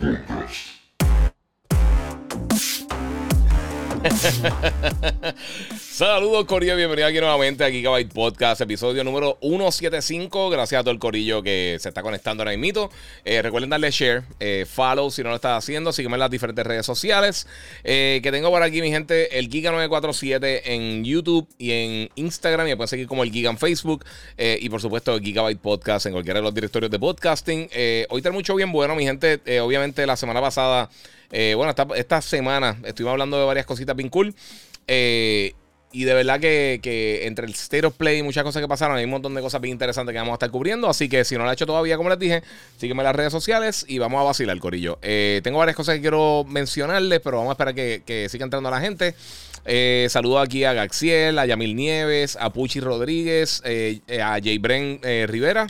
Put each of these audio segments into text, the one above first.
Podcast. Saludos, Corillo. Bienvenido aquí nuevamente a Gigabyte Podcast, episodio número 175. Gracias a todo el Corillo que se está conectando ahora mismo. Eh, recuerden darle share, eh, follow si no lo estás haciendo. Sígueme en las diferentes redes sociales. Eh, que tengo por aquí, mi gente, el Giga947 en YouTube y en Instagram. Y me pueden seguir como el Giga en Facebook. y por supuesto, el Gigabyte Podcast en cualquiera de los directorios de podcasting. hoy está mucho bien bueno, mi gente. obviamente, la semana pasada. Eh, bueno, esta, semana estuvimos hablando de varias cositas bien cool. Eh, y de verdad que, entre el State of Play y muchas cosas que pasaron, hay un montón de cosas bien interesantes que vamos a estar cubriendo. Así que si no lo has hecho todavía, como les dije, sígueme en las redes sociales y vamos a vacilar, Corillo. Eh, tengo varias cosas que quiero mencionarles, pero vamos a esperar que, que siga entrando la gente. saludo aquí a Gaxiel, a Yamil Nieves, a Puchi Rodríguez, a Jay Rivera.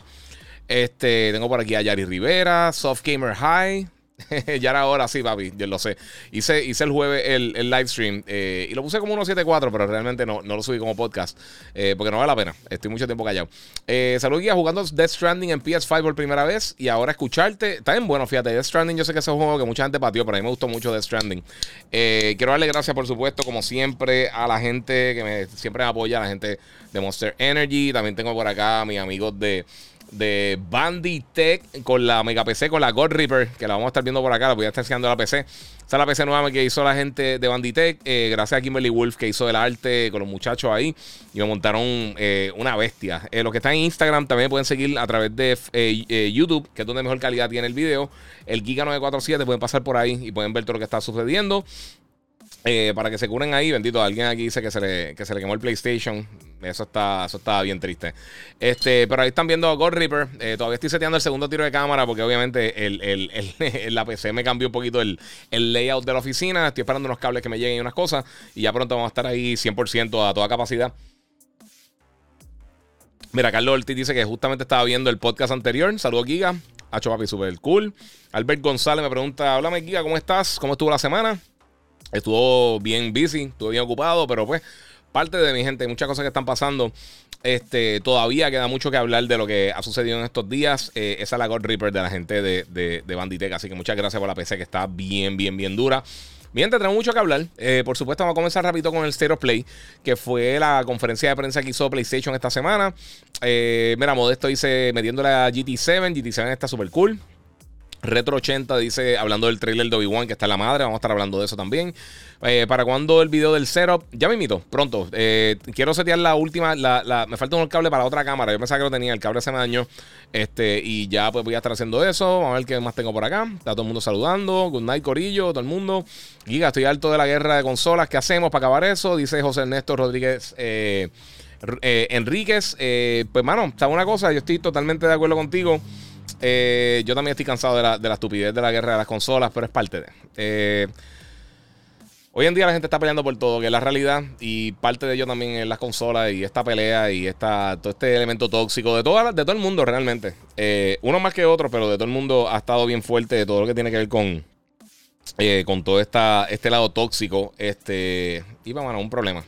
Este, tengo por aquí a Yari Rivera, Soft Gamer High. ya era hora, sí, papi, yo lo sé. Hice, hice el jueves el, el live stream eh, y lo puse como 174, pero realmente no, no lo subí como podcast eh, porque no vale la pena. Estoy mucho tiempo callado. Eh, salud, guía, jugando Death Stranding en PS5 por primera vez y ahora escucharte. Está bien bueno, fíjate. Death Stranding, yo sé que es un juego que mucha gente pateó, pero a mí me gustó mucho Death Stranding. quiero darle gracias, por supuesto, como siempre, a la gente que me, siempre me apoya, a la gente de Monster Energy. También tengo por acá a mis amigos de de Banditech con la Mega PC, con la God Reaper, que la vamos a estar viendo por acá, la voy a estar enseñando la PC. Esa es la PC nueva que hizo la gente de Banditech, eh, gracias a Kimberly Wolf que hizo el arte con los muchachos ahí y me montaron eh, una bestia. Eh, los que están en Instagram también pueden seguir a través de YouTube, que es donde mejor calidad tiene el video. El Giga947 pueden pasar por ahí y pueden ver todo lo que está sucediendo. Para que se curen ahí, bendito. Alguien aquí dice que se le, que se le quemó el PlayStation. Eso está, eso está bien triste. Este, pero ahí están viendo a God Reaper. Eh, todavía estoy seteando el segundo tiro de cámara porque obviamente el, el, la PC me cambió un poquito el, layout de la oficina. Estoy esperando unos cables que me lleguen y unas cosas. Y ya pronto vamos a estar ahí 100% a toda capacidad. Mira, Carlos Ortiz dice que justamente estaba viendo el podcast anterior. Saludos, Giga. Hacho Papi, super cool. Albert González me pregunta: Háblame, Giga, ¿cómo estás? ¿Cómo estuvo la semana? Estuvo bien busy, estuvo bien ocupado, pero pues parte de mi gente, muchas cosas que están pasando. Este, todavía queda mucho que hablar de lo que ha sucedido en estos días. Eh, esa es la God Reaper de la gente de, de, Banditec. Así que muchas gracias por la PC que está bien, bien, bien dura. Bien, tenemos mucho que hablar. Eh, por supuesto, vamos a comenzar rápido con el of Play, que fue la conferencia de prensa que hizo PlayStation esta semana. Eh, mira, Modesto dice metiéndole a GT7. GT7 está súper cool. Retro 80 dice, hablando del trailer de Obi-Wan, que está en la madre, vamos a estar hablando de eso también. Eh, ¿Para cuando el video del setup? Ya me invito, pronto. Eh, quiero setear la última, me falta un cable para la otra cámara. Yo pensaba que lo tenía, el cable se me dañó. Este, y ya pues voy a estar haciendo eso. Vamos a ver qué más tengo por acá. Está todo el mundo saludando. Good night, Corillo, todo el mundo. Giga, estoy alto de la guerra de consolas. ¿Qué hacemos para acabar eso? Dice José Ernesto Rodríguez. Eh, Enríquez, pues mano, ¿sabes una cosa? Yo estoy totalmente de acuerdo contigo. Eh, yo también estoy cansado de la, estupidez de la guerra de las consolas, pero es parte de. Eh, hoy en día la gente está peleando por todo, que es la realidad, y parte de ello también es las consolas y esta pelea y esta, todo este elemento tóxico de, toda, de todo el mundo realmente. Eh, uno más que otro, pero de todo el mundo ha estado bien fuerte de todo lo que tiene que ver con, con todo esta, este lado tóxico. Este, y bueno, un problema.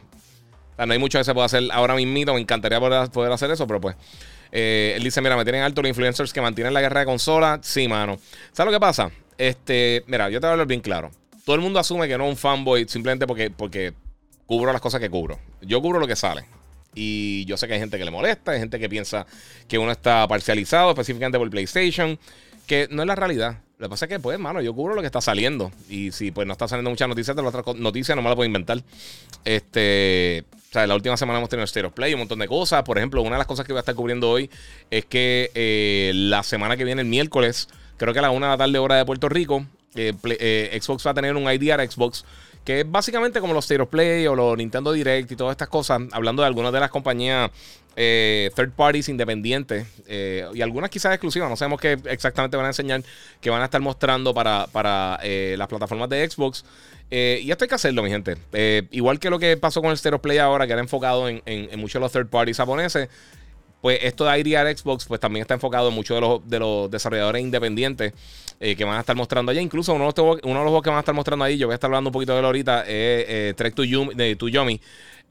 no hay mucho que se pueda hacer ahora mismo. Me encantaría poder hacer eso, pero pues. Eh, él dice: Mira, me tienen alto los influencers que mantienen la guerra de consolas. Sí, mano. ¿Sabes lo que pasa? Este, mira, yo te voy a hablar bien claro. Todo el mundo asume que no es un fanboy simplemente porque, porque cubro las cosas que cubro. Yo cubro lo que sale. Y yo sé que hay gente que le molesta, hay gente que piensa que uno está parcializado específicamente por PlayStation, que no es la realidad. Lo que pasa es que, pues, mano, yo cubro lo que está saliendo. Y si pues no está saliendo muchas noticias, de las otras noticias no me las puedo inventar. Este. O sea, la última semana hemos tenido Stereo Play, un montón de cosas. Por ejemplo, una de las cosas que voy a estar cubriendo hoy es que eh, la semana que viene, el miércoles, creo que a la una de la tarde hora de Puerto Rico, eh, eh, Xbox va a tener un IDR Xbox que es básicamente como los of Play o los Nintendo Direct y todas estas cosas, hablando de algunas de las compañías eh, third parties independientes eh, y algunas quizás exclusivas. No sabemos qué exactamente van a enseñar, que van a estar mostrando para, para eh, las plataformas de Xbox. y esto hay que hacerlo, mi gente. igual que lo que pasó con el Stereo Play ahora, que era enfocado en, en, muchos de los third parties japoneses. Pues esto de IDR Xbox, pues también está enfocado en muchos de los, de los desarrolladores independientes que van a estar mostrando allá. Incluso uno de, los, juegos que van a estar mostrando ahí, yo voy a estar hablando un poquito de él ahorita, es Trek to, Yumi, to Yomi.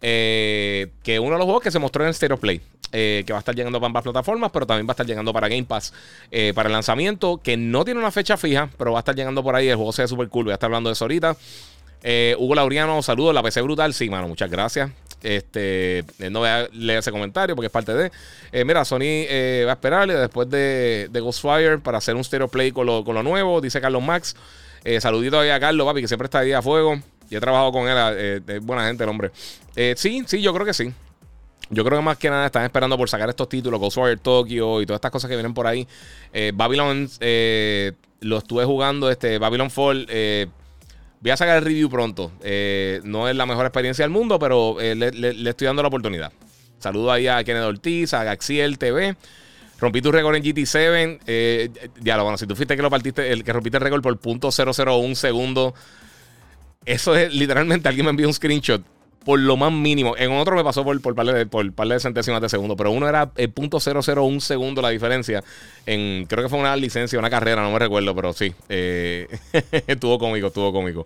Eh, que uno de los juegos que se mostró en el Stereo Play, eh, que va a estar llegando para ambas plataformas, pero también va a estar llegando para Game Pass eh, para el lanzamiento, que no tiene una fecha fija, pero va a estar llegando por ahí. El juego se ve súper cool, voy a estar hablando de eso ahorita. Hugo Lauriano, saludos, la PC brutal. Sí, mano, muchas gracias. Este, no voy a leer ese comentario porque es parte de. mira, Sony va a esperarle después de, Ghostfire para hacer un stereo play con lo, con lo nuevo, dice Carlos Max. saludito ahí a Carlos, papi, que siempre está ahí a fuego. Y he trabajado con él, eh, es buena gente el hombre. Eh, sí, sí, yo creo que sí. Yo creo que más que nada están esperando por sacar estos títulos, Ghostwire Tokyo y todas estas cosas que vienen por ahí. Eh, Babylon lo estuve jugando, este Babylon Fall. Voy a sacar el review pronto. no es la mejor experiencia del mundo, pero le, estoy dando la oportunidad. Saludo ahí a Kenneth Ortiz, a Gaxiel TV. Rompí tu récord en GT7. Eh, lo bueno, si tú fuiste que lo partiste, el que rompiste el récord por .001 segundo eso es literalmente alguien me envió un screenshot por lo más mínimo. En otro me pasó por, por, par, de, por par de centésimas de segundo, pero uno era el punto .001 segundo la diferencia. En, creo que fue una licencia, una carrera, no me recuerdo, pero sí. Eh, estuvo cómico, estuvo cómico.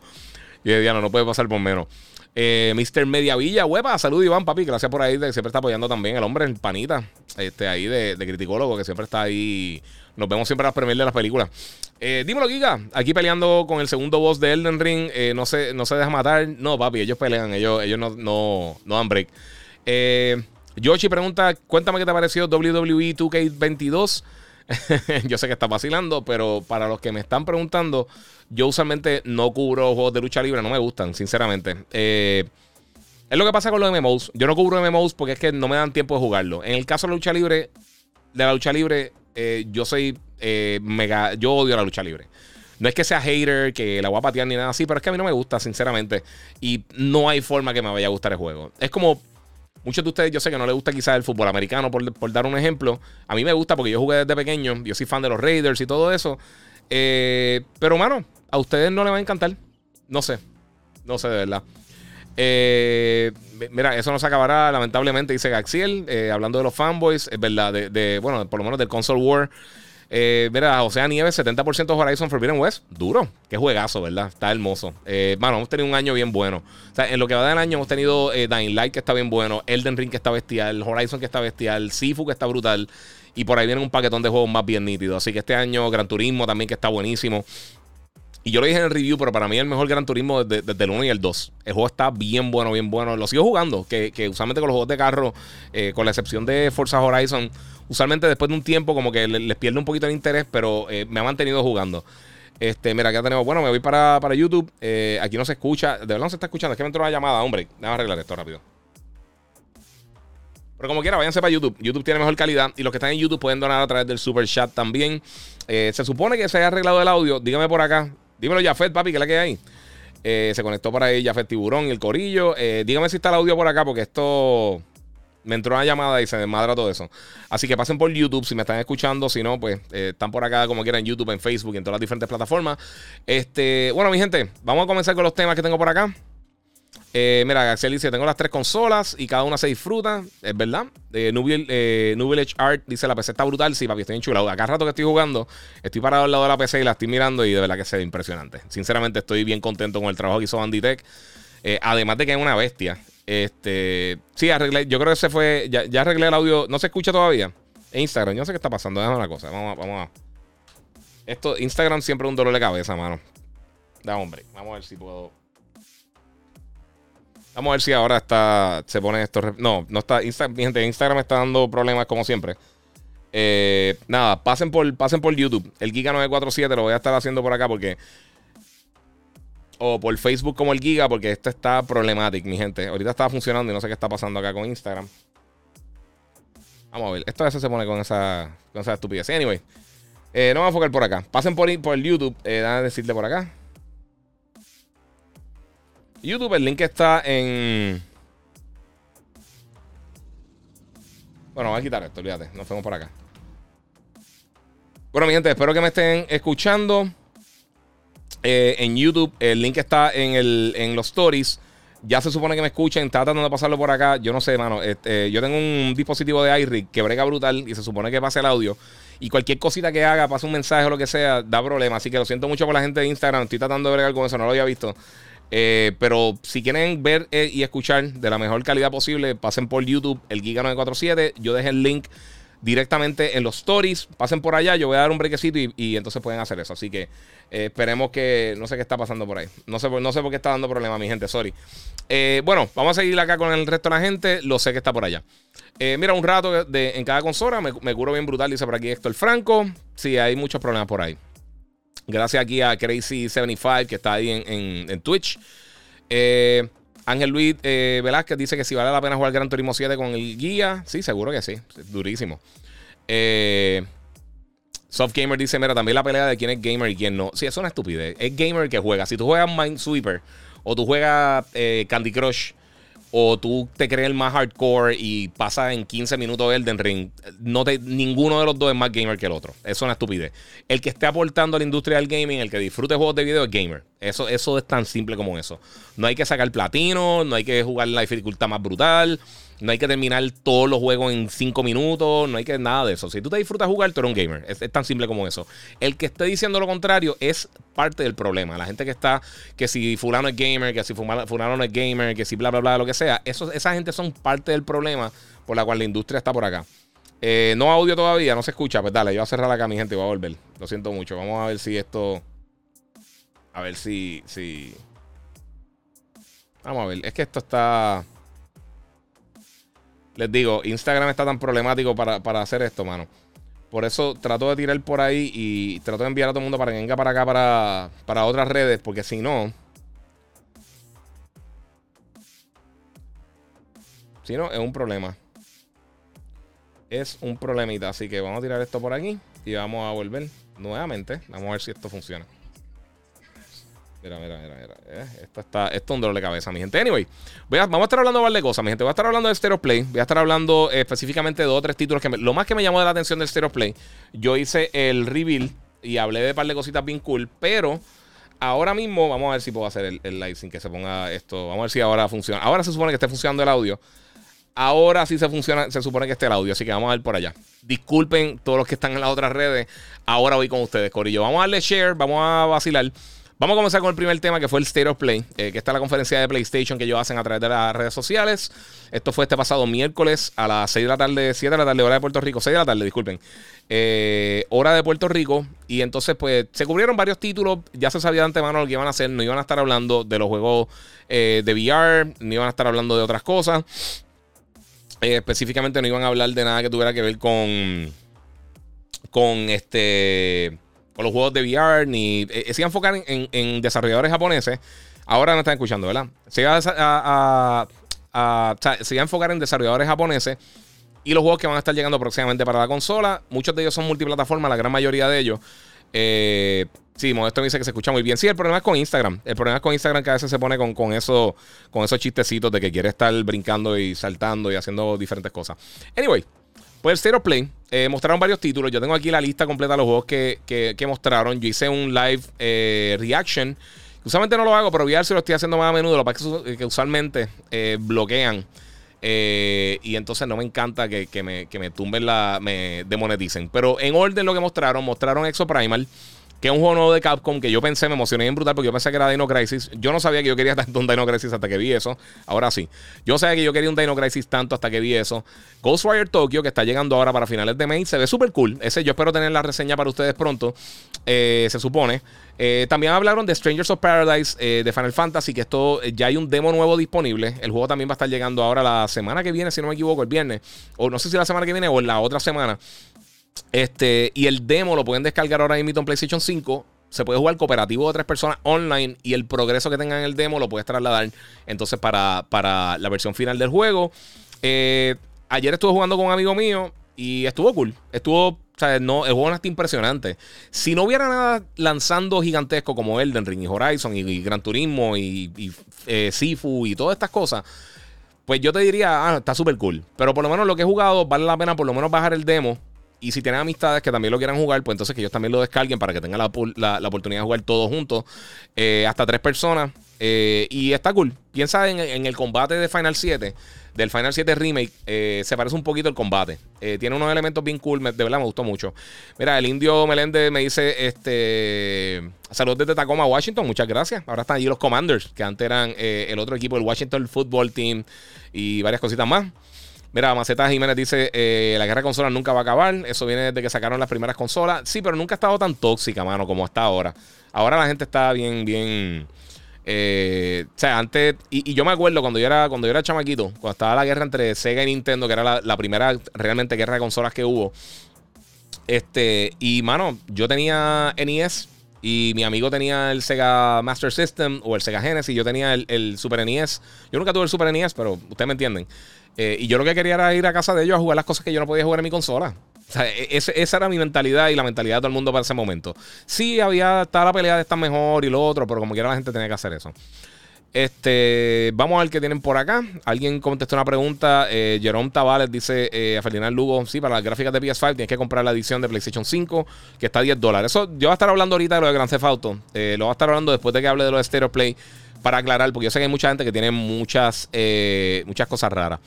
Y de Diana, no puede pasar por menos. Eh, Mr. Mediavilla, huepa, salud Iván, papi, gracias por ahí, siempre está apoyando también el hombre, el panita, este ahí de, de criticólogo, que siempre está ahí nos vemos siempre a las premiers de las películas. Eh, dímelo, Giga. Aquí peleando con el segundo boss de Elden Ring. Eh, no, se, no se deja matar. No, papi, ellos pelean. Ellos, ellos no, no, no dan break. Eh, Yoshi pregunta: Cuéntame qué te pareció WWE 2K22. yo sé que está vacilando, pero para los que me están preguntando, yo usualmente no cubro juegos de lucha libre. No me gustan, sinceramente. Eh, es lo que pasa con los MMOs. Yo no cubro MMOs porque es que no me dan tiempo de jugarlo. En el caso de la lucha libre, de la lucha libre, eh, yo soy eh, mega. Yo odio la lucha libre. No es que sea hater, que la voy a patear ni nada así, pero es que a mí no me gusta, sinceramente. Y no hay forma que me vaya a gustar el juego. Es como. Muchos de ustedes, yo sé que no les gusta quizás el fútbol americano, por, dar un ejemplo. A mí me gusta porque yo jugué desde pequeño. Yo soy fan de los Raiders y todo eso. Eh, pero, mano, a ustedes no les va a encantar. No sé. No sé de verdad. Eh, mira, eso no se acabará, lamentablemente, dice Gaxiel, eh, hablando de los fanboys, es verdad, de, bueno, por lo menos del console war. Eh, mira, José Nieves, 70% de Horizon Forbidden West, duro, qué juegazo, ¿verdad? Está hermoso. Eh, bueno, hemos tenido un año bien bueno. O sea, en lo que va del año hemos tenido eh, Dying Light, que está bien bueno, Elden Ring, que está bestial, Horizon, que está bestial, Sifu, que está brutal. Y por ahí viene un paquetón de juegos más bien nítidos. Así que este año, Gran Turismo también, que está buenísimo. Y yo lo dije en el review, pero para mí el mejor Gran Turismo desde, el 1 y el 2. El juego está bien bueno, bien bueno. Lo sigo jugando, que, usualmente con los juegos de carro, eh, con la excepción de Forza Horizon, usualmente después de un tiempo como que les, pierde un poquito el interés, pero eh, me ha mantenido jugando. Este, mira, acá tenemos, bueno, me voy para, para YouTube. Eh, aquí no se escucha, de verdad no se está escuchando, es que me entró una llamada, hombre. Déjame arreglar esto rápido. Pero como quiera, váyanse para YouTube. YouTube tiene mejor calidad. Y los que están en YouTube pueden donar a través del super chat también. se supone que se haya arreglado el audio. Dígame por acá. Dímelo, Jafet, papi, ¿qué es la que hay? Eh, se conectó para ahí Jafet Tiburón y el Corillo. Eh, dígame si está el audio por acá, porque esto me entró una llamada y se desmadra todo eso. Así que pasen por YouTube si me están escuchando. Si no, pues eh, están por acá como quieran en YouTube, en Facebook en todas las diferentes plataformas. Este, bueno, mi gente, vamos a comenzar con los temas que tengo por acá. Eh, mira, Axel dice: Tengo las tres consolas y cada una se disfruta. Es verdad. Eh, Nubil, eh, Art dice: La PC está brutal. Sí, papi, estoy enchulado. Acá rato que estoy jugando, estoy parado al lado de la PC y la estoy mirando y de verdad que se ve impresionante. Sinceramente, estoy bien contento con el trabajo que hizo Andy Tech. Eh, además de que es una bestia. Este, sí, arreglé. Yo creo que se fue. Ya, arreglé el audio. ¿No se escucha todavía? En Instagram. Yo no sé qué está pasando. Déjame una cosa. Vamos. Vamos a. Esto, Instagram siempre es un dolor de cabeza, mano. Da hombre. Vamos a ver si puedo. Vamos a ver si ahora está. Se pone esto. No, no está. mi gente, Instagram está dando problemas como siempre. Eh, nada, pasen por, pasen por YouTube. El Giga947 lo voy a estar haciendo por acá porque. O por Facebook como el Giga, porque esto está problemático, mi gente. Ahorita está funcionando y no sé qué está pasando acá con Instagram. Vamos a ver. Esto a veces se pone con esa, con esa estupidez. Anyway, eh, no vamos a enfocar por acá. Pasen por, por YouTube. Eh, déjame decirle por acá. YouTube, el link está en. Bueno, voy a quitar esto, olvídate. Nos vemos por acá. Bueno, mi gente, espero que me estén escuchando. Eh, en YouTube, el link está en, el, en los stories. Ya se supone que me escuchen. Está tratando de pasarlo por acá. Yo no sé, mano. Este, yo tengo un dispositivo de iRig que brega brutal y se supone que pase el audio. Y cualquier cosita que haga, pase un mensaje o lo que sea, da problema. Así que lo siento mucho por la gente de Instagram. Estoy tratando de bregar con eso, no lo había visto. Eh, pero si quieren ver eh, y escuchar de la mejor calidad posible, pasen por YouTube, el Giga947. Yo dejé el link directamente en los stories. Pasen por allá, yo voy a dar un brequecito y, entonces pueden hacer eso. Así que eh, esperemos que. No sé qué está pasando por ahí. No sé, no sé por qué está dando problema, mi gente, sorry. bueno, vamos a seguir acá con el resto de la gente. Lo sé que está por allá. mira, un rato de, en cada consola. Me, me curo bien brutal, dice por aquí Héctor Franco. Sí, hay muchos problemas por ahí. Gracias aquí a Crazy75 que está ahí en, Twitch. Eh, Ángel Luis eh, Velázquez dice que si vale la pena jugar Gran Turismo 7 con el guía. Sí, seguro que sí. Durísimo. Eh, Soft Gamer dice: Mira, también la pelea de quién es gamer y quién no. Sí, es una estupidez. Es gamer que juega. Si tú juegas Minesweeper o tú juegas Candy Crush o tú te crees el más hardcore y pasas en 15 minutos Elden Ring, no te, ninguno de los dos es más gamer que el otro. Eso es una estupidez. El que esté aportando a la industria del gaming, el que disfrute juegos de video es gamer. Eso, eso es tan simple como eso. No hay que sacar platino, no hay que jugar la dificultad más brutal. No hay que terminar todos los juegos en 5 minutos, no hay que nada de eso. Si tú te disfrutas jugar, tú eres un gamer. Es, tan simple como eso. El que esté diciendo lo contrario es parte del problema. La gente que está, que si fulano es gamer, que si fulano no es gamer, que si bla, bla, bla, lo que sea, eso, esa gente son parte del problema por la cual la industria está por acá. Eh, no audio todavía, no se escucha. Pues dale, yo voy a cerrar acá, mi gente, y voy a volver. Lo siento mucho. Vamos a ver si esto. A ver si. si... Vamos a ver. Es que esto está. Les digo, Instagram está tan problemático para, hacer esto, mano. Por eso trato de tirar por ahí y trato de enviar a todo el mundo para que venga para acá, para, para otras redes, porque si no. Si no, es un problema. Es un problemita. Así que vamos a tirar esto por aquí y vamos a volver nuevamente. Vamos a ver si esto funciona. Mira, mira, mira, mira. Eh, esto, está, esto es un dolor de cabeza, mi gente. Anyway, vamos a estar hablando de varias cosas, mi gente. Voy a estar hablando de Stereo Play. Voy a estar hablando eh, específicamente de dos o tres títulos que lo más que me llamó la atención del Stereo Play. Yo hice el reveal y hablé de par de cositas bien cool, pero ahora mismo vamos a ver si puedo hacer el, el, live sin que se ponga esto. Vamos a ver si ahora funciona. Ahora se supone que esté funcionando el audio. Ahora sí se funciona, se supone que esté el audio, así que vamos a ver por allá. Disculpen todos los que están en las otras redes. Ahora voy con ustedes, Corillo. Vamos a darle share, vamos a vacilar. Vamos a comenzar con el primer tema que fue el State of Play, eh, que está la conferencia de PlayStation que ellos hacen a través de las redes sociales. Esto fue este pasado miércoles a las 6 de la tarde, 7 de la tarde, hora de Puerto Rico, 6 de la tarde, disculpen, eh, hora de Puerto Rico. Y entonces, pues, se cubrieron varios títulos. Ya se sabía de antemano lo que iban a hacer. No iban a estar hablando de los juegos eh, de VR, ni iban a estar hablando de otras cosas. específicamente, no iban a hablar de nada que tuviera que ver con. Con este con los juegos de VR, ni eh, se iba a enfocar en, desarrolladores japoneses. Ahora no están escuchando, ¿verdad? Se iba a, a enfocar en desarrolladores japoneses y los juegos que van a estar llegando próximamente para la consola. Muchos de ellos son multiplataformas, la gran mayoría de ellos. Eh, sí, Modesto me dice que se escucha muy bien. Sí, el problema es con Instagram. El problema es con Instagram que a veces se pone con, con, eso, con esos chistecitos de que quiere estar brincando y saltando y haciendo diferentes cosas. Anyway, pues Zero Play eh, mostraron varios títulos. Yo tengo aquí la lista completa de los juegos que, mostraron. Yo hice un live eh, reaction. Usualmente no lo hago, pero VR se lo estoy haciendo más a menudo. Lo que pasa es que usualmente eh, bloquean. y entonces no me encanta que, me, que me tumben la. me demoneticen. Pero en orden lo que mostraron, mostraron Exo Primal que es un juego nuevo de Capcom que yo pensé, me emocioné bien brutal porque yo pensé que era Dino Crisis. Yo no sabía que yo quería tanto un Dino Crisis hasta que vi eso. Ahora sí. Yo sabía que yo quería un Dino Crisis tanto hasta que vi eso. Ghostwire Tokyo, que está llegando ahora para finales de mes, se ve súper cool. Ese yo espero tener la reseña para ustedes pronto. Eh, se supone. Eh, también hablaron de Strangers of Paradise eh, de Final Fantasy, que esto ya hay un demo nuevo disponible. El juego también va a estar llegando ahora la semana que viene, si no me equivoco, el viernes. O no sé si la semana que viene o la otra semana. Este, y el demo lo pueden descargar ahora mismo en PlayStation 5. Se puede jugar cooperativo de tres personas online y el progreso que tengan en el demo lo puedes trasladar entonces para, para la versión final del juego. Eh, ayer estuve jugando con un amigo mío y estuvo cool. Estuvo, o sea, no, el juego no impresionante. Si no hubiera nada lanzando gigantesco como Elden Ring y Horizon y, Gran Turismo y, y eh, Sifu y todas estas cosas, pues yo te diría, ah, está súper cool. Pero por lo menos lo que he jugado, vale la pena por lo menos bajar el demo. Y si tienen amistades que también lo quieran jugar, pues entonces que ellos también lo descarguen para que tengan la, oportunidad de jugar todos juntos. Eh, hasta tres personas. Eh, y está cool. Piensa en, el combate de Final 7. Del Final 7 Remake. Eh, se parece un poquito el combate. tiene unos elementos bien cool. de verdad me gustó mucho. Mira, el indio Meléndez me dice: este Saludos desde Tacoma, Washington. Muchas gracias. Ahora están allí los Commanders, que antes eran el otro equipo, el Washington Football Team. Y varias cositas más. Mira, Maceta Jiménez dice, eh, la guerra de consolas nunca va a acabar. Eso viene desde que sacaron las primeras consolas. Sí, pero nunca ha estado tan tóxica, mano, como está ahora. Ahora la gente está bien, bien... Eh, o sea, antes... Y, yo me acuerdo cuando yo, era, cuando yo era chamaquito, cuando estaba la guerra entre Sega y Nintendo, que era la, primera realmente guerra de consolas que hubo. Este, y mano, yo tenía NES y mi amigo tenía el Sega Master System o el Sega Genesis. Yo tenía el, el Super NES. Yo nunca tuve el Super NES, pero ustedes me entienden. Eh, y yo lo que quería era ir a casa de ellos a jugar las cosas que yo no podía jugar en mi consola. O e, esa era mi mentalidad y la mentalidad de todo el mundo para ese momento. Sí, había, estaba la pelea de estar mejor y lo otro, pero como quiera la gente tenía que hacer eso. Este, vamos a ver qué tienen por acá. Alguien contestó una pregunta. Eh, Jerome Tavales dice eh, a Ferdinand Lugo: Sí, para las gráficas de PS5 tienes que comprar la edición de PlayStation 5, que está a 10 dólares. Eso yo voy a estar hablando ahorita de lo de Grand Theft Auto. lo voy a estar hablando después de que hable de lo de Stereo Play. Para aclarar, porque yo sé que hay mucha gente que tiene muchas, muchas cosas raras.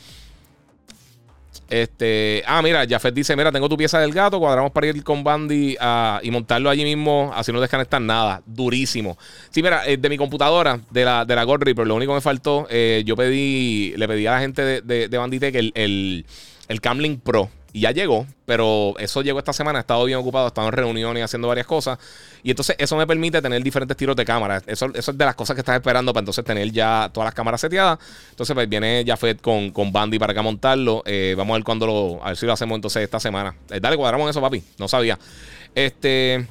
Este, ah, mira, Jafet dice: Mira, tengo tu pieza del gato, cuadramos para ir con Bandy y montarlo allí mismo, así no desconectar nada. Durísimo. Sí, mira, eh, de mi computadora, de la, de la God Reaper, lo único que me faltó, eh, yo pedí, le pedí a la gente de, de, de Banditech el, el, el Camlink Pro. Y ya llegó, pero eso llegó esta semana. He estado bien ocupado, he estado en reuniones haciendo varias cosas. Y entonces eso me permite tener diferentes tiros de cámara. Eso, eso es de las cosas que estás esperando para entonces tener ya todas las cámaras seteadas. Entonces pues viene ya Fed con, con Bandy para acá montarlo. Eh, vamos a ver cuándo lo, a ver si lo hacemos entonces esta semana. Eh, dale, cuadramos eso, papi. No sabía. Este...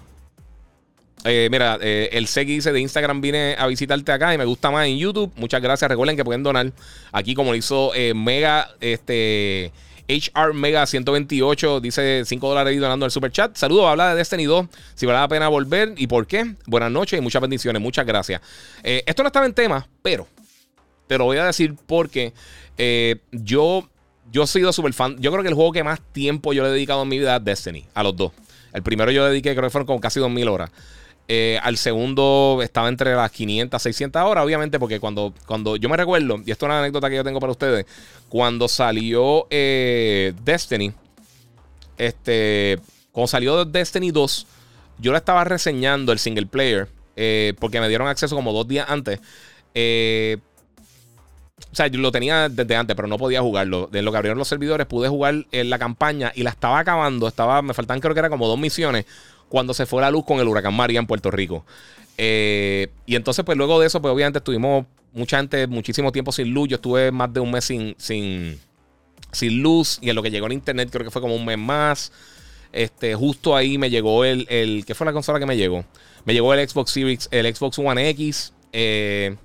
Eh, mira, el Segui dice de Instagram vine a visitarte acá y me gusta más en YouTube. Muchas gracias. Recuerden que pueden donar aquí como lo hizo Mega, este, HR Mega 128 dice 5 dólares y donando el super chat. Saludos, habla de Destiny 2. Si vale la pena volver y por qué. Buenas noches y muchas bendiciones. Muchas gracias. Eh, esto no estaba en tema, pero te lo voy a decir porque eh, yo, yo he sido súper fan. Yo creo que el juego que más tiempo yo le he dedicado en mi vida es Destiny, a los dos. El primero yo dediqué, creo que fueron como casi 2000 horas. Eh, al segundo estaba entre las 500, 600 horas, obviamente, porque cuando, cuando yo me recuerdo, y esto es una anécdota que yo tengo para ustedes, cuando salió eh, Destiny, este, cuando salió Destiny 2, yo lo estaba reseñando el single player, eh, porque me dieron acceso como dos días antes. o sea, yo lo tenía desde antes, pero no podía jugarlo. De lo que abrieron los servidores, pude jugar en la campaña y la estaba acabando. Estaba, me faltan creo que era como dos misiones cuando se fue la luz con el huracán María en Puerto Rico. Eh, y entonces, pues luego de eso, pues obviamente estuvimos mucha gente, muchísimo tiempo sin luz. Yo estuve más de un mes sin, sin, sin luz. Y en lo que llegó el internet, creo que fue como un mes más. Este, justo ahí me llegó el, el. ¿Qué fue la consola que me llegó? Me llegó el Xbox Series, el Xbox One X. Eh,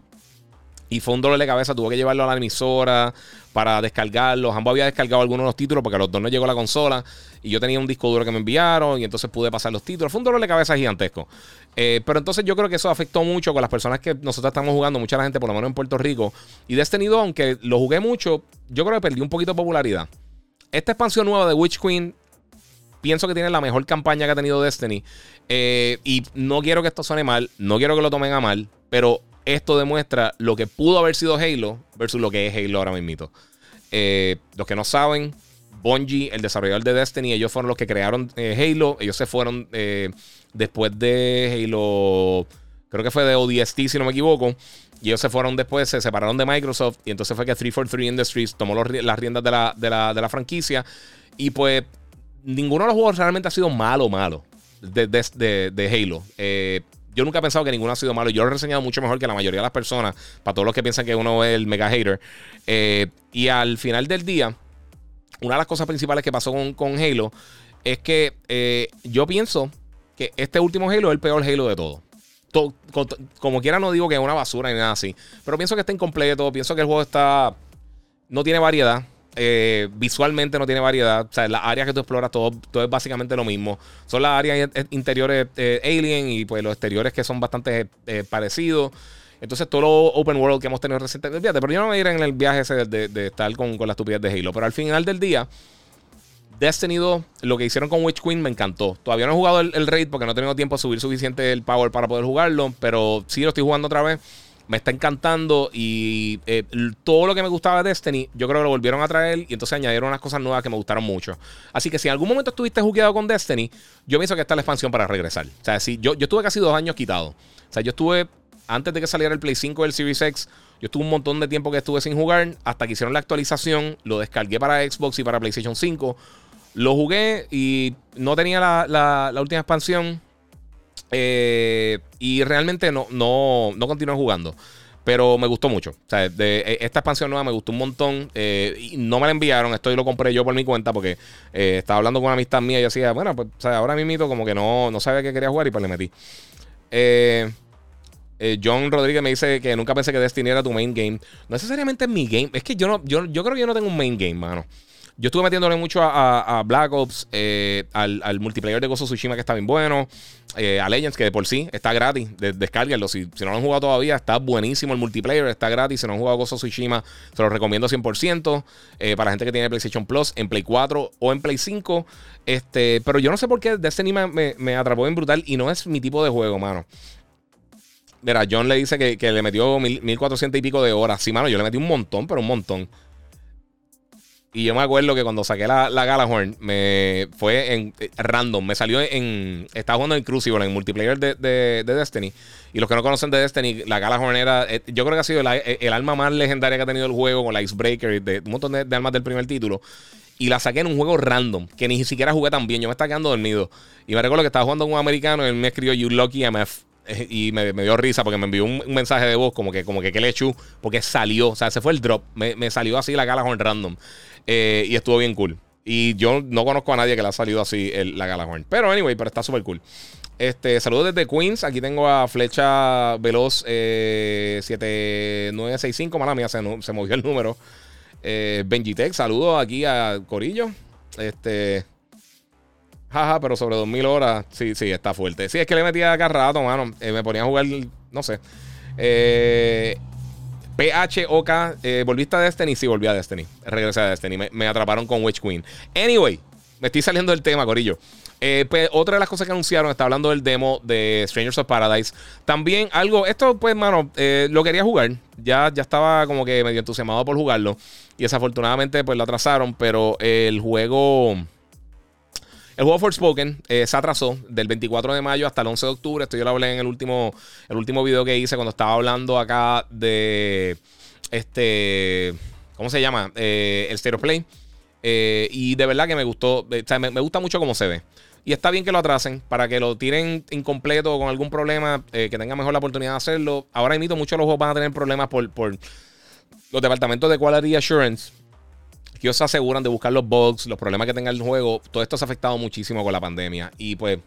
y fue un dolor de cabeza. Tuve que llevarlo a la emisora para descargarlos. Ambos había descargado algunos de los títulos porque a los dos no llegó la consola. Y yo tenía un disco duro que me enviaron y entonces pude pasar los títulos. Fue un dolor de cabeza gigantesco. Eh, pero entonces yo creo que eso afectó mucho con las personas que nosotros estamos jugando, mucha la gente, por lo menos en Puerto Rico. Y Destiny 2, aunque lo jugué mucho, yo creo que perdí un poquito de popularidad. Esta expansión nueva de Witch Queen, pienso que tiene la mejor campaña que ha tenido Destiny. Eh, y no quiero que esto suene mal, no quiero que lo tomen a mal, pero esto demuestra lo que pudo haber sido Halo versus lo que es Halo ahora mismo. Eh, los que no saben, Bungie, el desarrollador de Destiny, ellos fueron los que crearon eh, Halo. Ellos se fueron eh, después de Halo, creo que fue de ODST, si no me equivoco. Y ellos se fueron después, se separaron de Microsoft. Y entonces fue que 343 Industries tomó las riendas de la, de, la, franquicia. Y pues ninguno de los juegos realmente ha sido malo, malo de, de Halo. Eh, yo nunca he pensado que ninguno ha sido malo. Yo lo he reseñado mucho mejor que la mayoría de las personas. Para todos los que piensan que uno es el mega hater. Eh, y al final del día, una de las cosas principales que pasó con, Halo es que eh, yo pienso que este último Halo es el peor Halo de todo. como quiera, no digo que es una basura ni nada así. Pero pienso que está incompleto. Pienso que el juego está. No tiene variedad. Eh, visualmente no tiene variedad. O sea, las áreas que tú exploras, todo, todo es básicamente lo mismo. Son las áreas interiores eh, Alien y pues los exteriores que son bastante eh, parecidos. Entonces, todo lo open world que hemos tenido recientemente. Pero yo no me iré en el viaje ese de, estar con, con, la estupidez de Halo. Pero al final del día, Destiny 2, lo que hicieron con Witch Queen me encantó. Todavía no he jugado el, raid porque no he tenido tiempo a subir suficiente el power para poder jugarlo. Pero sí lo estoy jugando otra vez. Me está encantando y eh, todo lo que me gustaba de Destiny, yo creo que lo volvieron a traer y entonces añadieron unas cosas nuevas que me gustaron mucho. Así que si en algún momento estuviste jugueado con Destiny, yo pienso que esta es la expansión para regresar. O sea, si yo, yo estuve casi dos años quitado. O sea, yo estuve, antes de que saliera el Play 5 del Series X, yo estuve un montón de tiempo que estuve sin jugar hasta que hicieron la actualización, lo descargué para Xbox y para PlayStation 5. Lo jugué y no tenía la, última expansión. Eh, y realmente no, no, no continué jugando. Pero me gustó mucho. E, esta expansión nueva me gustó un montón. Eh, no me la enviaron. Esto lo compré yo por mi cuenta porque eh, estaba hablando con una amistad mía y decía, bueno, pues o sea, ahora mismo como que no, no sabía que quería jugar y pues le metí. John Rodríguez me dice que nunca pensé que Destiny era tu main game. No necesariamente es mi game. Es que yo no, yo, yo creo que yo no tengo un main game, mano. Yo estuve metiéndole mucho a, Black Ops, eh, al, multiplayer de Gozo Tsushima que está bien bueno, eh, a Legends que de por sí está gratis, de, descárguenlo. Si, si, no lo han jugado todavía, está buenísimo el multiplayer, está gratis. Si no han jugado Gozo Tsushima, se lo recomiendo 100% eh, para gente que tiene PlayStation Plus en Play 4 o en Play 5. Este, pero yo no sé por qué Destiny me, me atrapó en brutal y no es mi tipo de juego, mano. Mira, John le dice que, le metió 1400 y pico de horas. Sí, mano, yo le metí un montón, pero un montón. Y yo me acuerdo que cuando saqué la, la Galahorn, me fue en eh, random. Me salió en. Estaba jugando en Crucible, en multiplayer de, de, Destiny. Y los que no conocen de Destiny, la Galahorn era. Eh, yo creo que ha sido eh, el, alma más legendaria que ha tenido el juego, con la Icebreaker, de un montón de, armas del primer título. Y la saqué en un juego random, que ni siquiera jugué tan bien. Yo me estaba quedando dormido. Y me recuerdo que estaba jugando con un americano y él me escribió You Lucky MF. Y me, dio risa porque me envió un, mensaje de voz como que, como que, que le echó, porque salió, o sea, se fue el drop. Me, me salió así la Galahorn random. Eh, y estuvo bien cool. Y yo no conozco a nadie que le ha salido así la Galahorn. Pero anyway, pero está súper cool. Este, saludos desde Queens. Aquí tengo a Flecha Veloz 7965. Eh, Mala mía, se, se, movió el número. Eh, Benji Tech, saludos aquí a Corillo. Este. Jaja, pero sobre 2000 horas. Sí, sí, está fuerte. Sí, es que le metía acá rato, mano. Eh, me ponía a jugar, no sé. Eh, PHOK, eh, ¿volviste a Destiny? Sí, volví a Destiny. Regresé a Destiny. Me, atraparon con Witch Queen. Anyway, me estoy saliendo del tema, Corillo. Eh, pues, otra de las cosas que anunciaron, está hablando del demo de Strangers of Paradise. También algo, esto pues, mano, eh, lo quería jugar. Ya, ya estaba como que medio entusiasmado por jugarlo. Y desafortunadamente, pues lo atrasaron. Pero el juego el juego Forspoken eh, se atrasó del 24 de mayo hasta el 11 de octubre. Esto yo lo hablé en el último, el último video que hice cuando estaba hablando acá de este. ¿Cómo se llama? Eh, el Stereo Play. Eh, y de verdad que me gustó. O sea, me, gusta mucho cómo se ve. Y está bien que lo atrasen para que lo tiren incompleto o con algún problema, que tengan mejor la oportunidad de hacerlo. Ahora invito muchos de los juegos van a tener problemas por, por los departamentos de Quality Assurance ellos se aseguran de buscar los bugs, los problemas que tenga el juego. Todo esto se ha afectado muchísimo con la pandemia. Y pues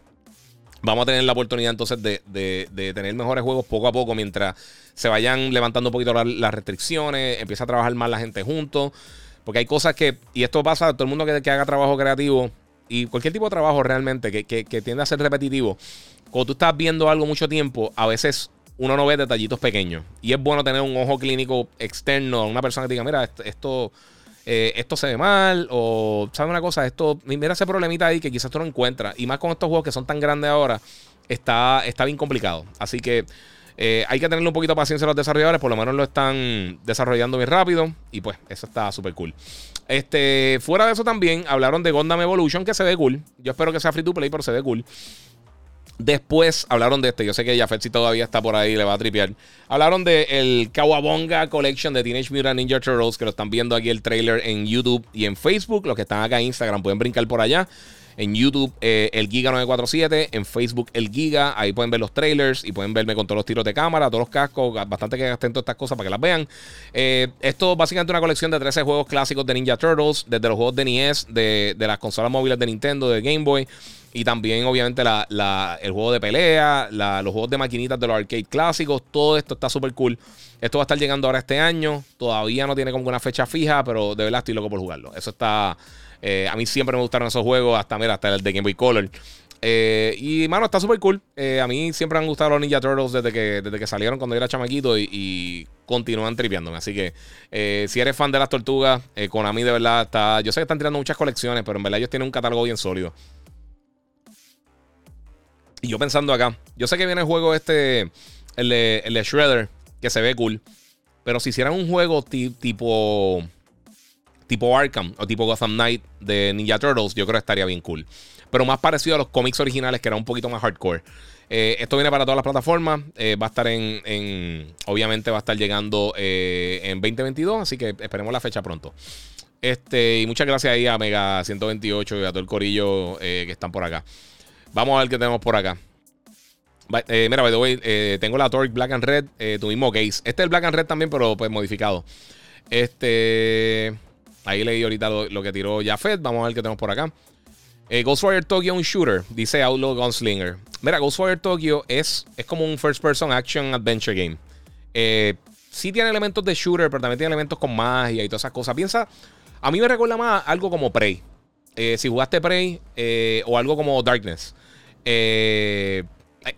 vamos a tener la oportunidad entonces de, tener mejores juegos poco a poco mientras se vayan levantando un poquito las restricciones, empieza a trabajar más la gente juntos. Porque hay cosas que, y esto pasa a todo el mundo que, haga trabajo creativo y cualquier tipo de trabajo realmente que, que tiende a ser repetitivo. Cuando tú estás viendo algo mucho tiempo, a veces uno no ve detallitos pequeños. Y es bueno tener un ojo clínico externo, una persona que diga, mira, esto eh, esto se ve mal, o ¿sabes una cosa? Esto, mira ese problemita ahí que quizás tú no encuentras. Y más con estos juegos que son tan grandes ahora, está, está bien complicado. Así que eh, hay que tenerle un poquito de paciencia a los desarrolladores, por lo menos lo están desarrollando bien rápido. Y pues, eso está súper cool. Este, fuera de eso también, hablaron de Gundam Evolution, que se ve cool. Yo espero que sea free to play, pero se ve cool. Después hablaron de este. Yo sé que Jafet todavía está por ahí, le va a tripear. Hablaron de el Kawabonga Collection de Teenage Mutant Ninja Turtles, que lo están viendo aquí el trailer en YouTube y en Facebook. Los que están acá en Instagram pueden brincar por allá. En YouTube, eh, el Giga947. En Facebook, el Giga. Ahí pueden ver los trailers y pueden verme con todos los tiros de cámara, todos los cascos. Bastante que gasten todas estas cosas para que las vean. Eh, esto es básicamente una colección de 13 juegos clásicos de Ninja Turtles. Desde los juegos de NES, de, de las consolas móviles de Nintendo, de Game Boy Y también, obviamente, la, el juego de pelea, los juegos de maquinitas de los arcade clásicos. Todo esto está súper cool. Esto va a estar llegando ahora este año. Todavía no tiene como una fecha fija, pero de verdad estoy loco por jugarlo. Eso está. Eh, a mí siempre me gustaron esos juegos, hasta, mira, hasta el de Game Boy Color. Eh, y, mano, está súper cool. Eh, a mí siempre han gustado los Ninja Turtles desde que, desde que salieron cuando era chamaquito y, continúan tripeándome. Así que, si eres fan de las tortugas, mí de verdad está. Yo sé que están tirando muchas colecciones, pero en verdad ellos tienen un catálogo bien sólido. Y yo pensando acá, yo sé que viene el juego este, el de, el de Shredder, que se ve cool. Pero si hicieran un juego tipo. Tipo Arkham o tipo Gotham Knight de Ninja Turtles, yo creo que estaría bien cool. Pero más parecido a los cómics originales, que era un poquito más hardcore. Eh, esto viene para todas las plataformas. Eh, va a estar en, Obviamente va a estar llegando eh, en 2022. Así que esperemos la fecha pronto. Este, y muchas gracias ahí a Mega 128 y a todo el corillo que están por acá. Vamos a ver qué tenemos por acá. Eh, mira, by the way, eh, tengo la Torque Black and Red, eh, tu mismo case. Este es el Black and Red también, pero pues modificado. Este. Ahí leí ahorita lo, que tiró Jafet. Vamos a ver qué tenemos por acá. Ghostwire Tokyo, un shooter, dice Outlaw Gunslinger. Mira, Ghostwire Tokyo es, es como un first person action adventure game. sí tiene elementos de shooter, pero también tiene elementos con magia y todas esas cosas. Piensa, a mí me recuerda más algo como Prey. Si jugaste Prey o algo como Darkness. Eh,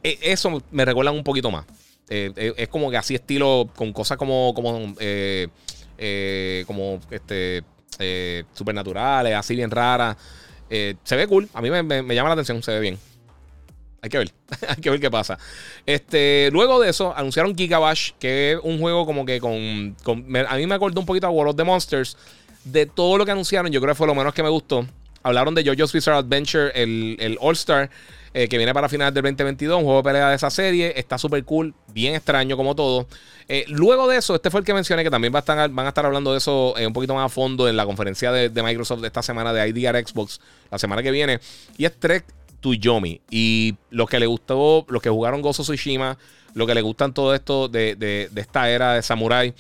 eh, eso me recuerdan un poquito más. Eh, eh, es como que así estilo con cosas como como como este supernaturales, así bien raras. se ve cool. A mí me, llama la atención. Se ve bien. Hay que ver. Hay que ver qué pasa. Este, luego de eso, anunciaron Gigabash, que es un juego como que con. a mí me acordó un poquito a World of the Monsters. De todo lo que anunciaron, yo creo que fue lo menos que me gustó. Hablaron de JoJo's Bizarre Adventure, el, el All-Star. Eh, que viene para finales del 2022, un juego de pelea de esa serie. Está súper cool, bien extraño como todo. Eh, luego de eso, este fue el que mencioné que también va a estar, van a estar hablando de eso eh, un poquito más a fondo en la conferencia de, Microsoft de esta semana de IDR Xbox, la semana que viene. Y es Trek to Yomi. Y los que le gustó, los que jugaron Gozo Tsushima, los que le gustan todo esto de, de esta era de Samurai.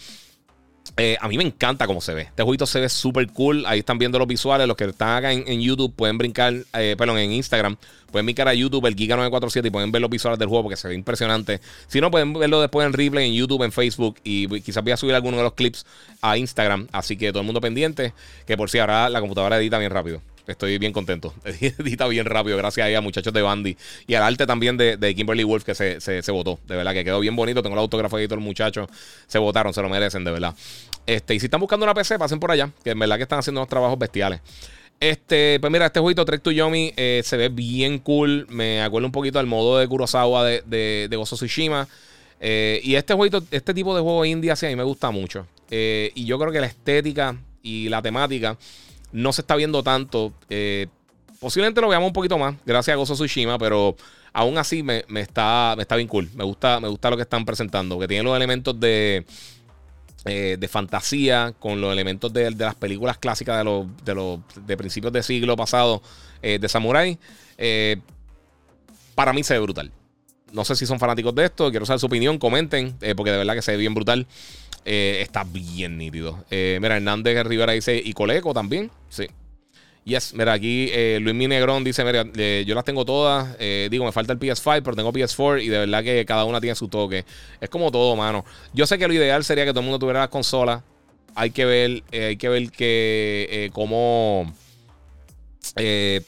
Eh, a mí me encanta cómo se ve. Este jueguito se ve súper cool. Ahí están viendo los visuales. Los que están acá en, YouTube pueden brincar, eh, perdón, en Instagram. Pueden brincar a YouTube, el Giga947, y pueden ver los visuales del juego porque se ve impresionante. Si no, pueden verlo después en replay en YouTube, en Facebook. Y quizás voy a subir alguno de los clips a Instagram. Así que todo el mundo pendiente. Que por si ahora la computadora edita bien rápido. Estoy bien contento. Edita bien rápido, gracias a ella, muchachos de Bandy. Y al arte también de, Kimberly Wolf, que se, se, votó. De verdad, que quedó bien bonito. Tengo el autógrafo de todos los muchachos. Se votaron, se lo merecen, de verdad. Este, y si están buscando una PC, pasen por allá. Que en verdad que están haciendo unos trabajos bestiales. Este, pues mira, este jueguito Trek to Yomi eh, se ve bien cool. Me acuerdo un poquito del modo de Kurosawa de, de, de Gozo Tsushima. Eh, y este jueguito, este tipo de juego indie así a mí me gusta mucho. Eh, y yo creo que la estética y la temática no se está viendo tanto. Eh, posiblemente lo veamos un poquito más, gracias a Gozo Tsushima, pero aún así me, está, me está bien cool. Me gusta, me gusta lo que están presentando, que tiene los elementos de, eh, de fantasía con los elementos de, las películas clásicas de los, de los de principios de siglo pasado eh, de Samurai. para mí se ve brutal. No sé si son fanáticos de esto, quiero saber su opinión, comenten, porque de verdad que se ve bien brutal. Eh, está bien nítido. Eh, mira, Hernández Rivera dice, y Coleco también. Sí. Yes, mira, aquí eh, Luis Minegrón dice, mira, yo las tengo todas. digo, me falta el PS5, pero tengo PS4 y de verdad que cada una tiene su toque. Es como todo, mano. Yo sé que lo ideal sería que todo el mundo tuviera las consolas. Hay que ver, hay que ver que cómo... que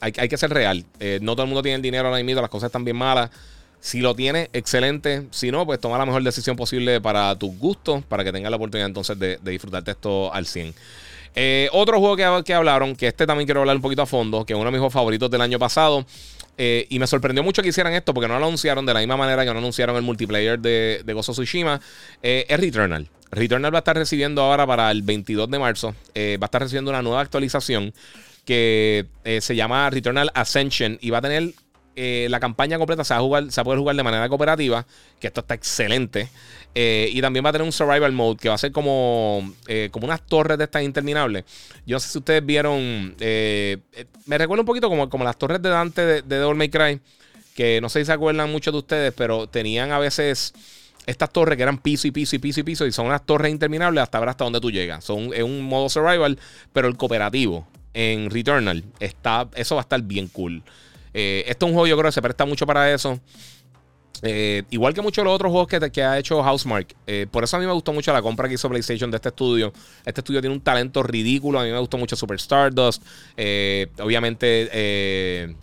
hay, hay, que ser real. no todo el mundo tiene el dinero ahora mismo, las cosas están bien malas. Si lo tienes, excelente. Si no, pues toma la mejor decisión posible para tus gustos, para que tengas la oportunidad entonces de, disfrutarte esto al 100. Eh, otro juego que, que, hablaron, que este también quiero hablar un poquito a fondo, que es uno de mis favoritos del año pasado. Eh, y me sorprendió mucho que hicieran esto porque no lo anunciaron de la misma manera que no anunciaron el multiplayer de, de Gozo Tsushima. Eh, es Returnal. Returnal va a estar recibiendo ahora para el 22 de marzo. va a estar recibiendo una nueva actualización que se llama Returnal Ascension y va a tener eh, la campaña completa se va, a jugar, se poder jugar de manera cooperativa, que esto está excelente. Eh, y también va a tener un survival mode que va a ser como, eh, como unas torres de estas interminables. Yo no sé si ustedes vieron, me recuerda un poquito como, como las torres de Dante de, de Devil May Cry, que no sé si se acuerdan muchos de ustedes, pero tenían a veces estas torres que eran piso y piso y piso y piso y son unas torres interminables hasta ver hasta dónde tú llegas. Son, es un modo survival, pero el cooperativo en Returnal está, eso va a estar bien cool. Esto es un juego, yo creo que se presta mucho para eso. igual que muchos de los otros juegos que, ha hecho Housemark. por eso a mí me gustó mucho la compra que hizo PlayStation de este estudio. Este estudio tiene un talento ridículo. A mí me gustó mucho Super Stardust. obviamente,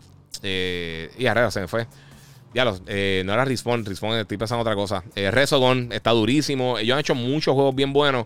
y ahora se me fue. Ya no era Respawn, Respawn, estoy pensando otra cosa. Resogon está durísimo. Ellos han hecho muchos juegos bien buenos.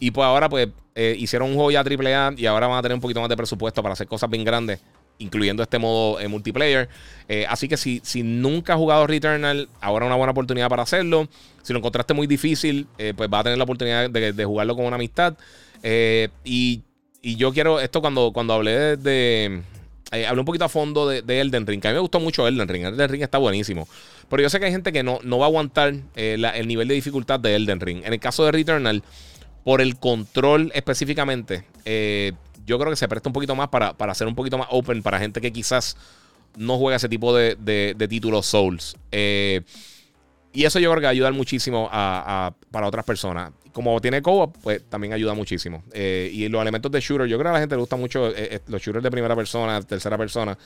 Y pues ahora pues eh, hicieron un juego ya AAA y ahora van a tener un poquito más de presupuesto para hacer cosas bien grandes, incluyendo este modo eh, multiplayer. Eh, así que si, si nunca has jugado Returnal, ahora es una buena oportunidad para hacerlo. Si lo encontraste muy difícil, pues vas a tener la oportunidad de, jugarlo con una amistad. Y, y, yo quiero, esto cuando, cuando hablé de... hablé un poquito a fondo de, Elden Ring. a mí me gustó mucho Elden Ring. Elden Ring está buenísimo. Pero yo sé que hay gente que no, no va a aguantar el nivel de dificultad de Elden Ring. En el caso de Returnal, por el control específicamente, eh, yo creo que se presta un poquito más para, para ser un poquito más open para gente que quizás no juega ese tipo de, de, títulos Souls. Eh, y eso yo creo que va a ayudar muchísimo para otras personas. Como tiene co pues también ayuda muchísimo. Eh, y los elementos de shooter, yo creo que a la gente le gusta mucho los shooters de primera persona, tercera persona.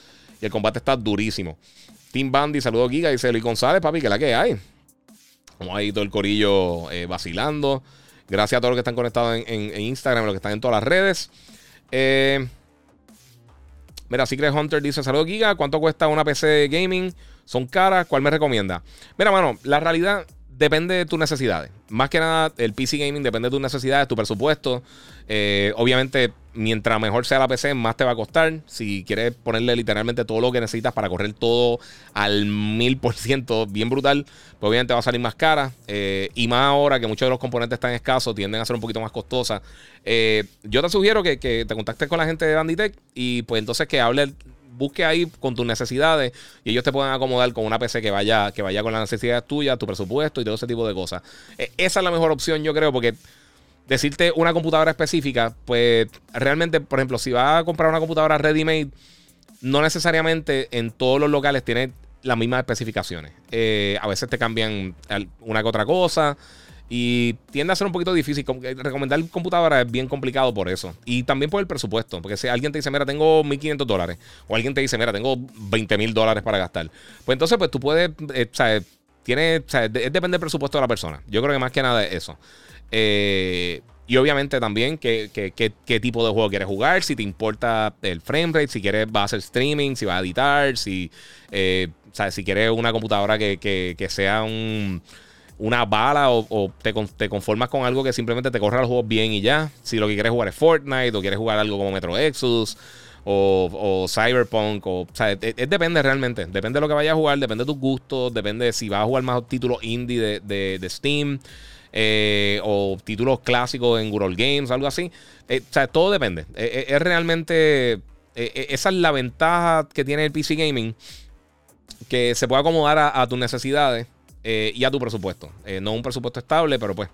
Y el combate está durísimo. Team Bandy, saludo Giga, dice Luis González, papi, que la que hay. Como ahí todo el corillo vacilando. Gracias a todos los que están conectados en, Instagram, los que están en todas las redes. Eh, mira, Secret Hunter dice: Saludos, Giga. ¿Cuánto cuesta una PC de gaming? ¿Son caras? ¿Cuál me recomienda? Mira, mano, la realidad depende de tus necesidades. Más que nada, el PC Gaming depende de tus necesidades, tu presupuesto. Eh, obviamente, mientras mejor sea la PC, más te va a costar. Si quieres ponerle literalmente todo lo que necesitas para correr todo al mil por ciento, bien brutal, pues obviamente va a salir más cara. Eh, y más ahora que muchos de los componentes están escasos, tienden a ser un poquito más costosas. Eh, yo te sugiero que, que, te contactes con la gente de Banditech y pues entonces que hable busque ahí con tus necesidades y ellos te puedan acomodar con una PC que vaya, que vaya con las necesidades tuyas, tu presupuesto y todo ese tipo de cosas. E, esa es la mejor opción, yo creo, porque decirte una computadora específica, pues realmente, por ejemplo, si vas a comprar una computadora ready-made, no necesariamente en todos los locales tiene las mismas especificaciones. Eh, a veces te cambian una que otra cosa. Y tiende a ser un poquito difícil. Eh, recomendar computadora es bien complicado por eso. Y también por el presupuesto. Porque si alguien te dice, mira, tengo 1.500 dólares. O alguien te dice, mira, tengo 20.000 dólares para gastar. Pues entonces, pues tú puedes, eh, sea, tiene, depende del presupuesto de la persona. Yo creo que más que nada es eso. Eh, y obviamente también qué, qué, tipo de juego quieres jugar, si te importa el frame rate, si quieres vas a hacer streaming, si vas a editar, si, o sea, si quieres una computadora que, que sea un una bala o, te, conformas con algo que simplemente te corra los juegos bien y ya. Si lo que quieres jugar es Fortnite o quieres jugar algo como Metro Exodus o, Cyberpunk, o, sea, es, depende realmente. Depende de lo que vayas a jugar, depende de tus gustos, depende de si vas a jugar más títulos indie de, Steam. Eh, o títulos clásicos en Google Games, algo así. Eh, o sea, todo depende. Eh, es realmente. esa es la ventaja que tiene el PC Gaming. Que se puede acomodar a tus necesidades. Eh, y a tu presupuesto. Eh, no un presupuesto estable, pero pues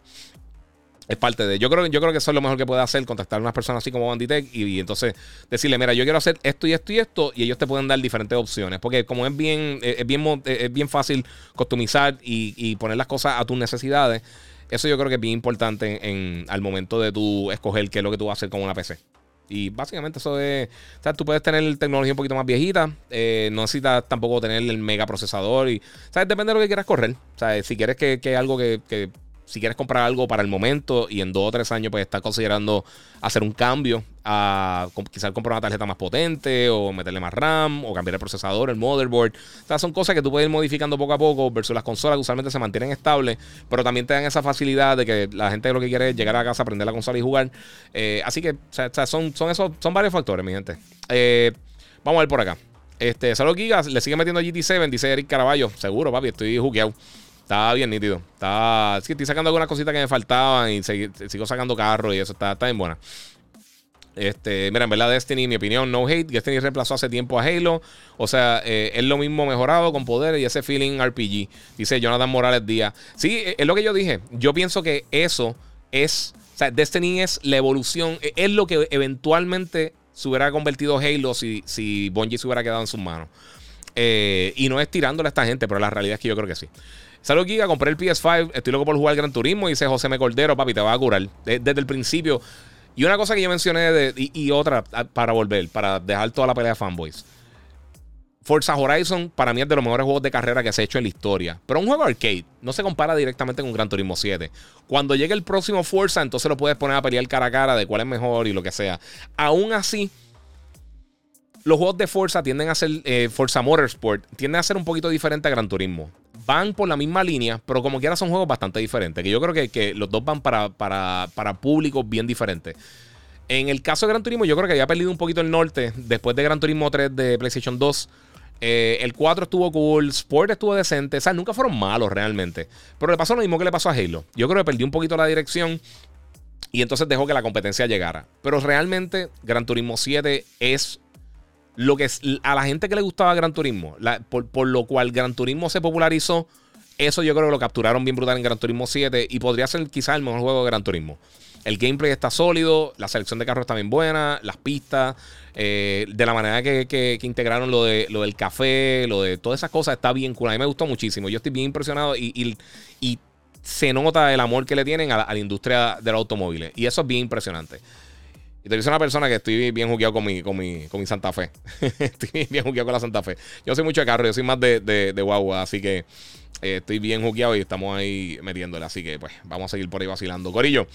es parte de. Yo creo, yo creo que eso es lo mejor que puede hacer, contactar a unas personas así como Banditech y, entonces decirle, mira, yo quiero hacer esto y esto y esto, y ellos te pueden dar diferentes opciones. Porque como es bien, eh, es bien, es bien fácil customizar y, poner las cosas a tus necesidades, eso yo creo que es bien importante en, al momento de tú escoger qué es lo que tú vas a hacer con una PC. Y básicamente eso es. O sea, tú puedes tener tecnología un poquito más viejita. Eh, no necesitas tampoco tener el mega procesador. Y, ¿sabes? Depende de lo que quieras correr. O sea, si quieres que, que algo que si quieres comprar algo para el momento y en dos o tres años pues estás considerando hacer un cambio a quizás comprar una tarjeta más potente o meterle más RAM o cambiar el procesador, el motherboard. O sea, son cosas que tú puedes ir modificando poco a poco versus las consolas que usualmente se mantienen estables, pero también te dan esa facilidad de que la gente lo que quiere es llegar a casa, aprender la consola y jugar. Eh, así que o sea, son, son, esos, son varios factores, mi gente. Eh, vamos a ver por acá. Este, Salud Gigas, le sigue metiendo GT7, dice Eric Caraballo. Seguro, papi, estoy jugueado. Está bien nítido. Está, sí, estoy sacando algunas cositas que me faltaban y sigo sacando carros y eso está, está bien buena. Este, mira, en verdad, Destiny, mi opinión, no hate. Destiny reemplazó hace tiempo a Halo. O sea, eh, es lo mismo mejorado con poder y ese feeling RPG. Dice Jonathan Morales Díaz. Sí, eh, es lo que yo dije. Yo pienso que eso es. O sea, Destiny es la evolución. E, es lo que eventualmente se hubiera convertido Halo si, si Bungie se hubiera quedado en sus manos. Eh, y no es tirándole a esta gente, pero la realidad es que yo creo que sí. Salud, Giga. Compré el PS5. Estoy loco por jugar Gran Turismo. Dice José M. Cordero, papi, te va a curar. Desde el principio. Y una cosa que yo mencioné y, otra para volver, para dejar toda la pelea fanboys. Forza Horizon para mí es de los mejores juegos de carrera que se ha hecho en la historia. Pero un juego arcade no se compara directamente con Gran Turismo 7. Cuando llegue el próximo Forza, entonces lo puedes poner a pelear cara a cara de cuál es mejor y lo que sea. Aún así, los juegos de Forza tienden a ser, eh, Forza Motorsport, tienden a ser un poquito diferente a Gran Turismo. Van por la misma línea, pero como quiera son juegos bastante diferentes. Que yo creo que, los dos van para, para, para públicos bien diferentes. En el caso de Gran Turismo, yo creo que había perdido un poquito el norte después de Gran Turismo 3 de PlayStation 2. Eh, el 4 estuvo cool, Sport estuvo decente. O sea, nunca fueron malos realmente. Pero le pasó lo mismo que le pasó a Halo. Yo creo que perdió un poquito la dirección y entonces dejó que la competencia llegara. Pero realmente Gran Turismo 7 es lo que es, a la gente que le gustaba Gran Turismo, por, por, lo cual Gran Turismo se popularizó. Eso yo creo que lo capturaron bien brutal en Gran Turismo 7 y podría ser quizás el mejor juego de Gran Turismo. El gameplay está sólido, la selección de carros está bien buena, las pistas, eh, de la manera que, integraron lo, de, lo del café, lo de todas esas cosas, está bien cool. A mí me gustó muchísimo. Yo estoy bien impresionado y, se nota el amor que le tienen a la, industria de los automóviles. Y eso es bien impresionante. Y te dice una persona que estoy bien jugueado con mi, con mi, con mi Santa Fe. estoy bien jugueado con la Santa Fe. Yo soy mucho de carro, yo soy más de, de, guagua, así que eh, estoy bien jugueado y estamos ahí metiéndole. Así que pues vamos a seguir por ahí vacilando. Corillo.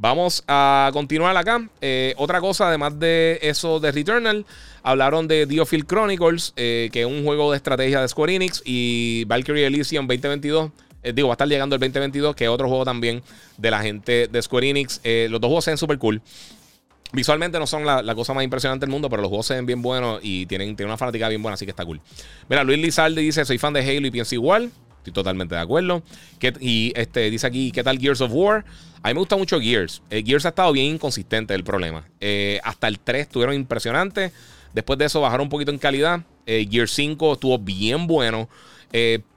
Vamos a continuar acá. Eh, otra cosa, además de eso de Returnal, hablaron de Diofield Chronicles, eh, que es un juego de estrategia de Square Enix, y Valkyrie Elysium 2022. Eh, digo, va a estar llegando el 2022, que es otro juego también de la gente de Square Enix. los dos juegos se ven súper cool. Visualmente no son la, cosa más impresionante del mundo, pero los juegos se ven bien buenos y tienen, tienen una fanática bien buena, así que está cool. Mira, Luis Lizalde dice: Soy fan de Halo y pienso igual. Estoy totalmente de acuerdo. y este, dice aquí, ¿qué tal Gears of War? A mí me gusta mucho Gears. Eh, Gears ha estado bien inconsistente el problema. Eh, hasta el 3 estuvieron impresionantes. Después de eso bajaron un poquito en calidad. Eh, Gears 5 estuvo bien bueno.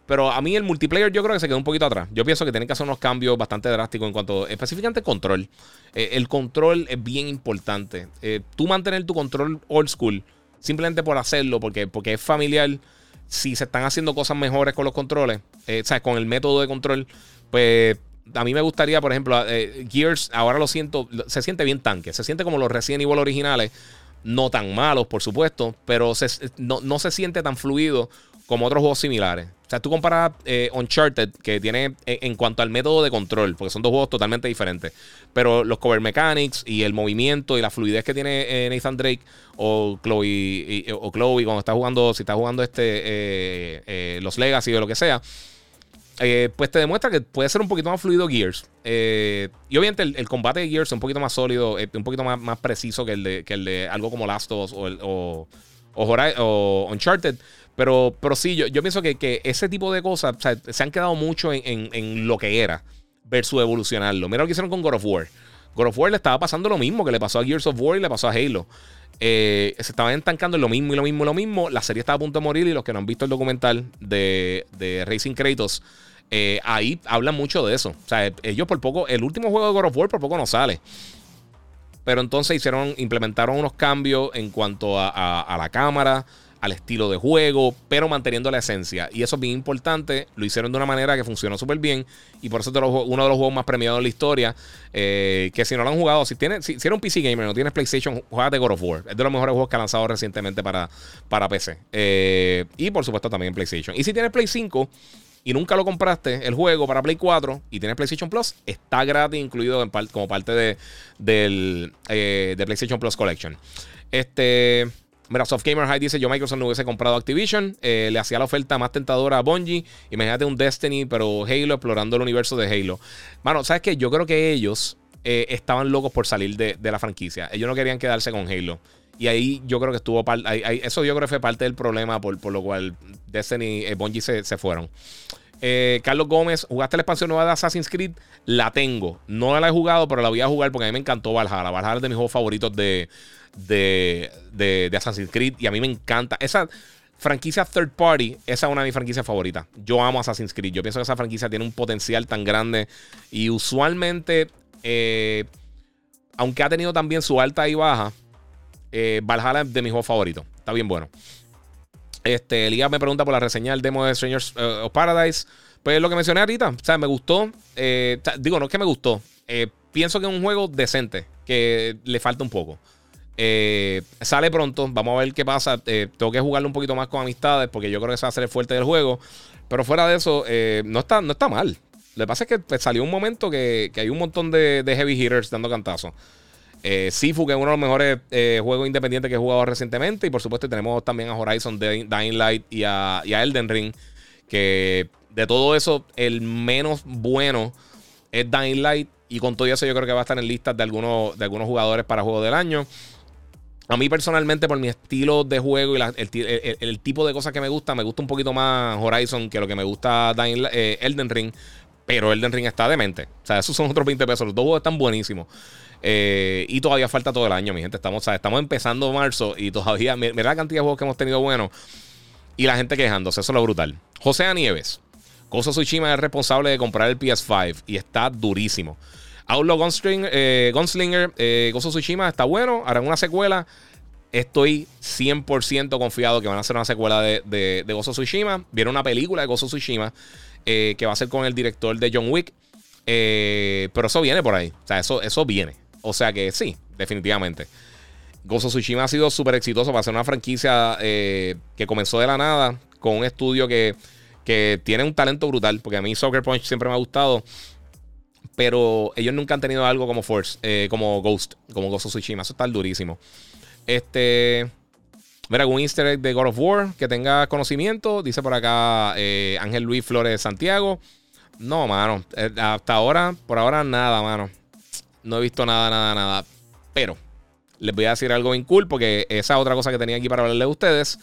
Pero a mí el multiplayer yo creo que se quedó un poquito atrás. Yo pienso que tienen que hacer unos cambios bastante drásticos en cuanto específicamente control. el control es bien importante. tú mantener tu control old school simplemente por hacerlo, porque, porque es familiar si se están haciendo cosas mejores con los controles, eh, sea, con el método de control, pues a mí me gustaría, por ejemplo, eh, Gears, ahora lo siento, se siente bien tanque, se siente como los Resident Evil originales, no tan malos, por supuesto, pero no, se siente tan fluido como otros juegos similares. O sea, tú comparas eh, Uncharted, que tiene en, cuanto al método de control, porque son dos juegos totalmente diferentes, pero los cover mechanics y el movimiento y la fluidez que tiene Nathan Drake o Chloe, o Chloe cuando está jugando, si está jugando este eh, eh, los Legacy o lo que sea, eh, pues te demuestra que puede ser un poquito más fluido Gears. y obviamente el, combate de Gears es un poquito más sólido, un poquito más, preciso que el, de, que el de algo como Last of Us o, o, Uncharted. Pero, pero sí, yo, yo pienso que, ese tipo de cosas se han quedado mucho en, en, lo que era versus evolucionarlo. Mira lo que hicieron con God of War. God of War le estaba pasando lo mismo que le pasó a Gears of War y le pasó a Halo. Eh, se estaban estancando en lo mismo y lo mismo y lo mismo. La serie estaba a punto de morir y los que no han visto el documental de, de Racing Kratos, eh, ahí hablan mucho de eso. O sea, ellos por poco, el último juego de God of War por poco no sale. Pero entonces hicieron, implementaron unos cambios en cuanto a la cámara, al estilo de juego, pero manteniendo la esencia. Y eso es bien importante. Lo hicieron de una manera que funcionó súper bien. Y por eso es uno de los juegos más premiados en la historia. Eh, que si no lo han jugado, si, tienes, si, eres un PC gamer, no tienes PlayStation, de God of War. Es de los mejores juegos que ha lanzado recientemente para, para PC. Eh, y por supuesto también PlayStation. Y si tienes Play 5 y nunca lo compraste, el juego para Play 4 y tienes PlayStation Plus, está gratis incluido como parte de, del, eh, de PlayStation Plus Collection. Este. Mira, Soft Gamer High dice: Yo, Microsoft no hubiese comprado Activision. Eh, le hacía la oferta más tentadora a Bungie. Imagínate un Destiny, pero Halo explorando el universo de Halo. Mano, ¿sabes qué? Yo creo que ellos eh, estaban locos por salir de, la franquicia. Ellos no querían quedarse con Halo. Y ahí yo creo que estuvo. eso yo creo que fue parte del problema por, por lo cual Destiny y eh, Bungie se, se fueron. Carlos Gómez, ¿jugaste la expansión nueva de Assassin's Creed? La tengo. No la he jugado, pero la voy a jugar porque a mí me encantó Valhalla. Valhalla es de mis juegos favoritos de, de, de, Assassin's Creed y a mí me encanta. Esa franquicia third party, esa es una de mis franquicias favoritas. Yo amo Assassin's Creed. Yo pienso que esa franquicia tiene un potencial tan grande y usualmente, eh, aunque ha tenido también su alta y baja, eh, Valhalla es de mis juegos favoritos. Está bien bueno. Este, Elías me pregunta por la reseña del demo de Strangers eh, of Paradise. Pues lo que mencioné ahorita, o me gustó. digo, no es que me gustó. pienso que es un juego decente, que le falta un poco. Eh, sale pronto, vamos a ver qué pasa. Eh, tengo que jugarlo un poquito más con amistades porque yo creo que ese va a ser el fuerte del juego. Pero fuera de eso, eh, no, está, no está mal. Lo que pasa es que pues, salió un momento que, hay un montón de, heavy hitters dando cantazos. Sifu, que es uno de los mejores juegos independientes que he jugado recientemente. Y por supuesto tenemos también a Horizon, Dying Light y a, y a Elden Ring. Que de todo eso, el menos bueno es Dying Light. Y con todo eso, yo creo que va a estar en listas de algunos, de algunos jugadores para juego del año. A mí personalmente, por mi estilo de juego y el, tipo de cosas que me gusta, me gusta un poquito más Horizon que lo que me gusta eh, Elden Ring. Pero Elden Ring está demente. O sea, esos son otros 20 pesos. Los dos juegos están buenísimos. Eh, y todavía falta todo el año, mi gente. Estamos, estamos empezando marzo y todavía, mira la cantidad de juegos que hemos tenido buenos. Y la gente quejándose. Eso es lo brutal. José Nieves. Gozo Tsushima es responsable de comprar el PS5 y está durísimo. Outlaw Gunslinger, eh, Gunslinger eh, Gozo Tsushima está bueno. Harán una secuela. Estoy 100% confiado que van a hacer una secuela de, de, Gozo Tsushima. Viene una película de Gozo Tsushima eh, que va a ser con el director de John Wick. pero eso viene por ahí. O sea, eso, eso viene. O sea que sí, definitivamente. Gozo Tsushima ha sido súper exitoso para ser una franquicia que comenzó de la nada con un estudio que, que tiene un talento brutal. Porque a mí Soccer Punch siempre me ha gustado pero ellos nunca han tenido algo como Force, eh, como Ghost, como Ghost of Tsushima. Eso está durísimo. Este. Mira, algún easter egg de God of War que tenga conocimiento. Dice por acá eh, Ángel Luis Flores Santiago. No, mano. Eh, hasta ahora, por ahora, nada, mano. No he visto nada, nada, nada. Pero les voy a decir algo bien cool porque esa es otra cosa que tenía aquí para hablarle a ustedes.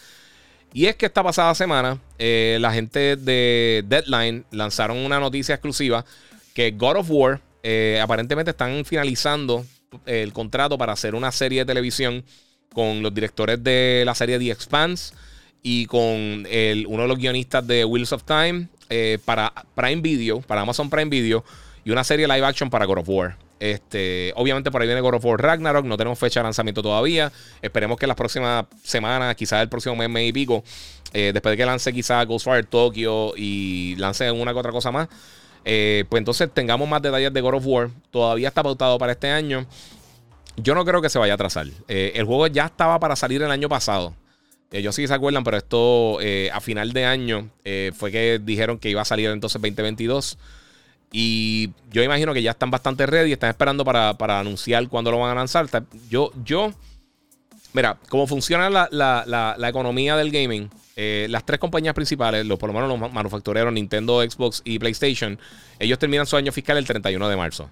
Y es que esta pasada semana, la gente de Deadline lanzaron una noticia exclusiva que God of War eh, aparentemente están finalizando el contrato para hacer una serie de televisión con los directores de la serie The Expanse y con el, uno de los guionistas de Wheels of Time eh, para Prime Video, para Amazon Prime Video y una serie live action para God of War. Este, obviamente por ahí viene God of War Ragnarok, no tenemos fecha de lanzamiento todavía. Esperemos que las próximas semanas, quizás el próximo mes, mes y pico, eh, después de que lance quizás Ghostfire Tokyo y lance una que otra cosa más, eh, pues entonces tengamos más detalles de God of War. Todavía está pautado para este año. Yo no creo que se vaya a atrasar. Eh, el juego ya estaba para salir el año pasado. Ellos yo sí se acuerdan, pero esto eh, a final de año fue que dijeron que iba a salir entonces 2022. Y yo imagino que ya están bastante ready. Están esperando para, anunciar cuándo lo van a lanzar. Yo, yo, mira, cómo funciona la, la economía del gaming. Eh, las tres compañías principales, los, por lo menos los manufactureros Nintendo, Xbox y PlayStation, ellos terminan su año fiscal el 31 de marzo.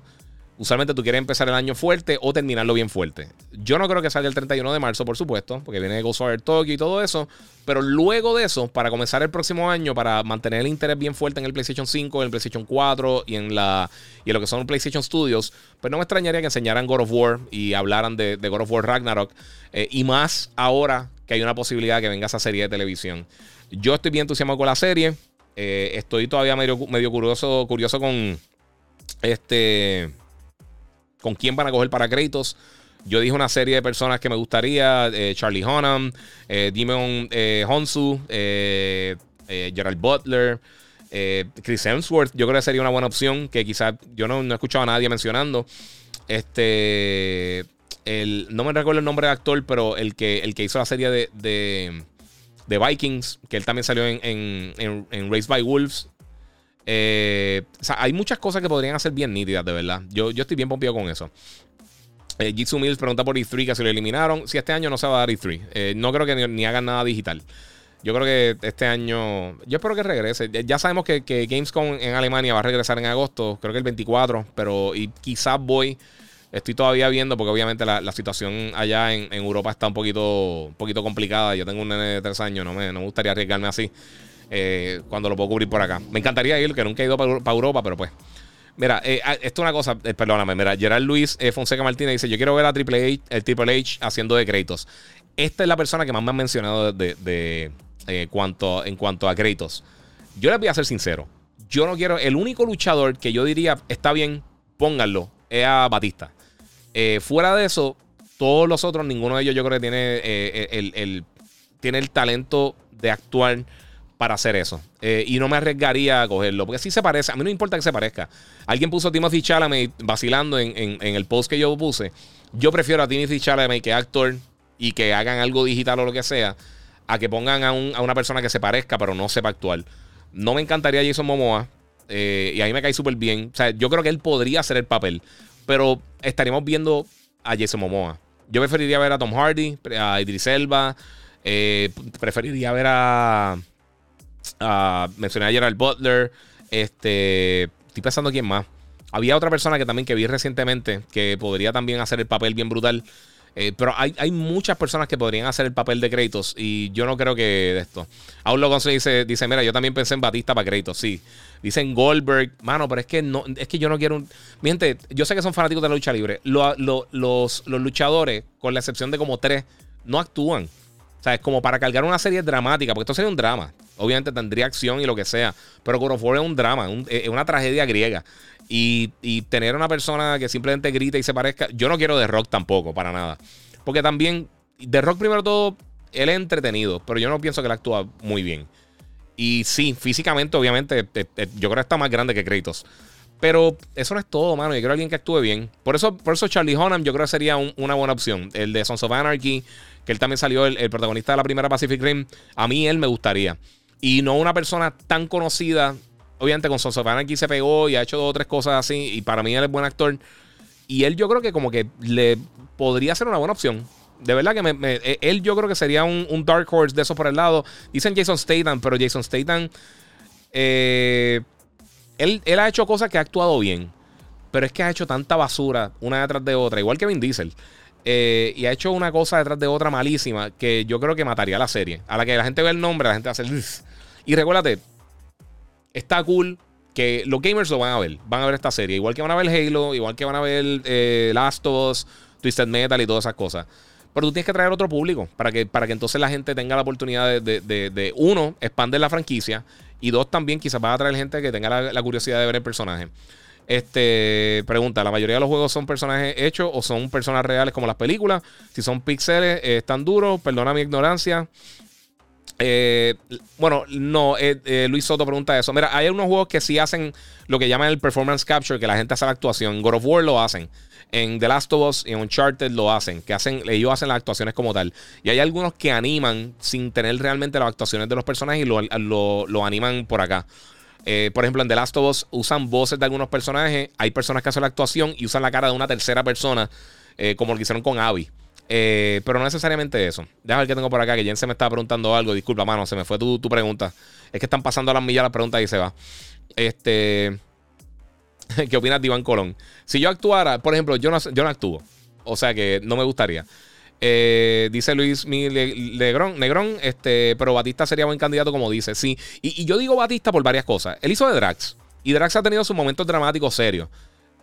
Usualmente tú quieres empezar el año fuerte o terminarlo bien fuerte. Yo no creo que salga el 31 de marzo, por supuesto, porque viene Ghostwire Tokyo y todo eso. Pero luego de eso, para comenzar el próximo año, para mantener el interés bien fuerte en el PlayStation 5, en el PlayStation 4 y en, la, y en lo que son PlayStation Studios, pues no me extrañaría que enseñaran God of War y hablaran de, God of War Ragnarok. Eh, y más ahora que hay una posibilidad de que venga esa serie de televisión. Yo estoy bien entusiasmado con la serie. Eh, estoy todavía medio, medio curioso, curioso con este. Con quién van a coger para créditos. Yo dije una serie de personas que me gustaría: eh, Charlie Hunnam, eh, Demon Honsu, Gerald Butler. Chris Hemsworth, yo creo que sería una buena opción. Que quizás yo no, he escuchado a nadie mencionando. Este no me recuerdo el nombre del actor, pero el que, el que hizo la serie de, de, Vikings, que él también salió en, en, en, Race by Wolves. Eh, o sea, hay muchas cosas que podrían hacer bien nítidas, de verdad. Yo, yo estoy bien pompido con eso. Eh, Jitsu Mills pregunta por E3 que se lo eliminaron. Si este año no se va a dar E3. Eh, no creo que ni, hagan nada digital. Yo creo que este año. Yo espero que regrese. Ya sabemos que, que, Gamescom en Alemania va a regresar en agosto. Creo que el 24. Pero y quizás voy Estoy todavía viendo, porque obviamente la, situación allá en, Europa está un poquito, un poquito complicada. Yo tengo un nene de tres años, no me, no me gustaría arriesgarme así eh, cuando lo puedo cubrir por acá. Me encantaría ir, que nunca he ido para, Europa, pero pues. Mira, eh, ah, esto es una cosa, eh, perdóname, mira, Gerard Luis Fonseca Martínez dice: Yo quiero ver a Triple H, el Triple H haciendo de créditos. Esta es la persona que más me han mencionado de, cuanto, en cuanto a créditos. Yo les voy a ser sincero. Yo no quiero. El único luchador que yo diría está bien, pónganlo, es a Batista. Fuera de eso, todos los otros, ninguno de ellos yo creo que tiene, el, tiene el talento de actuar para hacer eso. y no me arriesgaría a cogerlo. Porque si se parece. A mí no importa que se parezca. Alguien puso Timothy Chalamet vacilando en, el post que yo puse. Yo prefiero a Timothy Chalamet que actor y que hagan algo digital o lo que sea, a que pongan a, una persona que se parezca pero no sepa actuar. No me encantaría Jason Momoa. Eh, y a mí me cae súper bien. O sea, yo creo que él podría hacer el papel. Pero estaríamos viendo a Jason Momoa. Yo preferiría ver a Tom Hardy, a Idris Elba. Eh, preferiría ver a. a mencioné a Gerald Butler. Este. Estoy pensando quién más. Había otra persona que también que vi recientemente que podría también hacer el papel bien brutal. Eh, pero hay, muchas personas que podrían hacer el papel de Kratos y yo no creo que de esto. Aún lo dice, dice, mira, yo también pensé en Batista para Kratos, sí. Dicen Goldberg, mano, pero es que no, es que yo no quiero un... Mi gente, yo sé que son fanáticos de la lucha libre. los, los luchadores, con la excepción de como tres, no actúan. O sea, es como para cargar una serie dramática, porque esto sería un drama. Obviamente tendría acción y lo que sea. Pero God of es un drama, es una tragedia griega. Y, y, tener una persona que simplemente grita y se parezca. Yo no quiero The Rock tampoco, para nada. Porque también, The Rock, primero todo, él es entretenido, pero yo no pienso que él actúa muy bien. Y sí, físicamente, obviamente, yo creo que está más grande que Kratos. Pero eso no es todo, mano. Yo quiero alguien que actúe bien. Por eso, por eso Charlie Hunnam yo creo que sería una buena opción. El de Sons of Anarchy, que él también salió el, el, protagonista de la primera Pacific Rim. A mí él me gustaría. Y no una persona tan conocida obviamente con Sons aquí se pegó y ha hecho dos o tres cosas así. Y para mí él es buen actor. Y él yo creo que como que le podría ser una buena opción. De verdad que me, eh, él yo creo que sería un, Dark Horse de esos por el lado. Dicen Jason Statham, pero Jason Statham... Eh, él, ha hecho cosas que ha actuado bien. Pero es que ha hecho tanta basura una detrás de otra. Igual que Vin Diesel. Eh, y ha hecho una cosa detrás de otra malísima que yo creo que mataría la serie. A la que la gente ve el nombre, la gente a hacer... Y recuérdate, está cool que los gamers lo van a ver. Van a ver esta serie. Igual que van a ver Halo, igual que van a ver eh, Last of Us, Twisted Metal y todas esas cosas. Pero tú tienes que traer otro público para que, para que entonces la gente tenga la oportunidad de, uno, expandir la franquicia. Y dos, también quizás va a traer gente que tenga la, curiosidad de ver el personaje. Este, pregunta, ¿la mayoría de los juegos son personajes hechos o son personas reales como las películas? Si son pixeles, eh, están duros, perdona mi ignorancia. Eh, bueno, no, eh, eh, Luis Soto pregunta eso. Mira, hay unos juegos que sí hacen lo que llaman el performance capture, que la gente hace la actuación. God of War lo hacen. En The Last of Us y en Uncharted lo hacen. Que hacen, ellos hacen las actuaciones como tal. Y hay algunos que animan sin tener realmente las actuaciones de los personajes y lo, animan por acá. por ejemplo, en The Last of Us usan voces de algunos personajes. Hay personas que hacen la actuación y usan la cara de una tercera persona, como lo que hicieron con Abby. Eh, pero no necesariamente eso. Déjame ver qué tengo por acá, que Jen se me estaba preguntando algo. Disculpa, mano, se me fue tu, pregunta. Es que están pasando a las millas las preguntas y se va. Este. ¿Qué opinas de Iván Colón? Si yo actuara, por ejemplo, yo no, yo no actúo. O sea que no me gustaría. Eh, dice Luis Negrón, Negrón, este, pero Batista sería buen candidato, como dice. Sí, y, y, yo digo Batista por varias cosas. Él hizo de Drax. Y Drax ha tenido sus momentos dramáticos serios.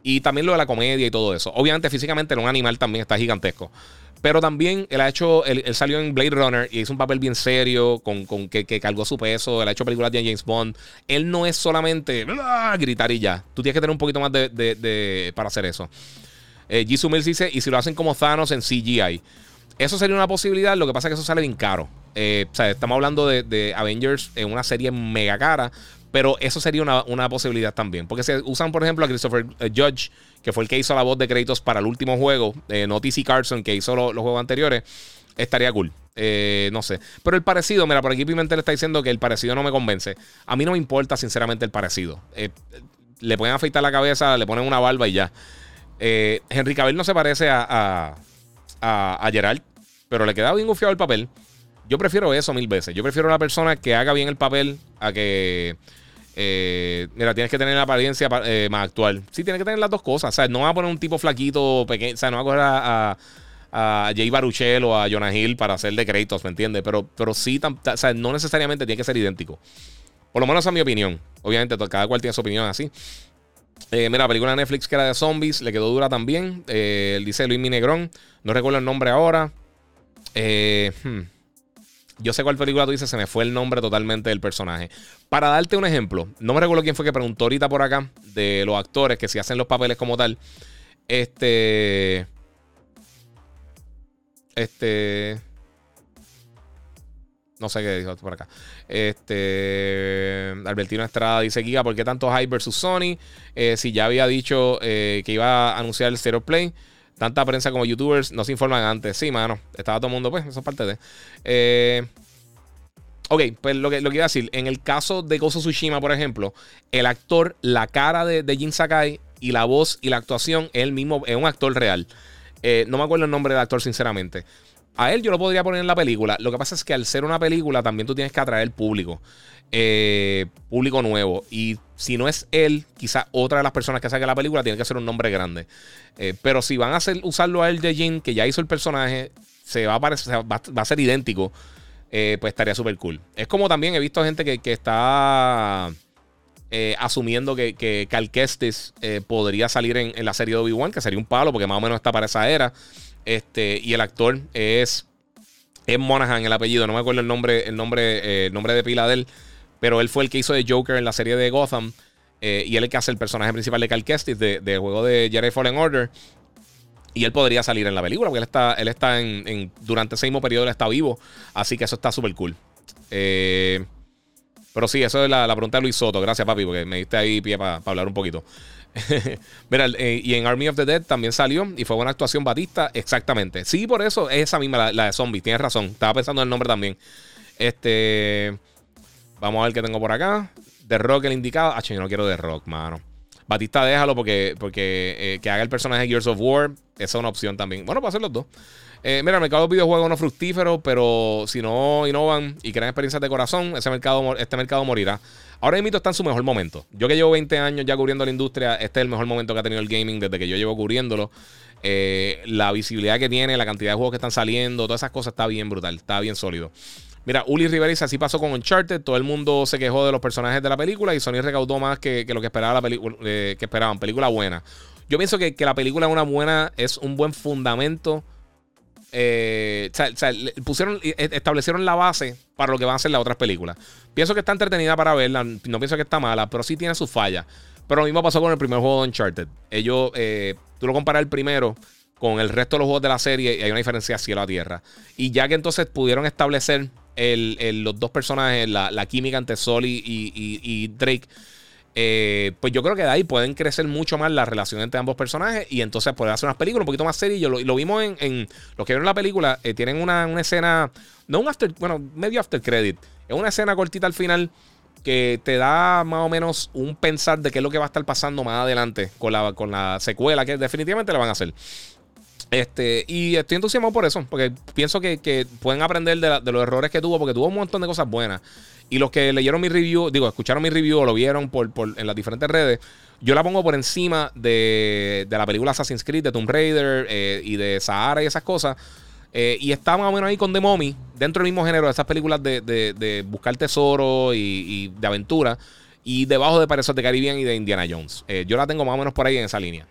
Y también lo de la comedia y todo eso. Obviamente, físicamente, en un animal también está gigantesco. Pero también él ha hecho, él, salió en Blade Runner y hizo un papel bien serio, con, con que, que, cargó su peso. Él ha hecho películas de James Bond. Él no es solamente gritar y ya. Tú tienes que tener un poquito más de, de, para hacer eso. Eh, Jisoo Mills dice, y si lo hacen como Thanos en CGI. Eso sería una posibilidad, lo que pasa es que eso sale bien caro. Eh, o sea, estamos hablando de, de, Avengers en una serie mega cara, pero eso sería una, posibilidad también. Porque se usan, por ejemplo, a Christopher eh, Judge que fue el que hizo la voz de créditos para el último juego, eh, no TC Carson, que hizo los juegos anteriores, estaría cool. Eh, no sé. Pero el parecido, mira, por aquí Pimentel está diciendo que el parecido no me convence. A mí no me importa, sinceramente, el parecido. Le pueden afeitar la cabeza, le ponen una barba y ya. Henry Cavill no se parece a, a, a, Gerald, pero le queda bien gufiado el papel. Yo prefiero eso mil veces. Yo prefiero una persona que haga bien el papel a que eh, mira, tienes que tener la apariencia eh, más actual. Sí, tienes que tener las dos cosas. O sea, no va a poner un tipo flaquito. O sea, no va a coger a, a, Jay Baruchel o a Jonah Hill para hacer de créditos, ¿me entiendes? Pero, pero sí, o sea, no necesariamente tiene que ser idéntico. Por lo menos a mi opinión. Obviamente, cada cual tiene su opinión así. Eh, mira, la película de Netflix que era de zombies, le quedó dura también. dice Luis Minegrón. No recuerdo el nombre ahora. Eh, hmm. Yo sé cuál película tú dices, se me fue el nombre totalmente del personaje. Para darte un ejemplo, no me recuerdo quién fue que preguntó ahorita por acá de los actores que si hacen los papeles como tal. Este. Este. No sé qué dijo por acá. Este. Albertino Estrada dice: Giga, ¿por qué tanto Hype versus Sony? Eh, si ya había dicho eh, que iba a anunciar el Zero Play. Tanta prensa como youtubers no se informan antes. Sí, mano. Estaba todo el mundo, pues, eso es parte de. Eh, ok, pues lo que, lo que iba a decir. En el caso de Gozo Tsushima, por ejemplo, el actor, la cara de, de Jin Sakai y la voz y la actuación es mismo, es un actor real. Eh, no me acuerdo el nombre del actor, sinceramente. A él yo lo podría poner en la película. Lo que pasa es que al ser una película también tú tienes que atraer público. Eh, público nuevo. Y si no es él, quizás otra de las personas que saque la película tiene que ser un nombre grande. Eh, pero si van a hacer, usarlo a él de Jin, que ya hizo el personaje, se va a, parecer, va, a ser idéntico. Pues estaría súper cool. Es como también he visto gente que, está asumiendo que, que Cal Kestis podría salir en, la serie de Obi-Wan, que sería un palo, porque más o menos está para esa era. Este, y el actor es, es Monahan, el apellido. No me acuerdo el nombre, el nombre, eh, nombre de pila de él. Pero él fue el que hizo de Joker en la serie de Gotham. Eh, y él es el que hace el personaje principal de Cal Kestis, de, juego de Jedi Fallen Order. Y él podría salir en la película, porque él está, él está en, durante ese mismo periodo, él está vivo. Así que eso está súper cool. Eh, pero sí, eso es la, pregunta de Luis Soto. Gracias, papi, porque me diste ahí pie para hablar un poquito. Mira, eh, y en Army of the Dead también salió y fue buena actuación Batista, exactamente. Sí, por eso es esa misma, la, de zombies, tienes razón. Estaba pensando en el nombre también. Este. Vamos a ver qué tengo por acá. The Rock, el indicado. Ah, yo no quiero The Rock, mano. Batista, déjalo porque, porque eh, que haga el personaje de Gears of War. Esa es una opción también. Bueno, para hacer los dos. Eh, mira, el mercado de videojuegos no fructífero, pero si no innovan y crean experiencias de corazón, ese mercado, este mercado morirá. Ahora mismo está en su mejor momento. Yo que llevo 20 años ya cubriendo la industria, este es el mejor momento que ha tenido el gaming desde que yo llevo cubriéndolo. Eh, la visibilidad que tiene, la cantidad de juegos que están saliendo, todas esas cosas está bien brutal, está bien sólido. Mira, Uli Rivera dice, así pasó con Uncharted, todo el mundo se quejó de los personajes de la película y Sony recaudó más que, lo que, esperaba la eh, que esperaban. Película buena. Yo pienso que, que la película es una buena, es un buen fundamento eh, pusieron, e, establecieron la base para lo que van a ser las otras películas. Pienso que está entretenida para verla, no pienso que está mala, pero sí tiene sus fallas. Pero lo mismo pasó con el primer juego de Uncharted. Ellos, eh, tú lo comparas el primero con el resto de los juegos de la serie y hay una diferencia cielo a tierra. Y ya que entonces pudieron establecer los dos personajes, la, química entre Sol y Drake eh, pues yo creo que de ahí pueden crecer mucho más la relación entre ambos personajes y entonces poder hacer unas películas un poquito más serias. Lo, lo vimos en, los que vieron la película, eh, tienen una, escena, no un after, bueno, medio after credit, es una escena cortita al final que te da más o menos un pensar de qué es lo que va a estar pasando más adelante con la, con la secuela, que definitivamente la van a hacer. Este, y estoy entusiasmado por eso, porque pienso que, pueden aprender de, de, los errores que tuvo, porque tuvo un montón de cosas buenas. Y los que leyeron mi review, digo, escucharon mi review o lo vieron por, en las diferentes redes, yo la pongo por encima de, la película Assassin's Creed, de Tomb Raider eh, y de Sahara y esas cosas. Eh, y está más o menos ahí con The Mommy, dentro del mismo género de esas películas de, buscar tesoro y, de aventura. Y debajo de Pirates de Caribbean y de Indiana Jones. Eh, yo la tengo más o menos por ahí en esa línea.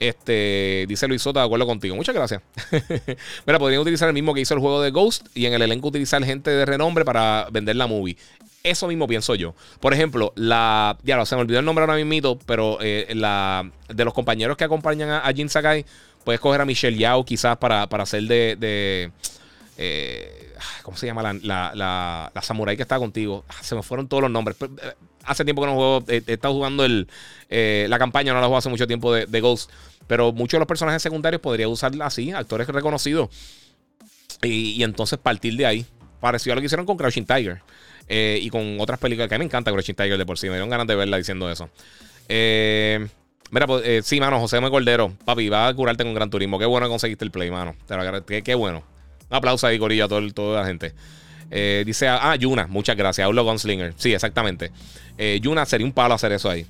Este, dice Luis Soto, de acuerdo contigo. Muchas gracias. Mira, podrían utilizar el mismo que hizo el juego de Ghost y en el elenco utilizar gente de renombre para vender la movie. Eso mismo pienso yo. Por ejemplo, la. Ya no, se me olvidó el nombre ahora mismo, pero eh, la, de los compañeros que acompañan a, Jin Sakai, puedes coger a Michelle Yao quizás para, para hacer de. de eh, ¿Cómo se llama? La, la, la, samurai que está contigo. Ah, se me fueron todos los nombres. Eh, hace tiempo que no juego. He, estado jugando el, la campaña, no la juego hace mucho tiempo de Ghost. Pero muchos de los personajes secundarios podría usarla así, actores reconocidos. Y, entonces partir de ahí. Pareció a lo que hicieron con Crouching Tiger. Eh, y con otras películas que a mí me encanta Crouching Tiger de por sí. Me dieron ganas de verla diciendo eso. Eh, mira, pues, eh, sí, mano, José M. Cordero. Papi, va a curarte con Gran Turismo. Qué bueno que conseguiste el play, mano. Qué, qué bueno. Un aplauso ahí, Corillo, a todo, toda la gente. dice, ah, Yuna, muchas gracias. Outlaw Gunslinger. Sí, exactamente. Yuna, sería un palo hacer eso ahí.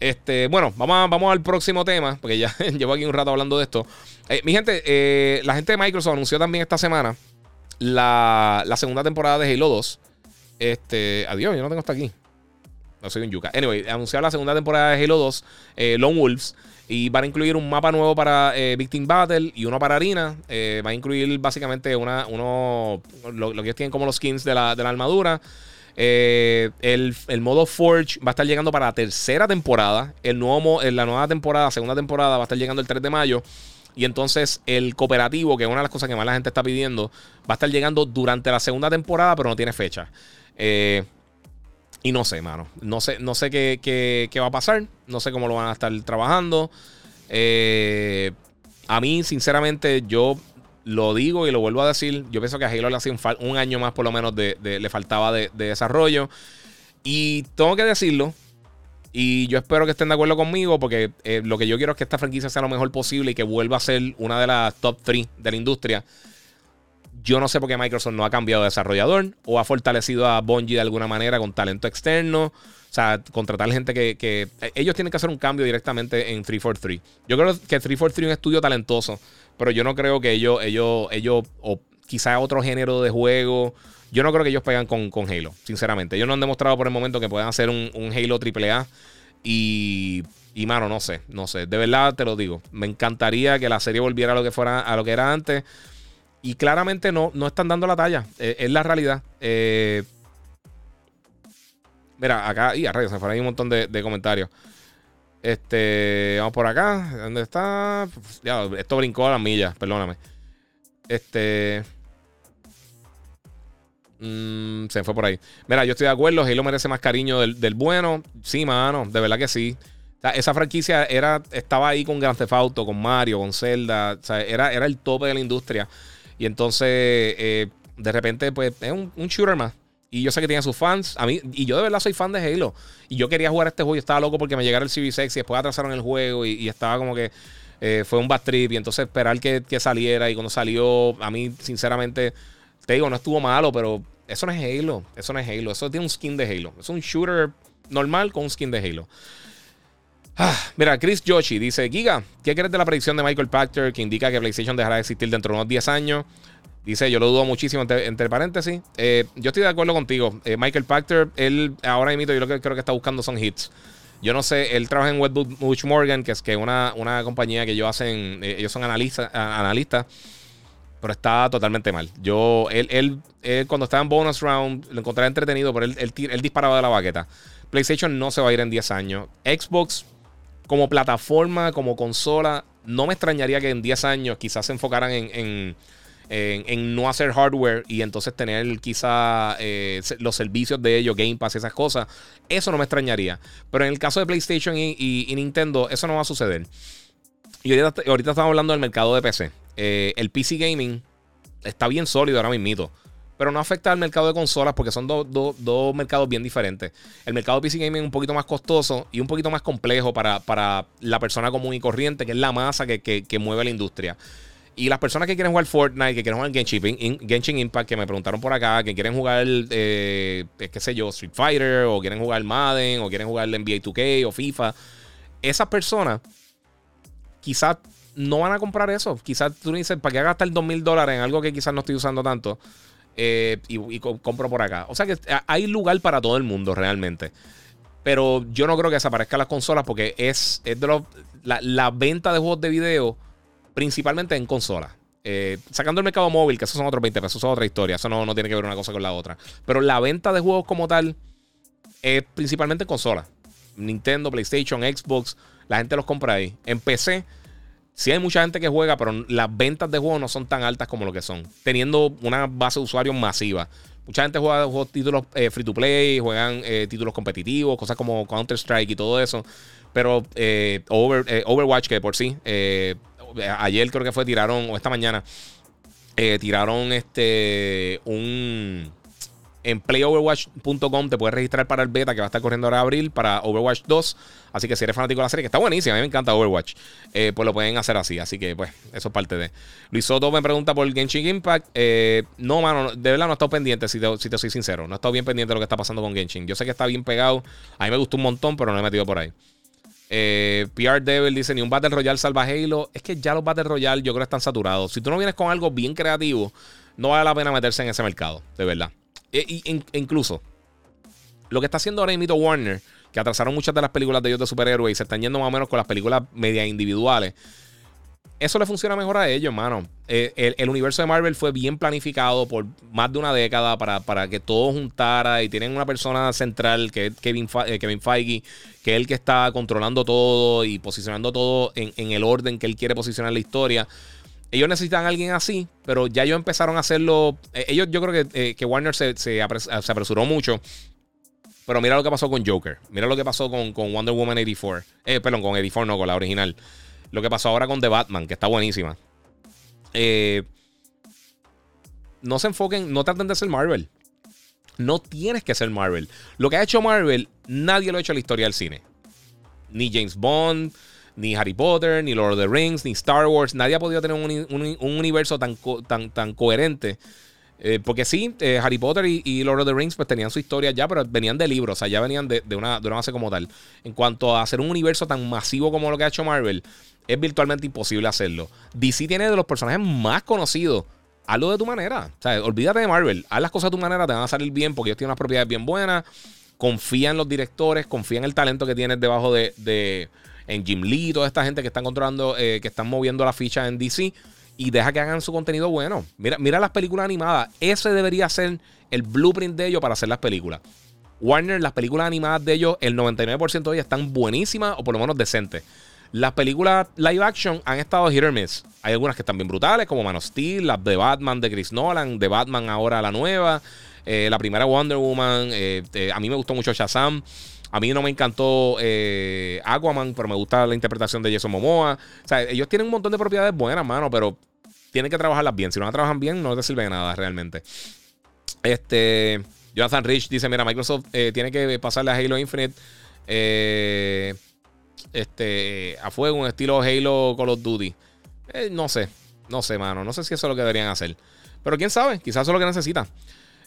Este, bueno, vamos, vamos al próximo tema, porque ya llevo aquí un rato hablando de esto. Eh, mi gente, eh, la gente de Microsoft anunció también esta semana la, segunda temporada de Halo 2. Este, adiós, yo no tengo hasta aquí. No soy un yuca. Anyway, anunció la segunda temporada de Halo 2, eh, Lone Wolves. Y van a incluir un mapa nuevo para Victim Battle y uno para Arena. va a incluir básicamente una, uno, lo, que ellos tienen como los skins de la, de la armadura. Eh, el, modo Forge va a estar llegando para la tercera temporada. El nuevo, la nueva temporada, segunda temporada, va a estar llegando el 3 de mayo. Y entonces el cooperativo, que es una de las cosas que más la gente está pidiendo, va a estar llegando durante la segunda temporada, pero no tiene fecha. Eh, y no sé, mano. No sé, no sé qué, va a pasar. No sé cómo lo van a estar trabajando. Eh, a mí, sinceramente, yo lo digo y lo vuelvo a decir. Yo pienso que a Halo le hacía un, año más, por lo menos, le faltaba de, desarrollo. Y tengo que decirlo. Y yo espero que estén de acuerdo conmigo porque eh, lo que yo quiero es que esta franquicia sea lo mejor posible y que vuelva a ser una de las top 3 de la industria. Yo no sé por qué Microsoft no ha cambiado de desarrollador o ha fortalecido a Bungie de alguna manera con talento externo. O sea, contratar gente que, que, Ellos tienen que hacer un cambio directamente en 343. Yo creo que 343 es un estudio talentoso, pero yo no creo que ellos, ellos, ellos o quizá otro género de juego. Yo no creo que ellos pegan con, con, Halo, sinceramente. Ellos no han demostrado por el momento que puedan hacer un, un Halo AAA. Y, y, mano, no sé, no sé. De verdad te lo digo. Me encantaría que la serie volviera a lo que, fuera, a lo que era antes. Y claramente no, no están dando la talla. Eh, es la realidad. Eh, Mira, acá, y a rayos, se fueron ahí un montón de, comentarios. Este, vamos por acá. ¿Dónde está? Ya, esto brincó a las millas, perdóname. Este. Mm, se fue por ahí. Mira, yo estoy de acuerdo. Halo merece más cariño del, bueno. Sí, mano, de verdad que sí. esa franquicia era, estaba ahí con Grand Theft Auto, con Mario, con Zelda. O sea, era, era el tope de la industria. Y entonces, eh, de repente, pues es un, un shooter más. Y yo sé que tiene sus fans. A mí, y yo de verdad soy fan de Halo. Y yo quería jugar este juego y estaba loco porque me llegara el Series X y después atrasaron el juego y, estaba como que eh, fue un bad trip. Y entonces esperar que, saliera. Y cuando salió, a mí, sinceramente, te digo, no estuvo malo, pero eso no es Halo. Eso no es Halo. Eso tiene un skin de Halo. Es un shooter normal con un skin de Halo. Ah, mira, Chris Yoshi dice: Giga, ¿qué crees de la predicción de Michael Pachter que indica que PlayStation dejará de existir dentro de unos 10 años? Dice, yo lo dudo muchísimo, entre, paréntesis. Eh, yo estoy de acuerdo contigo. Eh, Michael Pachter, él ahora mismo yo lo que creo que está buscando son hits. Yo no sé, él trabaja en Wedbush Morgan, que es que una, una compañía que ellos hacen, eh, ellos son analistas, analistas, pero está totalmente mal. Yo, él, él, cuando estaba en bonus round, lo encontré entretenido, pero él, él, disparaba de la baqueta. PlayStation no se va a ir en 10 años. Xbox, como plataforma, como consola, no me extrañaría que en 10 años quizás se enfocaran en en, no hacer hardware y entonces tener quizá eh, los servicios de ellos, Game Pass, esas cosas, eso no me extrañaría. Pero en el caso de PlayStation y, Nintendo, eso no va a suceder. Y ahorita, estamos hablando del mercado de PC. Eh, el PC Gaming está bien sólido ahora mismo. Pero no afecta al mercado de consolas porque son dos mercados bien diferentes. El mercado de PC Gaming es un poquito más costoso y un poquito más complejo para, para la persona común y corriente, que es la masa que, que mueve la industria. Y las personas que quieren jugar Fortnite, que quieren jugar Genshin, Genshin Impact, que me preguntaron por acá, que quieren jugar, eh, qué sé yo, Street Fighter, o quieren jugar Madden, o quieren jugar NBA 2K o FIFA, esas personas quizás no van a comprar eso. Quizás tú dices, ¿para qué gastar dos mil dólares en algo que quizás no estoy usando tanto? Eh, y, compro por acá. O sea que hay lugar para todo el mundo realmente. Pero yo no creo que desaparezcan las consolas porque es, de los, la, la venta de juegos de video principalmente en consola. Eh, sacando el mercado móvil, que esos son otros 20 pesos, eso es otra historia. Eso no, no, tiene que ver una cosa con la otra. Pero la venta de juegos como tal es principalmente en consola. Nintendo, PlayStation, Xbox, la gente los compra ahí. En PC, sí hay mucha gente que juega, pero las ventas de juegos no son tan altas como lo que son. Teniendo una base de usuarios masiva. Mucha gente juega juegos, títulos eh, free to play, juegan eh, títulos competitivos, cosas como Counter-Strike y todo eso. Pero Overwatch, que por sí ayer creo que fue, tiraron, o esta mañana, eh, tiraron este un en playoverwatch.com te puedes registrar para el beta que va a estar corriendo ahora en abril para Overwatch 2. Así que si eres fanático de la serie, que está buenísima, a mí me encanta Overwatch, eh, pues lo pueden hacer así. Así que, pues, eso es parte de. Luis Soto me pregunta por Genshin Impact. Eh, no, mano, de verdad no he estado pendiente, si te, si te soy sincero. No he estado bien pendiente de lo que está pasando con Genshin. Yo sé que está bien pegado. A mí me gustó un montón, pero no me he metido por ahí. Eh, PR Devil dice: ni un Battle Royale salva Halo. Es que ya los Battle Royale yo creo están saturados. Si tú no vienes con algo bien creativo, no vale la pena meterse en ese mercado, de verdad. E, incluso, lo que está haciendo ahora mismo Warner, que atrasaron muchas de las películas de ellos de superhéroes y se están yendo más o menos con las películas media individuales. Eso le funciona mejor a ellos, hermano. Eh, el, universo de Marvel fue bien planificado por más de una década para, que todo juntara y tienen una persona central que es Kevin, eh, Kevin Feige, que es el que está controlando todo y posicionando todo en, el orden que él quiere posicionar la historia. Ellos necesitan a alguien así, pero ya ellos empezaron a hacerlo. Eh, ellos, yo creo que, Warner se, apresuró mucho. Pero mira lo que pasó con Joker. Mira lo que pasó con, con Wonder Woman 84. perdón, con 84, no, con la original. Lo que pasó ahora con The Batman, que está buenísima. Eh, no se enfoquen, no traten de ser Marvel. No tienes que ser Marvel. Lo que ha hecho Marvel, nadie lo ha hecho en la historia del cine. Ni James Bond, ni Harry Potter, ni Lord of the Rings, ni Star Wars. Nadie ha podido tener un, universo tan, coherente. Eh, porque sí, eh, Harry Potter y, Lord of the Rings pues tenían su historia ya, pero venían de libros, o sea, ya venían de, una, de una base como tal. En cuanto a hacer un universo tan masivo como lo que ha hecho Marvel, es virtualmente imposible hacerlo. DC tiene de los personajes más conocidos. Hazlo de tu manera. O sea, olvídate de Marvel. Haz las cosas de tu manera, te van a salir bien porque ellos tienen unas propiedades bien buenas. Confía en los directores, confía en el talento que tienes debajo de, en Jim Lee, toda esta gente que están controlando, eh, que están moviendo la ficha en DC y deja que hagan su contenido bueno. Mira, mira las películas animadas. Ese debería ser el blueprint de ellos para hacer las películas. Warner, las películas animadas de ellos, el 99% de ellas están buenísimas o por lo menos decentes. Las películas live action han estado hit or miss. Hay algunas que están bien brutales, como Man of Steel, las de Batman de Chris Nolan, de Batman ahora la nueva, eh, la primera Wonder Woman. Eh, eh, a mí me gustó mucho Shazam. A mí no me encantó Aquaman, pero me gusta la interpretación de Jason Momoa. O sea, ellos tienen un montón de propiedades buenas, mano, pero tienen que trabajarlas bien. Si no las trabajan bien, no les sirve de nada realmente. Este. Jonathan Rich dice: Mira, Microsoft tiene que pasarle a Halo Infinite. Eh este, a fuego, un estilo Halo Call of Duty. Eh, no sé, no sé, mano. No sé si eso es lo que deberían hacer. Pero quién sabe, quizás eso es lo que necesita.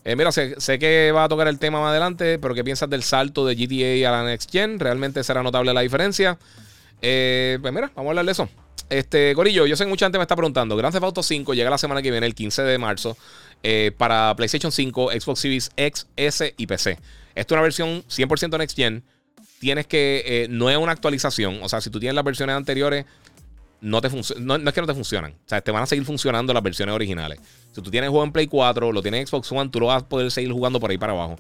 Eh, mira, sé, que va a tocar el tema más adelante, pero ¿qué piensas del salto de GTA a la Next Gen? ¿Realmente será notable la diferencia? Eh, pues mira, vamos a hablar de eso. Este, Corillo, yo sé que mucha gente me está preguntando. Grand Theft Auto 5 llega la semana que viene, el 15 de marzo, para PlayStation 5, Xbox Series X, S y PC. Esto es una versión 100% Next Gen tienes que. Eh, no es una actualización. O sea, si tú tienes las versiones anteriores, no, te no, es que no te funcionan. O sea, te van a seguir funcionando las versiones originales. Si tú tienes juego en Play 4, lo tienes en Xbox One, tú lo vas a poder seguir jugando por ahí para abajo.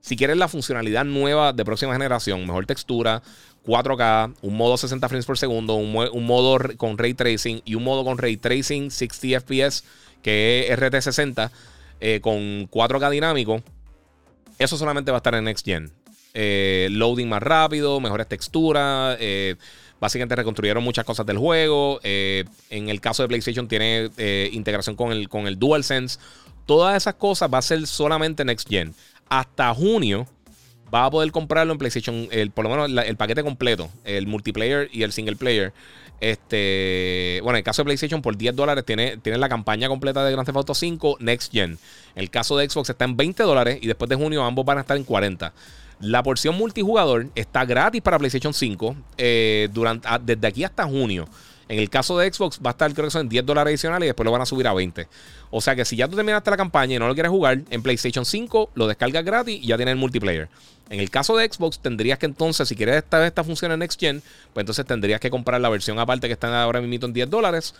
Si quieres la funcionalidad nueva de próxima generación, mejor textura, 4K, un modo 60 frames por segundo, un, modo con ray tracing y un modo con ray tracing 60 FPS, que es RT60, eh, con 4K dinámico, eso solamente va a estar en Next Gen. Eh, loading más rápido, mejores texturas. Eh, básicamente reconstruyeron muchas cosas del juego. Eh, en el caso de PlayStation tiene integración con el, con el DualSense. Todas esas cosas va a ser solamente Next Gen. Hasta junio va a poder comprarlo en PlayStation, el, por lo menos el paquete completo, el multiplayer y el single player. Este, bueno, en el caso de PlayStation, por 10 dólares tiene, tiene la campaña completa de Grand Theft Auto 5 Next Gen. En el caso de Xbox está en 20 dólares y después de junio ambos van a estar en 40. La porción multijugador está gratis para PlayStation 5 eh, durante, ah, desde aquí hasta junio. En el caso de Xbox va a estar, creo que son 10 dólares adicionales y después lo van a subir a 20. O sea que si ya tú terminaste la campaña y no lo quieres jugar, en PlayStation 5 lo descargas gratis y ya tienes el multiplayer. En el caso de Xbox, tendrías que entonces, si quieres esta, esta función en Next Gen, pues entonces tendrías que comprar la versión aparte que está ahora mismo en 10 dólares.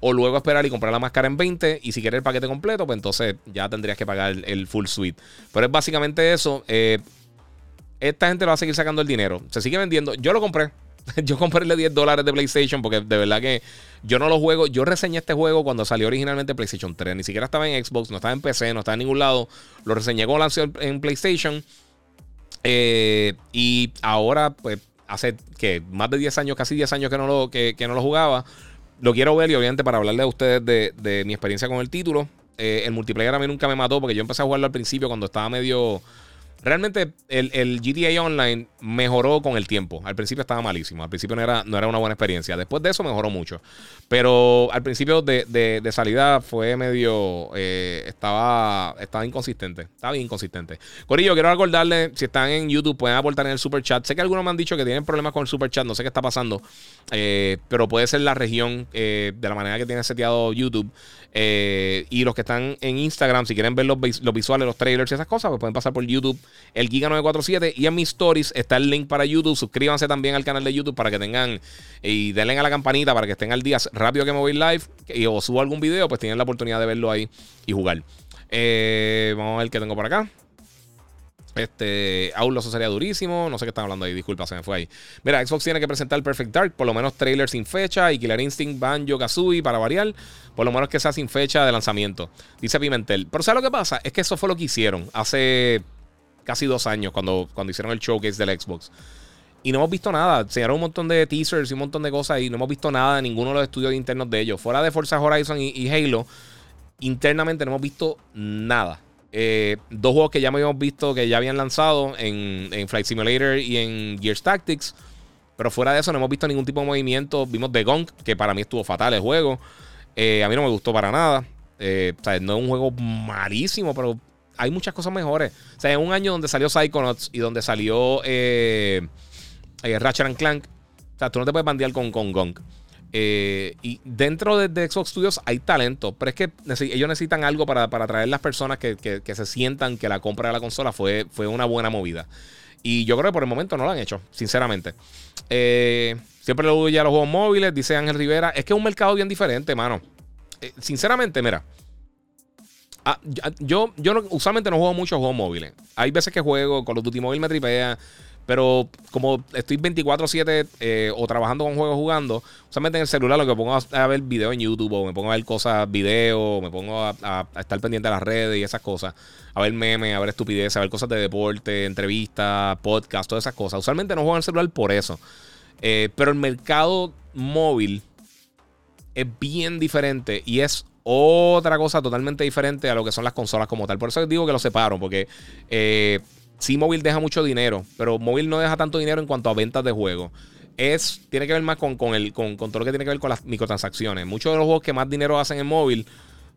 O luego esperar y comprar la máscara en 20. Y si quieres el paquete completo, pues entonces ya tendrías que pagar el, full suite. Pero es básicamente eso. Eh, esta gente lo va a seguir sacando el dinero. Se sigue vendiendo. Yo lo compré. Yo compré el de 10 dólares de PlayStation porque de verdad que yo no lo juego. Yo reseñé este juego cuando salió originalmente PlayStation 3. Ni siquiera estaba en Xbox, no estaba en PC, no estaba en ningún lado. Lo reseñé cuando lanzó en PlayStation. Eh, y ahora, pues, hace que más de 10 años, casi 10 años que no lo, que, no lo jugaba. Lo quiero ver y obviamente para hablarle a ustedes de, mi experiencia con el título. Eh, el multiplayer a mí nunca me mató porque yo empecé a jugarlo al principio cuando estaba medio Realmente el, GTA Online mejoró con el tiempo. Al principio estaba malísimo. Al principio no era, no era una buena experiencia. Después de eso mejoró mucho. Pero al principio de, salida fue medio... Eh, estaba, estaba inconsistente. Estaba inconsistente. Corillo, quiero recordarle, si están en YouTube, pueden aportar en el super chat. Sé que algunos me han dicho que tienen problemas con el super chat. No sé qué está pasando. Eh, pero puede ser la región eh, de la manera que tiene seteado YouTube. Eh, y los que están en Instagram, si quieren ver los, visuales, los trailers y esas cosas, pues pueden pasar por YouTube, el Giga947. Y en mis stories está el link para YouTube. Suscríbanse también al canal de YouTube para que tengan y denle a la campanita para que estén al día rápido que me voy live y, o subo algún video, pues tienen la oportunidad de verlo ahí y jugar. Eh, vamos a ver qué tengo por acá. Este, aún eso sería durísimo. No sé qué están hablando ahí, disculpa, se me fue ahí. Mira, Xbox tiene que presentar Perfect Dark, por lo menos trailer sin fecha, y Killer Instinct, Banjo, Kazooie, para variar. Por lo menos que sea sin fecha de lanzamiento. Dice Pimentel. Pero ¿sabes lo que pasa? Es que eso fue lo que hicieron hace casi dos años, cuando, cuando hicieron el showcase del Xbox. Y no hemos visto nada. Enseñaron un montón de teasers y un montón de cosas y no hemos visto nada de ninguno de los estudios internos de ellos. Fuera de Forza Horizon y, Halo, internamente no hemos visto nada. Eh, dos juegos que ya habíamos visto que ya habían lanzado en, Flight Simulator y en Gears Tactics. Pero fuera de eso no hemos visto ningún tipo de movimiento. Vimos The Gunk, que para mí estuvo fatal el juego. Eh, a mí no me gustó para nada. Eh, o sea, no es un juego malísimo, pero hay muchas cosas mejores. O sea, en un año donde salió Psychonauts y donde salió Ratchet Clank, o sea, tú no te puedes bandear con, con Gong. Eh, y dentro de, Xbox Studios hay talento, pero es que ellos necesitan algo para, para atraer las personas que, se sientan que la compra de la consola fue, fue una buena movida. Y yo creo que por el momento no lo han hecho, sinceramente. siempre lo huye a los juegos móviles, dice Ángel Rivera. Es que es un mercado bien diferente, mano. sinceramente, mira. Ah, yo, yo usualmente no juego muchos juegos móviles. Hay veces que juego, con los Duty Mobile me tripea. Pero como estoy 24-7 eh, o trabajando con juegos jugando, usualmente en el celular lo que pongo a, ver videos en YouTube o me pongo a ver cosas, videos, me pongo a, estar pendiente de las redes y esas cosas. A ver memes, a ver estupideces, a ver cosas de deporte, entrevistas, podcast, todas esas cosas. Usualmente no juego en el celular por eso. Eh, pero el mercado móvil es bien diferente y es otra cosa totalmente diferente a lo que son las consolas como tal. Por eso digo que lo separo, porque eh, sí, móvil deja mucho dinero, pero móvil no deja tanto dinero en cuanto a ventas de juegos. Es, tiene que ver más con, el, con, todo lo que tiene que ver con las microtransacciones. Muchos de los juegos que más dinero hacen en móvil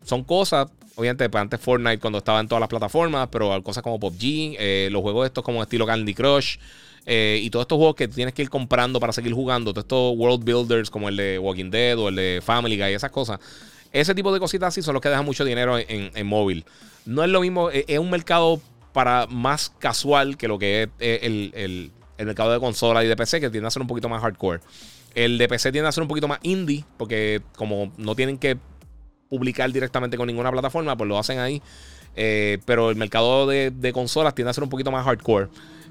son cosas, obviamente, pues antes Fortnite cuando estaba en todas las plataformas, pero cosas como PUBG, eh, los juegos estos como estilo Candy Crush. Eh, y todos estos juegos que tienes que ir comprando para seguir jugando, todos estos world builders como el de Walking Dead o el de Family Guy, esas cosas, ese tipo de cositas así son los que dejan mucho dinero en, móvil. No es lo mismo, e, es un mercado para más casual que lo que es eh, el, mercado de consola y de PC, que tiende a ser un poquito más hardcore. El de PC tiende a ser un poquito más indie, porque como no tienen que publicar directamente con ninguna plataforma, pues lo hacen ahí. Eh, pero el mercado de, consolas tiende a ser un poquito más hardcore.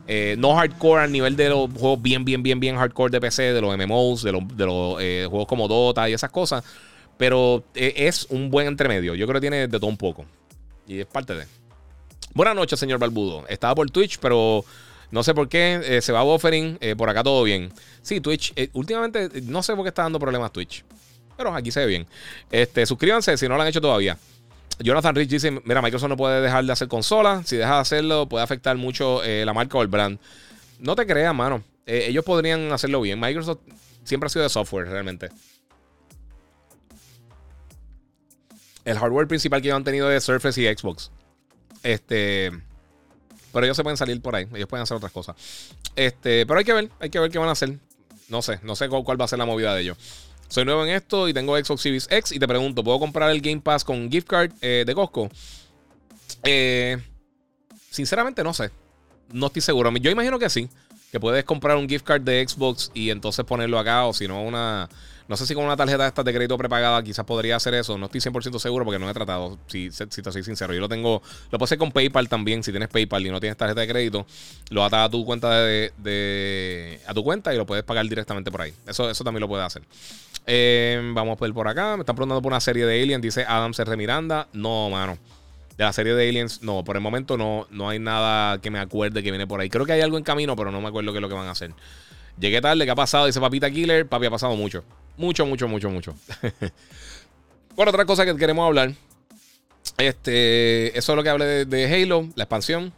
Eh, no hardcore al nivel de los juegos bien, bien, bien, bien hardcore de PC, de los MMOs, de los, de los juegos como Dota y esas cosas. Pero es un buen entremedio. Yo creo que tiene de todo un poco. Y es parte de. Buenas noches, señor Balbudo. Estaba por Twitch, pero no sé por qué. Eh, se va buffering. Eh, por acá todo bien. Sí, Twitch. últimamente no sé por qué está dando problemas Twitch. Pero aquí se ve bien. Este, suscríbanse si no lo han hecho todavía. Jonathan Rich dice: Mira, Microsoft no puede dejar de hacer consolas. Si deja de hacerlo, puede afectar mucho la marca o el brand. No te creas, mano. ellos podrían hacerlo bien. Microsoft siempre ha sido de software, realmente. el hardware principal que ellos han tenido es Surface y Xbox. Este. Pero ellos se pueden salir por ahí. Ellos pueden hacer otras cosas. Este. Pero hay que ver. Hay que ver qué van a hacer. No sé. No sé cuál va a ser la movida de ellos. Soy nuevo en esto y tengo Xbox Series X. Y te pregunto, ¿puedo comprar el Game Pass con gift card eh, de Costco? Eh, sinceramente, no sé. No estoy seguro. Yo imagino que sí. Que puedes comprar un gift card de Xbox y entonces ponerlo acá. O si no, una no sé si con una tarjeta de estas de crédito prepagada quizás podría hacer eso. No estoy 100% seguro porque no he tratado, si, si te soy sincero. Yo lo tengo, lo puedo hacer con PayPal también. Si tienes PayPal y no tienes tarjeta de crédito, lo atas a tu cuenta de, a tu cuenta y lo puedes pagar directamente por ahí. Eso, eso también lo puedes hacer. Eh, vamos a ver por acá. Me están preguntando por una serie de Aliens. Dice Adam R. Miranda. No, mano. De la serie de Aliens, no. Por el momento no, no hay nada que me acuerde que viene por ahí. Creo que hay algo en camino, pero no me acuerdo qué es lo que van a hacer. Llegué tarde, ¿qué ha pasado? Dice Papita Killer. Papi, ha pasado mucho. Mucho, mucho, mucho, mucho. bueno, otra cosa que queremos hablar. Este, eso es lo que hablé de, Halo, la expansión.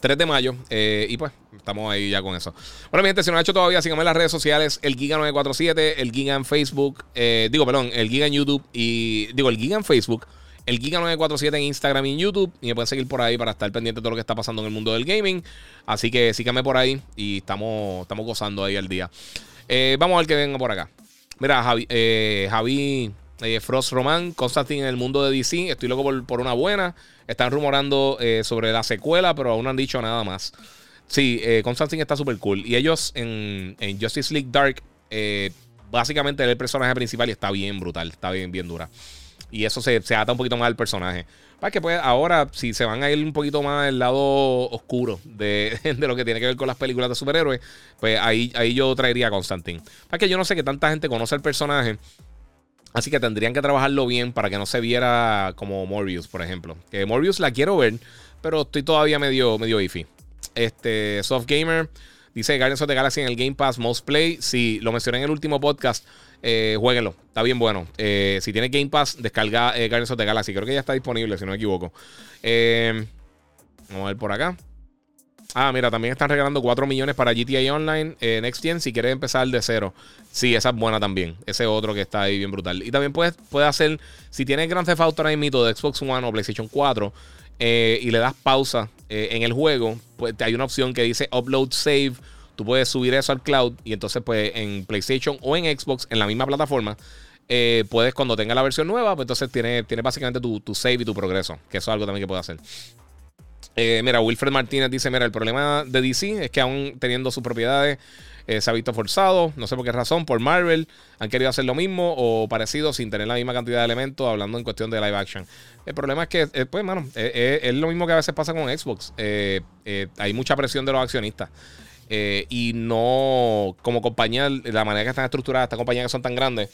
3 de mayo. Eh, y pues, estamos ahí ya con eso. Bueno, mi gente, si no lo ha hecho todavía, síganme en las redes sociales. El Giga947, el Giga en Facebook. Eh, digo, perdón, el Giga en YouTube. Y digo, el Giga en Facebook. El Giga947 en Instagram y en YouTube. Y me pueden seguir por ahí para estar pendiente de todo lo que está pasando en el mundo del gaming. Así que síganme por ahí. Y estamos, estamos gozando ahí el día. Eh, vamos a ver qué venga por acá. Mira, Javi, eh, eh, Frost Roman, Constantine en el mundo de DC. Estoy loco por, una buena. Están rumorando eh, sobre la secuela, pero aún no han dicho nada más. Sí, Constantine está súper cool. Y ellos en, Justice League Dark, básicamente el personaje principal y está bien brutal. Está bien, bien dura. Y eso se, se ata un poquito más al personaje. Para que pues ahora, si se van a ir un poquito más al lado oscuro de, lo que tiene que ver con las películas de superhéroes, pues ahí, ahí yo traería a Constantine. Para que yo no sé que tanta gente conoce el personaje. Así que tendrían que trabajarlo bien para que no se viera como Morbius, por ejemplo. Que Morbius la quiero ver, pero estoy todavía medio, medio iffy. Este, Soft Gamer Dice Guardians of the Galaxy en el Game Pass Most Play. Si lo mencioné en el último podcast, eh, jueguenlo. Está bien bueno. Eh, si tiene Game Pass, descarga eh, Guardians of the Galaxy. Creo que ya está disponible, si no me equivoco. Eh, vamos a ver por acá. Ah, mira, también están regalando 4 millones para GTA Online eh, Next Gen si quieres empezar de cero. Sí, esa es buena también. Ese otro que está ahí bien brutal. Y también puedes, hacer, si tienes Grand Theft Auto ahora mismo de Xbox One o PlayStation 4 eh, y le das pausa en el juego, pues hay una opción que dice Upload Save. Tú puedes subir eso al cloud y entonces pues en PlayStation o en Xbox, en la misma plataforma, eh, puedes cuando tenga la versión nueva, pues entonces tiene, tiene básicamente tu, tu save y tu progreso, que eso es algo también que puedes hacer. Eh, mira, Wilfred Martínez dice: Mira, el problema de DC es que aún teniendo sus propiedades eh, se ha visto forzado, no sé por qué razón, por Marvel. Han querido hacer lo mismo o parecido sin tener la misma cantidad de elementos, hablando en cuestión de live action. El problema es que, pues, mano, es lo mismo que a veces pasa con Xbox. Hay mucha presión de los accionistas. Eh, y no, como compañía, la manera que están estructuradas, estas compañías que son tan grandes,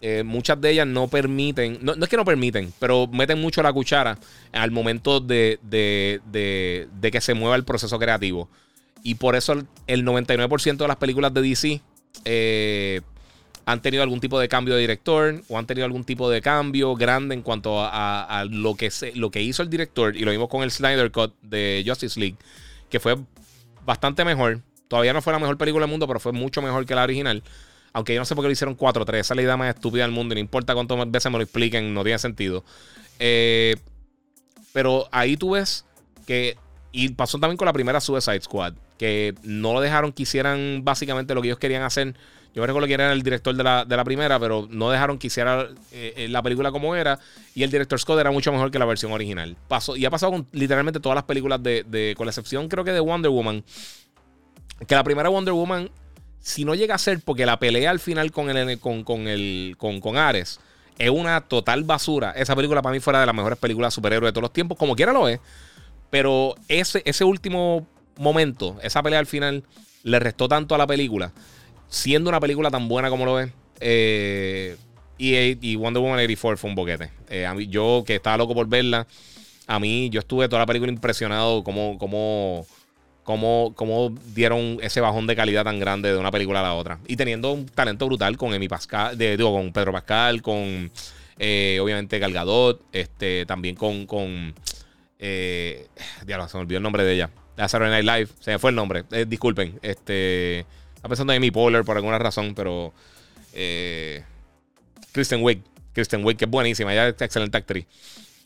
eh, muchas de ellas no permiten, no, no es que no permiten, pero meten mucho la cuchara al momento de, de- de- que se mueva el proceso creativo. Y por eso el, el 99% de las películas de DC eh, han tenido algún tipo de cambio de director o han tenido algún tipo de cambio grande en cuanto a, a- a lo, que se- lo que hizo el director. Y lo vimos con el Snyder Cut de Justice League, que fue bastante mejor. Todavía no fue la mejor película del mundo, pero fue mucho mejor que la original. Aunque yo no sé por qué lo hicieron 4-3. Esa es la idea más estúpida del mundo. Y no importa cuántas veces me lo expliquen, no tiene sentido. Eh, pero ahí tú ves que. Y pasó también con la primera Suicide Squad. Que no lo dejaron que hicieran básicamente lo que ellos querían hacer. Yo me recuerdo que era el director de la, de la primera, pero no dejaron que hiciera eh, eh, la película como era. Y el director Scott era mucho mejor que la versión original. Pasó, y ha pasado con literalmente todas las películas de, de- Con la excepción, creo que de Wonder Woman. Que la primera Wonder Woman, si no llega a ser porque la pelea al final con el, con, con el, con, con Ares es una total basura. Esa película para mí fuera de las mejores películas de superhéroes de todos los tiempos, como quiera lo es. Pero ese, ese último momento, esa pelea al final, le restó tanto a la película, siendo una película tan buena como lo es. eh, y, Wonder Woman 84 fue un boquete. Eh, a mí, yo que estaba loco por verla, a mí yo estuve toda la película impresionado como, como, como, como dieron ese bajón de calidad tan grande de una película a la otra. Y teniendo un talento brutal con Emi Pascal, digo, con Pedro Pascal, con eh, obviamente Gal Gadot, este, también con, con eh, diablo, se me olvidó el nombre de ella. De Saturday Night Live, se me fue el nombre. Eh, disculpen, este, estaba pensando en Amy Poehler por alguna razón, pero eh, Kristen Wiig, Kristen Wiig que es buenísima, ella es excelente actriz.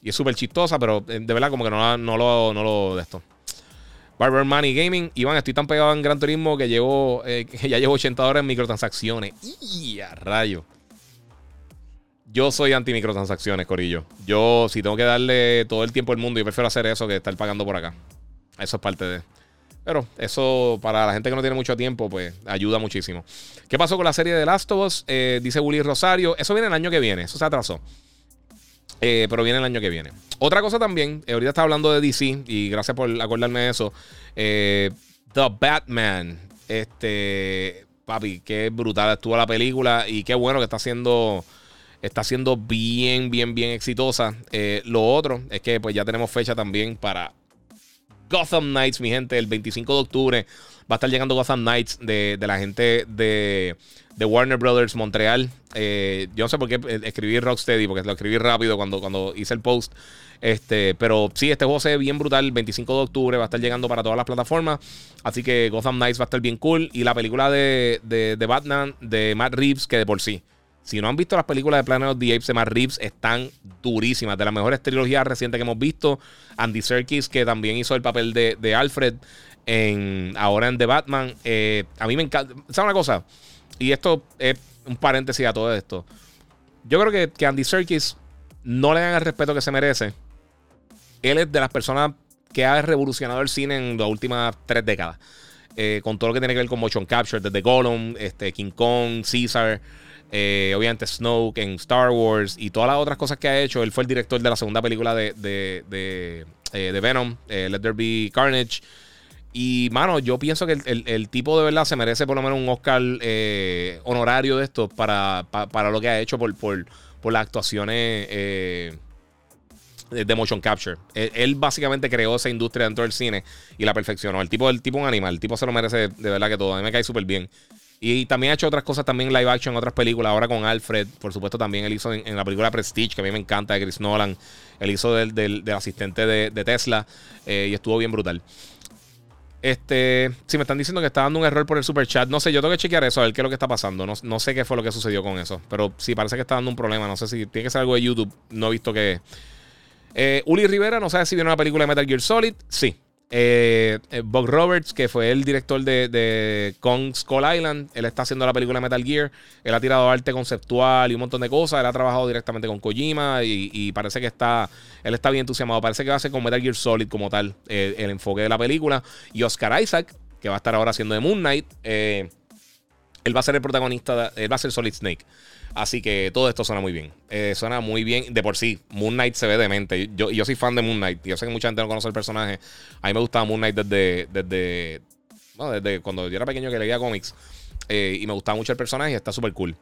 Y es súper chistosa, pero eh, de verdad como que no lo, no lo de esto. Barber Money Gaming. Iván, estoy tan pegado en Gran Turismo que llevo eh, ya llevo 80 horas en microtransacciones. ¡Y a rayo! Yo soy anti microtransacciones, Corillo. Yo, si tengo que darle todo el tiempo al mundo, yo prefiero hacer eso que estar pagando por acá. Eso es parte de. Pero eso, para la gente que no tiene mucho tiempo, pues ayuda muchísimo. ¿Qué pasó con la serie de Last of Us? Eh, dice Willy Rosario. Eso viene el año que viene. Eso se atrasó. Eh, pero viene el año que viene. Otra cosa también, eh, ahorita estaba hablando de DC y gracias por acordarme de eso. Eh, The Batman. Este, papi, qué brutal estuvo la película y qué bueno que está haciendo, está siendo bien, bien, bien exitosa. Lo otro es que pues ya tenemos fecha también para Gotham Knights, mi gente, el 25 de octubre va a estar llegando Gotham Knights de, de la gente de, de Warner Brothers Montreal. Eh, yo no sé por qué eh, escribí Rocksteady, porque lo escribí rápido cuando, cuando hice el post. Este, pero sí, este juego se ve bien brutal. El 25 de octubre va a estar llegando para todas las plataformas. Así que Gotham Knights va a estar bien cool. Y la película de, de, de Batman de Matt Reeves, que de por sí. Si no han visto las películas de Planet of the Apes de Matt Reeves, están durísimas. De las mejores trilogías recientes que hemos visto. Andy Serkis, que también hizo el papel de, de Alfred en, ahora en The Batman. Eh, a mí me encanta. ¿Sabes una cosa? Y esto es un paréntesis a todo esto. Yo creo que, que Andy Serkis no le dan el respeto que se merece. Él es de las personas que ha revolucionado el cine en las últimas tres décadas. Eh, con todo lo que tiene que ver con motion capture, desde Gollum, este, King Kong, Caesar, eh, obviamente Snoke en Star Wars y todas las otras cosas que ha hecho. Él fue el director de la segunda película de, de, de, Venom, Let There Be Carnage. Y, mano, yo pienso que el, el- tipo de verdad se merece por lo menos un Oscar eh, honorario de esto para, pa- para lo que ha hecho por, por, por las actuaciones eh, de motion capture. Él, básicamente creó esa industria dentro del cine y la perfeccionó. El tipo, el tipo un animal, el tipo se lo merece de verdad que todo. A mí me cae súper bien. Y también ha hecho otras cosas también live action, otras películas. Ahora con Alfred, por supuesto, también él hizo en, la película Prestige, que a mí me encanta, de Chris Nolan. Él hizo del, del, asistente de, Tesla eh, y estuvo bien brutal. Este, si me están diciendo que está dando un error por el super chat, no sé, yo tengo que chequear eso, a ver qué es lo que está pasando. No, no sé qué fue lo que sucedió con eso, pero sí parece que está dando un problema. No sé si tiene que ser algo de YouTube. No he visto que. Eh, Uli Rivera, no sabe si vieron la película de Metal Gear Solid. Sí, eh, eh, Bob Roberts, que fue el director de, de, Kong Skull Island, él está haciendo la película Metal Gear. Él ha tirado arte conceptual y un montón de cosas. Él ha trabajado directamente con Kojima y, parece que está, él está bien entusiasmado. Parece que va a ser con Metal Gear Solid como tal eh, el enfoque de la película. Y Oscar Isaac, que va a estar ahora haciendo de Moon Knight, él va a ser el protagonista, él va a ser Solid Snake. Así que todo esto suena muy bien. Eh, suena muy bien de por sí. Moon Knight se ve demente. Yo, yo soy fan de Moon Knight. Yo sé que mucha gente no conoce el personaje. A mí me gustaba Moon Knight desde, desde, desde cuando yo era pequeño que leía cómics. Eh, y me gustaba mucho el personaje y está súper cool.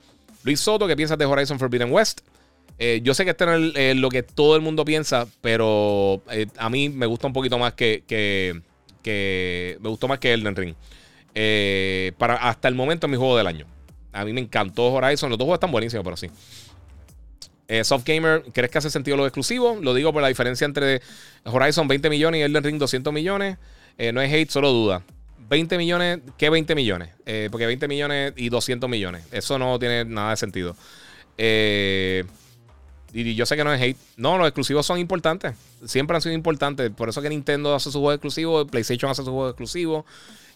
Luis Soto, ¿qué piensas de Horizon Forbidden West? Eh, yo sé que este no es lo que todo el mundo piensa, pero a mí me gusta un poquito más que, que, que me gustó más que Elden Ring. para, hasta el momento es mi juego del año. A mí me encantó Horizon. Los dos juegos están buenísimos, pero sí. Eh, Soft Gamer, ¿crees que hace sentido lo exclusivo? Lo digo por la diferencia entre Horizon 20 millones y Elden Ring 200 millones. Eh, no es hate, solo duda. 20 millones, ¿qué 20 millones? Eh, porque 20 millones y 200 millones. Eso no tiene nada de sentido. y yo sé que no es hate. No, los exclusivos son importantes. Siempre han sido importantes. Por eso que Nintendo hace su juego exclusivo, PlayStation hace su juego exclusivo.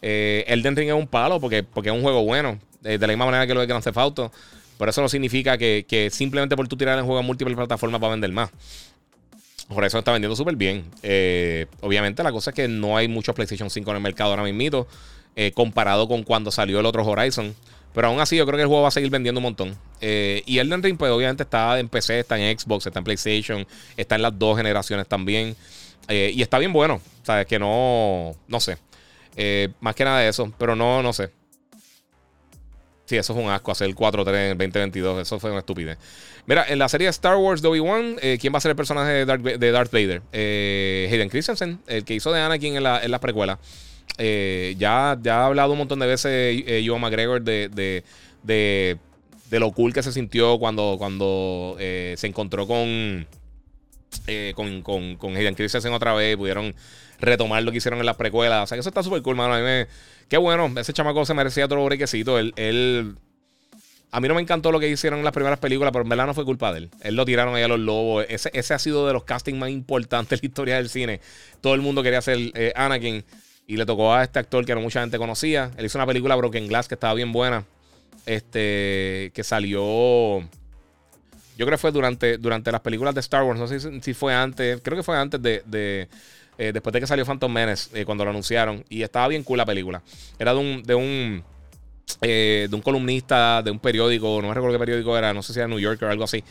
Elden Ring es un palo porque, porque es un juego bueno. Eh, de la misma manera que lo de Grand Theft Auto. Pero eso no significa que, simplemente por tú tirar el juego en múltiples plataformas va a vender más. Por eso está vendiendo súper bien. Eh, obviamente la cosa es que no hay muchos PlayStation 5 en el mercado ahora mismo. Eh, comparado con cuando salió el otro Horizon. Pero aún así yo creo que el juego va a seguir vendiendo un montón. y Elden Ring pues obviamente está en PC, está en Xbox, está en PlayStation, está en las dos generaciones también. y está bien bueno. O sea, es que no, no sé. más que nada de eso, pero no, no sé. Sí, eso es un asco hacer el 4-3 en el 2022. Eso fue una estupidez. Mira, en la serie Star Wars de Obi-Wan, eh, ¿quién va a ser el personaje de Darth, Vader? Eh, Hayden Christensen, el que hizo de Anakin en la, en. Eh, ya, ya ha hablado un montón de veces Ewan McGregor de, de, lo cool que se sintió cuando, cuando se encontró con, con, con, con Hayden Christensen otra vez. Pudieron retomar lo que hicieron en las precuelas. O sea que eso está súper cool, mano. A mí me Qué bueno, ese chamaco se merecía todo brequecito. Él, él, a mí no me encantó lo que hicieron en las primeras películas, pero en verdad no fue culpa de él. Él lo tiraron ahí a los lobos. Ese, ese ha sido de los castings más importantes de la historia del cine. Todo el mundo quería ser eh, Anakin y le tocó a este actor que no mucha gente conocía. Él hizo una película Broken Glass que estaba bien buena. Este, que salió. Yo creo que fue durante, durante las películas de Star Wars. No sé si, fue antes. Creo que fue antes de eh, después de que salió Phantom Menace, eh, cuando lo anunciaron. Y estaba bien cool la película. Era de un, de un, eh, de un columnista de un periódico, no me recuerdo qué periódico era, no sé si era New Yorker o algo así.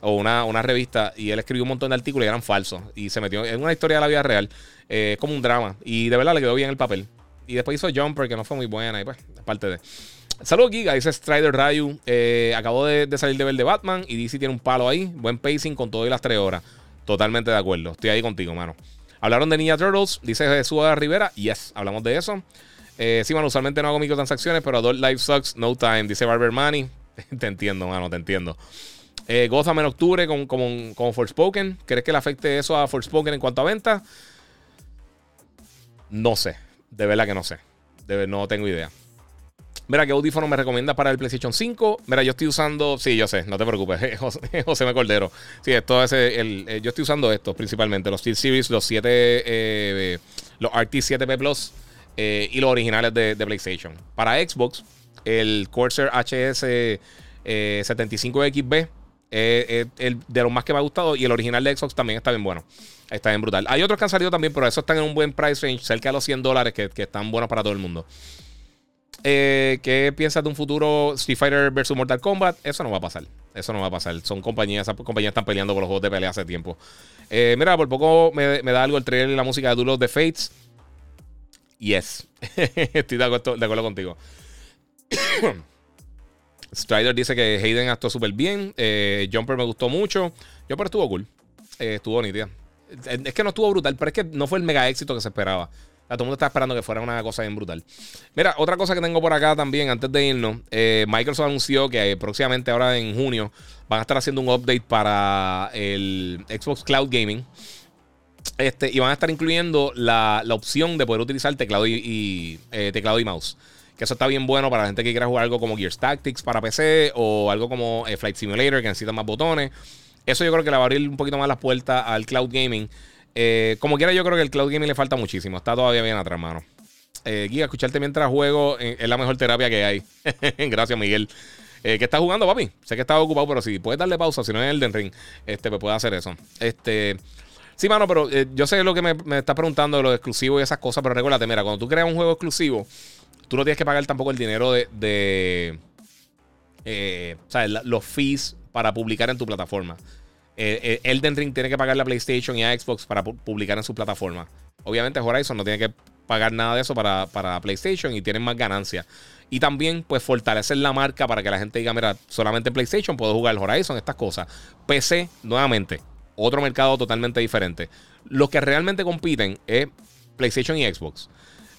O una, una revista. Y él escribió un montón de artículos y eran falsos. Y se metió en una historia de la vida real. Es como un drama. Y de verdad le quedó bien el papel. Y después hizo Jumper, que no fue muy buena. Y pues, aparte de. Saludos, Giga. Dice Strider Ryu. acabó de, de, salir de ver de Batman. Y DC tiene un palo ahí. Buen pacing con todo y las tres horas. Totalmente de acuerdo. Estoy ahí contigo, mano. Hablaron de Ninja Turtles, dice Jesús Rivera. Yes, hablamos de eso. Eh, sí, bueno, usualmente no hago microtransacciones, pero Adult Life Sucks, No Time, dice Barber Money. te entiendo, mano, te entiendo. Eh, Gotham en octubre con, con, con Forspoken. ¿Crees que le afecte eso a Forspoken en cuanto a venta? No sé. De verdad que no sé. No tengo idea. Mira, ¿qué audífono me recomienda para el PlayStation 5? Mira, yo estoy usando. Sí, yo sé, no te preocupes. José, José Me Cordero. Sí, esto es el, eh, Yo estoy usando estos principalmente: los Steel Series, los 7. Eh, los RT7P Plus eh, y los originales de, PlayStation. Para Xbox, el Corsair HS 75XB es el de los más que me ha gustado. Y el original de Xbox también está bien bueno. Está bien brutal. Hay otros que han salido también, pero esos están en un buen price range, cerca de los 100 dólares, que, que están buenos para todo el mundo. Eh, ¿Qué piensas de un futuro Street Fighter versus Mortal Kombat? Eso no va a pasar. Eso no va a pasar. Son compañías, esas compañías están peleando por los juegos de pelea hace tiempo. Eh, mira, por poco me, da algo el trailer y la música de Duel of the Fates. Yes. Estoy de acuerdo, contigo. Strider dice que Hayden actuó súper bien. Eh, Jumper me gustó mucho. Jumper estuvo cool. estuvo nítida. Es que no estuvo brutal, pero es que no fue el mega éxito que se esperaba. todo el mundo está esperando que fuera una cosa bien brutal. Mira, otra cosa que tengo por acá también, antes de irnos, eh, Microsoft anunció que próximamente, ahora en junio, van a estar haciendo un update para el Xbox Cloud Gaming. Este, y van a estar incluyendo la, opción de poder utilizar teclado y, eh, teclado y mouse. Que eso está bien bueno para la gente que quiera jugar algo como Gears Tactics para PC o algo como eh, Flight Simulator que necesita más botones. Eso yo creo que le va a abrir un poquito más las puertas al cloud gaming. Eh, como quiera, yo creo que el cloud gaming le falta muchísimo. Está todavía bien atrás, mano. Eh, escucharte mientras juego es la mejor terapia que hay. Gracias, Miguel. ¿Qué estás jugando, papi? Sé que estás ocupado, pero si puedes darle pausa, si no es Elden Ring, este, pues puede hacer eso. Este. Sí, mano, pero yo sé lo que me, me estás preguntando de lo exclusivo y esas cosas, pero recuérdate, mira, cuando tú creas un juego exclusivo, tú no tienes que pagar tampoco el dinero de, de eh, los fees para publicar en tu plataforma. Eh, eh, Elden Ring tiene que pagar la PlayStation y a Xbox para publicar en su plataforma. Obviamente Horizon no tiene que pagar nada de eso para, para PlayStation y tienen más ganancias. Y también, pues, fortalecer la marca para que la gente diga, mira, solamente en PlayStation puedo jugar Horizon, estas cosas. PC, nuevamente, otro mercado totalmente diferente. Los que realmente compiten es PlayStation y Xbox.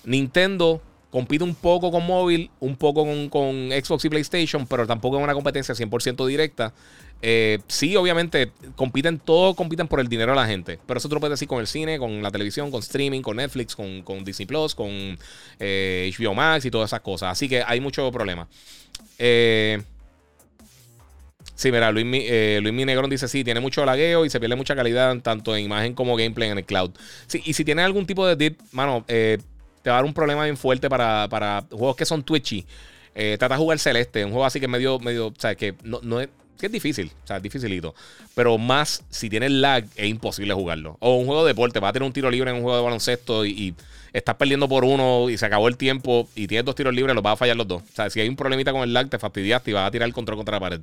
Nintendo compite un poco con móvil, un poco con, Xbox y PlayStation, pero tampoco es una competencia 100% directa. Eh, sí, obviamente, compiten, todos compiten por el dinero de la gente. Pero eso tú lo puedes decir con el cine, con la televisión, con streaming, con Netflix, con, Disney Plus, con eh, HBO Max y todas esas cosas. Así que hay mucho problema. Eh, sí, mira, Luis, Luis Minegrón dice: Sí, tiene mucho lagueo y se pierde mucha calidad tanto en imagen como gameplay en el cloud. Sí, y si tiene algún tipo de dip, mano, eh te va a dar un problema bien fuerte para, juegos que son twitchy. Eh, trata de jugar Celeste, un juego así que medio, medio, o sea, que no, es, que es difícil, o sea, es dificilito. Pero más, si tienes lag, es imposible jugarlo. O un juego de deporte, vas a tener un tiro libre en un juego de baloncesto y, estás perdiendo por uno y se acabó el tiempo y tienes dos tiros libres, los vas a fallar los dos. O sea, si hay un problemita con el lag, te fastidiaste y vas a tirar el control contra la pared.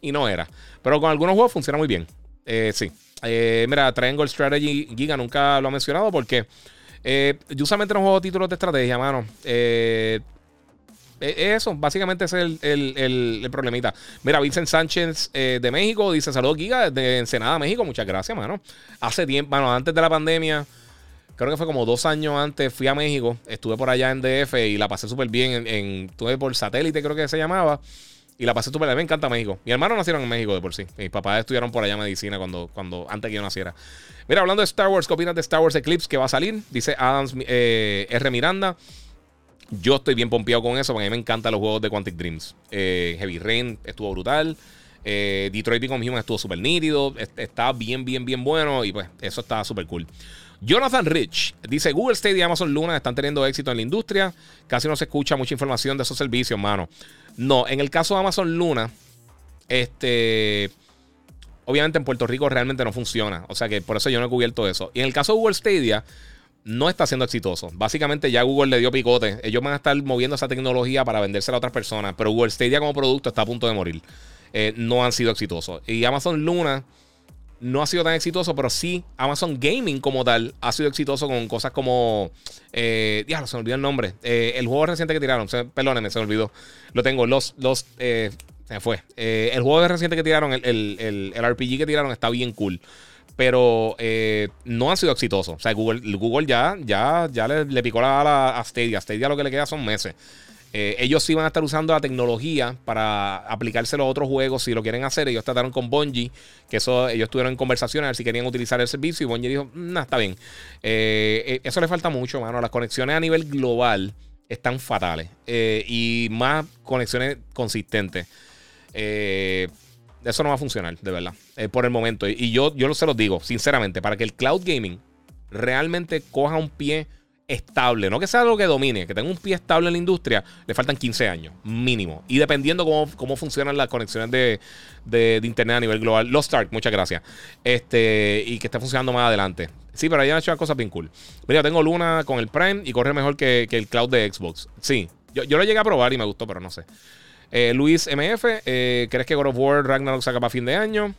Y no era. Pero con algunos juegos funciona muy bien. Eh, sí. Eh, mira, Triangle Strategy Giga nunca lo ha mencionado porque eh, yo usualmente no juego títulos de estrategia, mano. Eh, eh, eso, básicamente es el, problemita. Mira, Vincent Sánchez de México dice: Saludos, Giga, de Ensenada, México. Muchas gracias, mano. Hace tiempo, bueno, antes de la pandemia, creo que fue como dos años antes, fui a México. Estuve por allá en DF y la pasé súper bien. En, estuve por satélite, creo que se llamaba. Y la pasé súper. Me encanta México. Mi hermano nacieron en México de por sí. Mis papás estudiaron por allá medicina cuando, cuando, antes que yo naciera. Mira, hablando de Star Wars, ¿qué opinas de Star Wars Eclipse que va a salir? Dice Adams eh, R. Miranda. Yo estoy bien pompeado con eso, porque a mí me encantan los juegos de Quantic Dreams. Eh, Heavy Rain estuvo brutal. Eh, Detroit Become Human estuvo súper nítido. Está bien, bien, bien bueno. Y pues eso está súper cool. Jonathan Rich dice: Google Stadia y Amazon Luna están teniendo éxito en la industria. Casi no se escucha mucha información de esos servicios, mano. No, en el caso de Amazon Luna, este. Obviamente en Puerto Rico realmente no funciona. O sea que por eso yo no he cubierto eso. Y en el caso de Google Stadia, no está siendo exitoso. Básicamente ya Google le dio picote. Ellos van a estar moviendo esa tecnología para vendérsela a otras personas. Pero Google Stadia como producto está a punto de morir. Eh, no han sido exitosos. Y Amazon Luna no ha sido tan exitoso, pero sí Amazon Gaming como tal ha sido exitoso con cosas como... Eh, se me olvidó el nombre. Eh, el juego reciente que tiraron, perdónenme, se me olvidó. Lo tengo, los... los eh, se fue. Eh, el juego reciente que tiraron, el, RPG que tiraron está bien cool. Pero eh, no ha sido exitoso. O sea, Google, Google ya, ya, ya le, picó la bala a Stadia. Stadia lo que le queda son meses. Eh, ellos van a estar usando la tecnología para aplicárselo a otros juegos si lo quieren hacer. Ellos trataron con Bungie, que eso ellos estuvieron en conversaciones a ver si querían utilizar el servicio. Y Bungie dijo, no, está bien. eso le falta mucho, mano. Las conexiones a nivel global están fatales. y más conexiones consistentes. Eh, eso no va a funcionar, de verdad, eh, por el momento. Y, yo, yo se los digo, sinceramente, para que el cloud gaming realmente coja un pie estable, no que sea algo que domine, que tenga un pie estable en la industria, le faltan 15 años, mínimo. Y dependiendo cómo, cómo funcionan las conexiones de, internet a nivel global. Los Stark, muchas gracias. Este, y que esté funcionando más adelante. Sí, pero ahí han hecho cosas bien cool. Mira, tengo Luna con el Prime y corre mejor que, el cloud de Xbox. Sí, yo, yo lo llegué a probar y me gustó, pero no sé. Eh, Luis MF, eh, ¿crees que God of War Ragnarok saca para fin de año?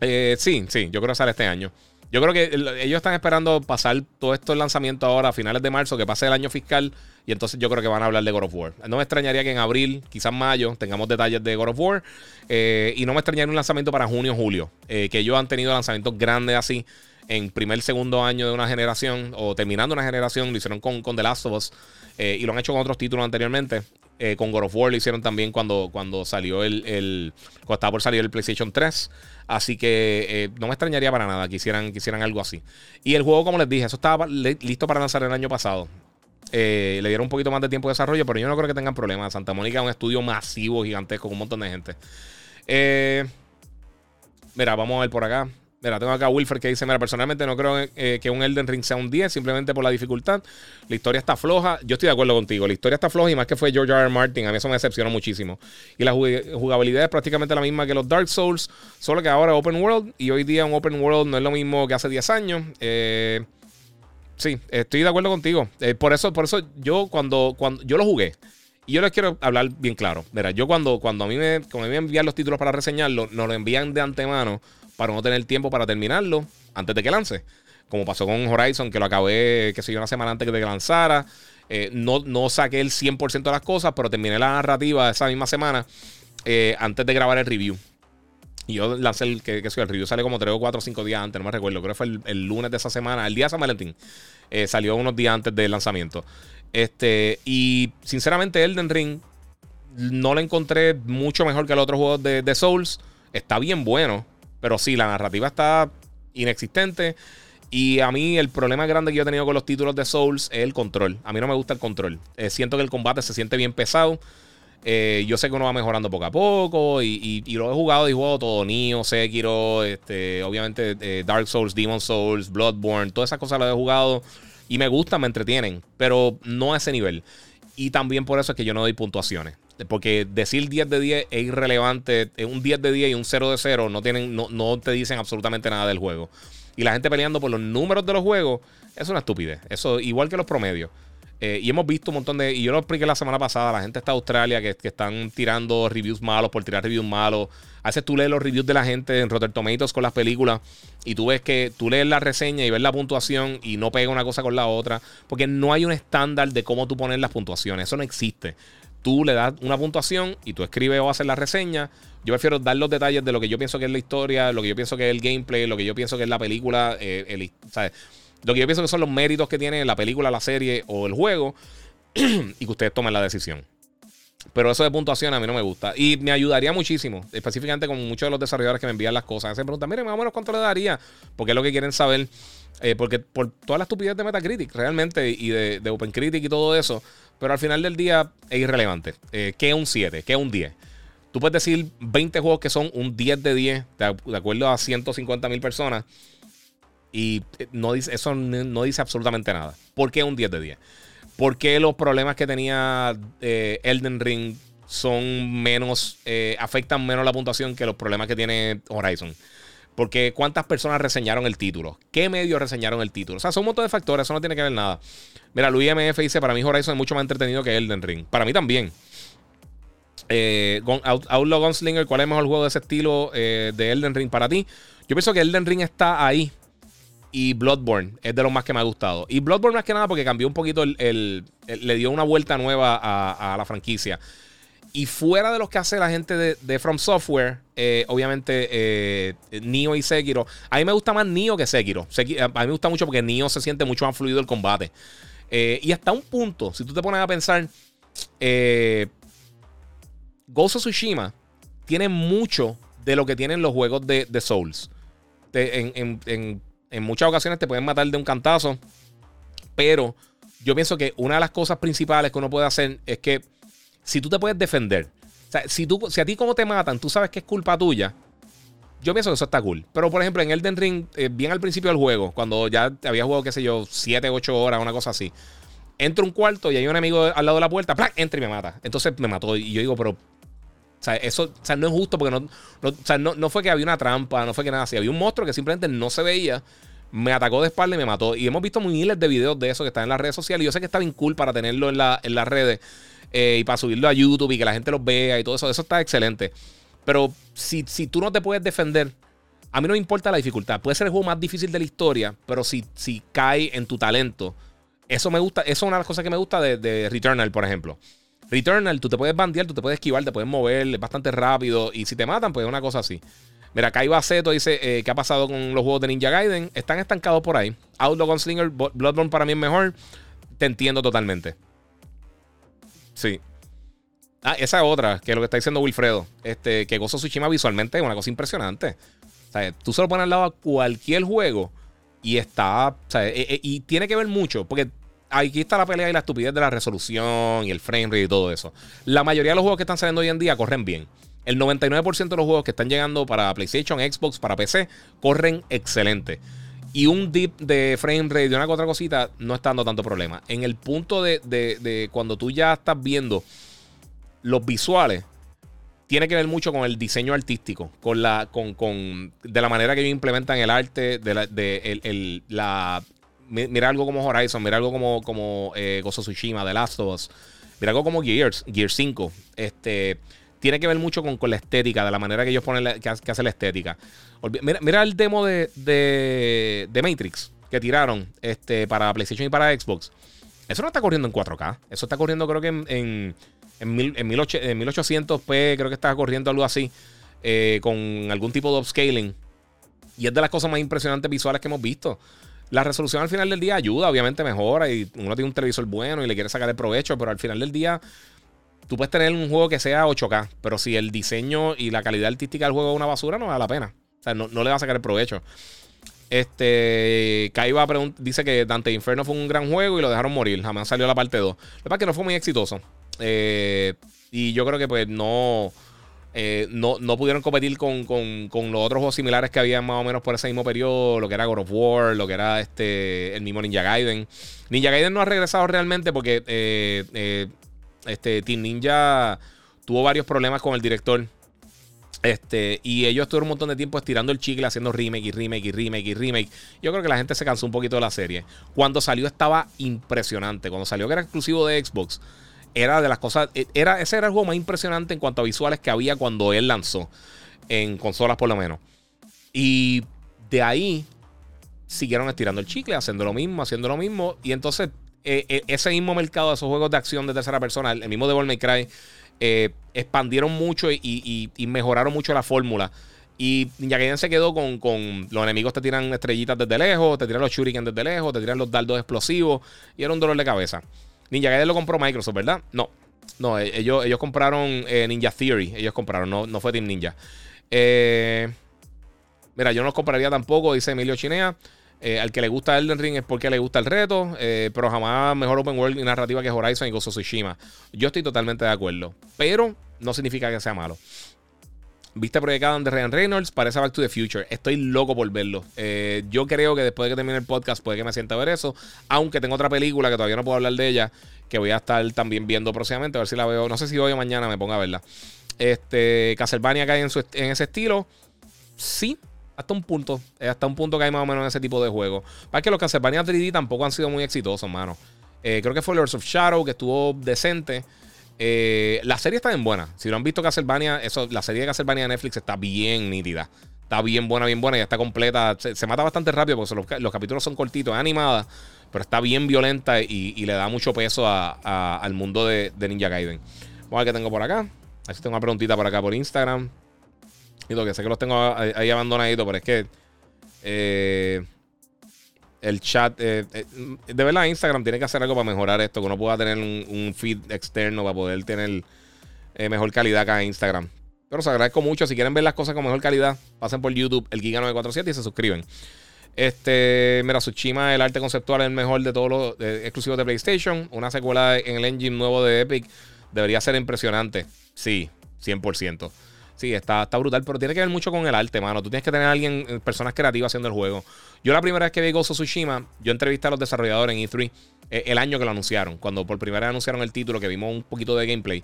Eh, sí, sí, yo creo que sale este año. Yo creo que ellos están esperando pasar todo esto el lanzamiento ahora a finales de marzo, que pase el año fiscal, y entonces yo creo que van a hablar de God of War. No me extrañaría que en abril, quizás mayo, tengamos detalles de God of War, y no me extrañaría un lanzamiento para junio o julio, que ellos han tenido lanzamientos grandes así. en primer, segundo año de una generación o terminando una generación. Lo hicieron con, con The Last of Us eh, y lo han hecho con otros títulos anteriormente. Eh, con God of War lo hicieron también cuando, cuando salió el, el, Cuando estaba por salir el PlayStation 3. Así que eh, no me extrañaría para nada que hicieran, que hicieran algo así. Y el juego, como les dije, eso estaba listo para lanzar el año pasado. le dieron un poquito más de tiempo de desarrollo, pero yo no creo que tengan problemas. Santa Mónica es un estudio masivo, gigantesco, con un montón de gente. mira, vamos a ver por acá. Mira, tengo acá a Wilfer que dice: Mira, personalmente no creo eh, que un Elden Ring sea un 10, simplemente por la dificultad. La historia está floja. Yo estoy de acuerdo contigo. La historia está floja y más que fue George R. Martin. A mí eso me decepcionó muchísimo. Y la jugabilidad es prácticamente la misma que los Dark Souls, solo que ahora Open World. Y hoy día un Open World no es lo mismo que hace 10 años. Eh, sí, estoy de acuerdo contigo. Eh, por, eso, por eso yo cuando, cuando yo lo jugué. Y yo les quiero hablar bien claro. Mira, yo cuando, cuando a mí me, cuando a mí me envían los títulos para reseñarlo, nos lo envían de antemano para no tener tiempo para terminarlo antes de que lance. Como pasó con Horizon, que lo acabé, que sé yo, una semana antes de que lanzara. Eh, no, no saqué el 100% de las cosas, pero terminé la narrativa esa misma semana eh, antes de grabar el review. Y yo lancé el, que, el review sale como 3 o 4 o 5 días antes, no me recuerdo, creo que fue el, lunes de esa semana, el día de San Valentín. Eh, salió unos días antes del lanzamiento. Este, y sinceramente, Elden Ring no lo encontré mucho mejor que el otro juego de Souls. Está bien bueno. Pero sí, la narrativa está inexistente. Y a mí el problema grande que yo he tenido con los títulos de Souls es el control. A mí no me gusta el control. Eh, siento que el combate se siente bien pesado. Eh, yo sé que uno va mejorando poco a poco y, lo he jugado y jugado todo. Nioh, Sekiro, este, obviamente eh, Dark Souls, Demon Souls, Bloodborne, todas esas cosas las he jugado y me gustan, me entretienen, pero no a ese nivel. Y también por eso es que yo no doy puntuaciones. Porque decir 10 de 10 es irrelevante. Un 10 de 10 y un 0 de 0 no, tienen, no, no te dicen absolutamente nada del juego. Y la gente peleando por los números de los juegos es una estupidez. Eso, igual que los promedios. Eh, y hemos visto un montón de. Y yo lo expliqué la semana pasada. La gente está Australia que, que, están tirando reviews malos por tirar reviews malos. A veces tú lees los reviews de la gente en Rotten Tomatoes con las películas. Y tú ves que tú lees la reseña y ves la puntuación y no pega una cosa con la otra. Porque no hay un estándar de cómo tú pones las puntuaciones. Eso no existe tú le das una puntuación y tú escribes o haces la reseña. Yo prefiero dar los detalles de lo que yo pienso que es la historia, lo que yo pienso que es el gameplay, lo que yo pienso que es la película, eh, lo que yo pienso que son los méritos que tiene la película, la serie o el juego y que ustedes tomen la decisión. Pero eso de puntuación a mí no me gusta. Y me ayudaría muchísimo, específicamente con muchos de los desarrolladores que me envían las cosas. Se preguntan, miren, más o menos cuánto le daría, porque es lo que quieren saber. Eh, porque por toda la estupidez de Metacritic, realmente, y de, de OpenCritic y todo eso, pero al final del día es irrelevante. Eh, ¿Qué es un 7? ¿Qué es un 10? Tú puedes decir 20 juegos que son un 10 de 10, de, acuerdo a 150 mil personas, y eh, no dice, eso no dice absolutamente nada. ¿Por qué un 10 de 10? ¿Por qué los problemas que tenía eh, Elden Ring son menos, afectan menos la puntuación que los problemas que tiene Horizon? Porque cuántas personas reseñaron el título, qué medios reseñaron el título. O sea, son un montón de factores, eso no tiene que ver nada. Mira, Luis MF dice: Para mí, Horizon es mucho más entretenido que Elden Ring. Para mí también. Eh, Outlaw Gunslinger, ¿cuál es el mejor juego de ese estilo eh, de Elden Ring para ti? Yo pienso que Elden Ring está ahí. Y Bloodborne es de los más que me ha gustado. Y Bloodborne más que nada porque cambió un poquito el, le dio una vuelta nueva a la franquicia. Y fuera de los que hace la gente de, From Software, eh, obviamente eh, Nio y Sekiro. A mí me gusta más Nio que Sekiro. a mí me gusta mucho porque Nio se siente mucho más fluido el combate. Eh, y hasta un punto, si tú te pones a pensar, Ghost of Tsushima tiene mucho de lo que tienen los juegos de, Souls. en, en muchas ocasiones te pueden matar de un cantazo. Pero yo pienso que una de las cosas principales que uno puede hacer es que si tú te puedes defender, o sea, si, tú, si a ti como te matan, tú sabes que es culpa tuya, yo pienso que eso está cool. Pero, por ejemplo, en Elden Ring, eh, bien al principio del juego, cuando ya había jugado, qué sé yo, 7, 8 horas, una cosa así, entro un cuarto y hay un amigo al lado de la puerta, ¡plac! entra y me mata. Entonces me mató. Y yo digo, pero. O sea, eso o sea, no es justo porque no, o sea, no, no, fue que había una trampa, no fue que nada así. Había un monstruo que simplemente no se veía, me atacó de espalda y me mató. Y hemos visto miles de videos de eso que están en las redes sociales. Y yo sé que está bien cool para tenerlo en, la, en las redes. Eh, y para subirlo a YouTube y que la gente los vea y todo eso, eso está excelente. Pero si, si tú no te puedes defender, a mí no me importa la dificultad. Puede ser el juego más difícil de la historia, pero si, si cae en tu talento, eso me gusta, eso es una de las cosas que me gusta de, Returnal, por ejemplo. Returnal, tú te puedes bandear, tú te puedes esquivar, te puedes mover, bastante rápido. Y si te matan, pues es una cosa así. Mira, Kai Baceto dice: eh, ¿Qué ha pasado con los juegos de Ninja Gaiden? Están estancados por ahí. Outlaw Gunslinger, Bloodborne para mí es mejor. Te entiendo totalmente. Sí. Ah, esa otra, que es lo que está diciendo Wilfredo. Este, que Gozo Tsushima visualmente es una cosa impresionante. O sea, tú se lo pones al lado a cualquier juego y está. O sea, y, e, y tiene que ver mucho, porque aquí está la pelea y la estupidez de la resolución y el frame rate y todo eso. La mayoría de los juegos que están saliendo hoy en día corren bien. El 99% de los juegos que están llegando para PlayStation, Xbox, para PC, corren excelente. Y un dip de frame rate de una otra cosita no está dando tanto problema. En el punto de, cuando tú ya estás viendo los visuales, tiene que ver mucho con el diseño artístico, con la, con, con de la manera que ellos implementan el arte, de la, de el, la mira algo como Horizon, mira algo como, como eh, Gozo Tsushima, The Last of Us, mira algo como Gears, Gears 5. Este, tiene que ver mucho con, la estética, de la manera que ellos ponen, la, que, hace la estética. Mira, el demo de, de, Matrix que tiraron este, para PlayStation y para Xbox. Eso no está corriendo en 4K. Eso está corriendo, creo que en, en, en 1800p, creo que está corriendo algo así, eh, con algún tipo de upscaling. Y es de las cosas más impresionantes visuales que hemos visto. La resolución al final del día ayuda, obviamente mejora y uno tiene un televisor bueno y le quiere sacar el provecho, pero al final del día tú puedes tener un juego que sea 8K, pero si el diseño y la calidad artística del juego es una basura, no vale la pena. O sea, no, le va a sacar el provecho. Este, Kaiba dice que Dante Inferno fue un gran juego y lo dejaron morir. Jamás salió la parte 2. Lo que pasa es que no fue muy exitoso. Eh, y yo creo que pues no, eh, no, no, pudieron competir con, con, los otros juegos similares que había más o menos por ese mismo periodo. Lo que era God of War, lo que era este el mismo Ninja Gaiden. Ninja Gaiden no ha regresado realmente porque eh, este Team Ninja tuvo varios problemas con el director. Este, y ellos tuvieron un montón de tiempo estirando el chicle, haciendo remake y remake y remake y remake. Yo creo que la gente se cansó un poquito de la serie. Cuando salió estaba impresionante. Cuando salió que era exclusivo de Xbox, era de las cosas. E, era, ese era el juego más impresionante en cuanto a visuales que había cuando él lanzó. En consolas, por lo menos. Y de ahí siguieron estirando el chicle, haciendo lo mismo, haciendo lo mismo. Y entonces, e, e, ese mismo mercado de esos juegos de acción de tercera persona, el mismo Devil May Cry eh, expandieron mucho y, mejoraron mucho la fórmula. Y Ninja Gaiden se quedó con, los enemigos te tiran estrellitas desde lejos, te tiran los shuriken desde lejos, te tiran los dardos explosivos y era un dolor de cabeza. Ninja Gaiden lo compró Microsoft, ¿verdad? No. No, e, ellos, ellos compraron eh, Ninja Theory. Ellos compraron, no, no fue Team Ninja. Eh, mira, yo no los compraría tampoco, dice Emilio Chinea. Eh, al que le gusta Elden Ring es porque le gusta el reto, pero jamás mejor open world y narrativa que Horizon y of Tsushima. Yo estoy totalmente de acuerdo, pero no significa que sea malo. ¿Viste Project Adam de Ryan Reynolds? Parece Back to the Future. Estoy loco por verlo. Eh, yo creo que después de que termine el podcast puede que me sienta a ver eso. Aunque tengo otra película que todavía no puedo hablar de ella, que voy a estar también viendo próximamente, a ver si la veo. No sé si hoy o mañana me ponga a verla. Este, Castlevania cae en, en ese estilo. Sí, hasta un punto. Hasta un punto que hay más o menos en ese tipo de juegos. Para que los Castlevania 3D tampoco han sido muy exitosos, mano. Eh, creo que fue Lords of Shadow, que estuvo decente. Eh, la serie está bien buena. Si no han visto Castlevania, eso, la serie de Castlevania de Netflix está bien nítida. Está bien buena, bien buena. Ya está completa. Se, mata bastante rápido porque los, capítulos son cortitos, es animada. Pero está bien violenta y, le da mucho peso al mundo de, Ninja Gaiden. Vamos a ver qué tengo por acá. A ver si tengo una preguntita por acá por Instagram. Y lo que sé que los tengo ahí abandonaditos, pero es que eh, el chat, eh, eh, de verdad, Instagram tiene que hacer algo para mejorar esto, que uno pueda tener un, feed externo para poder tener mejor calidad acá en Instagram. Pero os agradezco mucho. Si quieren ver las cosas con mejor calidad, pasen por YouTube, el Giga947 y se suscriben. Este, mira, Tsushima, el arte conceptual es el mejor de todos los exclusivos de PlayStation. Una secuela en el engine nuevo de Epic debería ser impresionante. Sí, 100%. Sí, está, está brutal, pero tiene que ver mucho con el arte, mano. Tú tienes que tener a alguien, eh, personas creativas haciendo el juego. Yo la primera vez que vi of Tsushima, yo entrevisté a los desarrolladores en E3 eh, el año que lo anunciaron, cuando por primera vez anunciaron el título, que vimos un poquito de gameplay.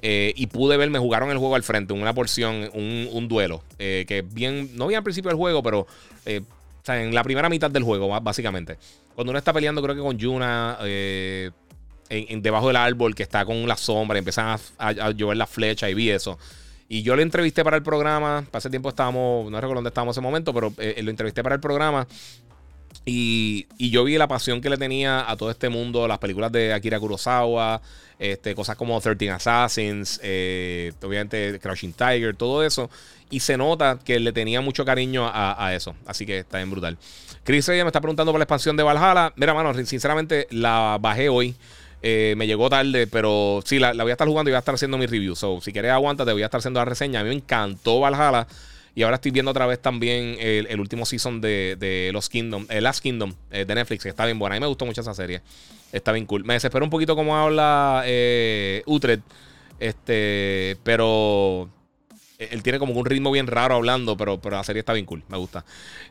Eh, y pude ver, me jugaron el juego al frente, una porción, un, duelo. que bien, no vi al principio del juego, pero en la primera mitad del juego, básicamente. Cuando uno está peleando, creo que con Yuna, en, debajo del árbol, que está con la sombra, y empiezan a, a llover la flecha y vi eso. Y yo lo entrevisté para el programa. Hace tiempo estábamos, no recuerdo dónde estábamos en ese momento, pero eh, lo entrevisté para el programa. Y, yo vi la pasión que le tenía a todo este mundo, las películas de Akira Kurosawa, este, cosas como 13 Assassins, eh, obviamente Crouching Tiger, todo eso. Y se nota que le tenía mucho cariño a, eso. Así que está bien brutal. Chris ella me está preguntando por la expansión de Valhalla. Mira, mano, sinceramente la bajé hoy. Eh, me llegó tarde, pero sí, la, voy a estar jugando y voy a estar haciendo mi review. So, si quieres aguanta, te voy a estar haciendo la reseña. A mí me encantó Valhalla. Y ahora estoy viendo otra vez también el, último season de, Los Kingdom, el Last Kingdom eh, de Netflix, que está bien buena. A mí me gustó mucho esa serie. Está bien cool. Me desespero un poquito cómo habla eh, Utrecht. Este, pero él tiene como un ritmo bien raro hablando, pero, pero la serie está bien cool. Me gusta.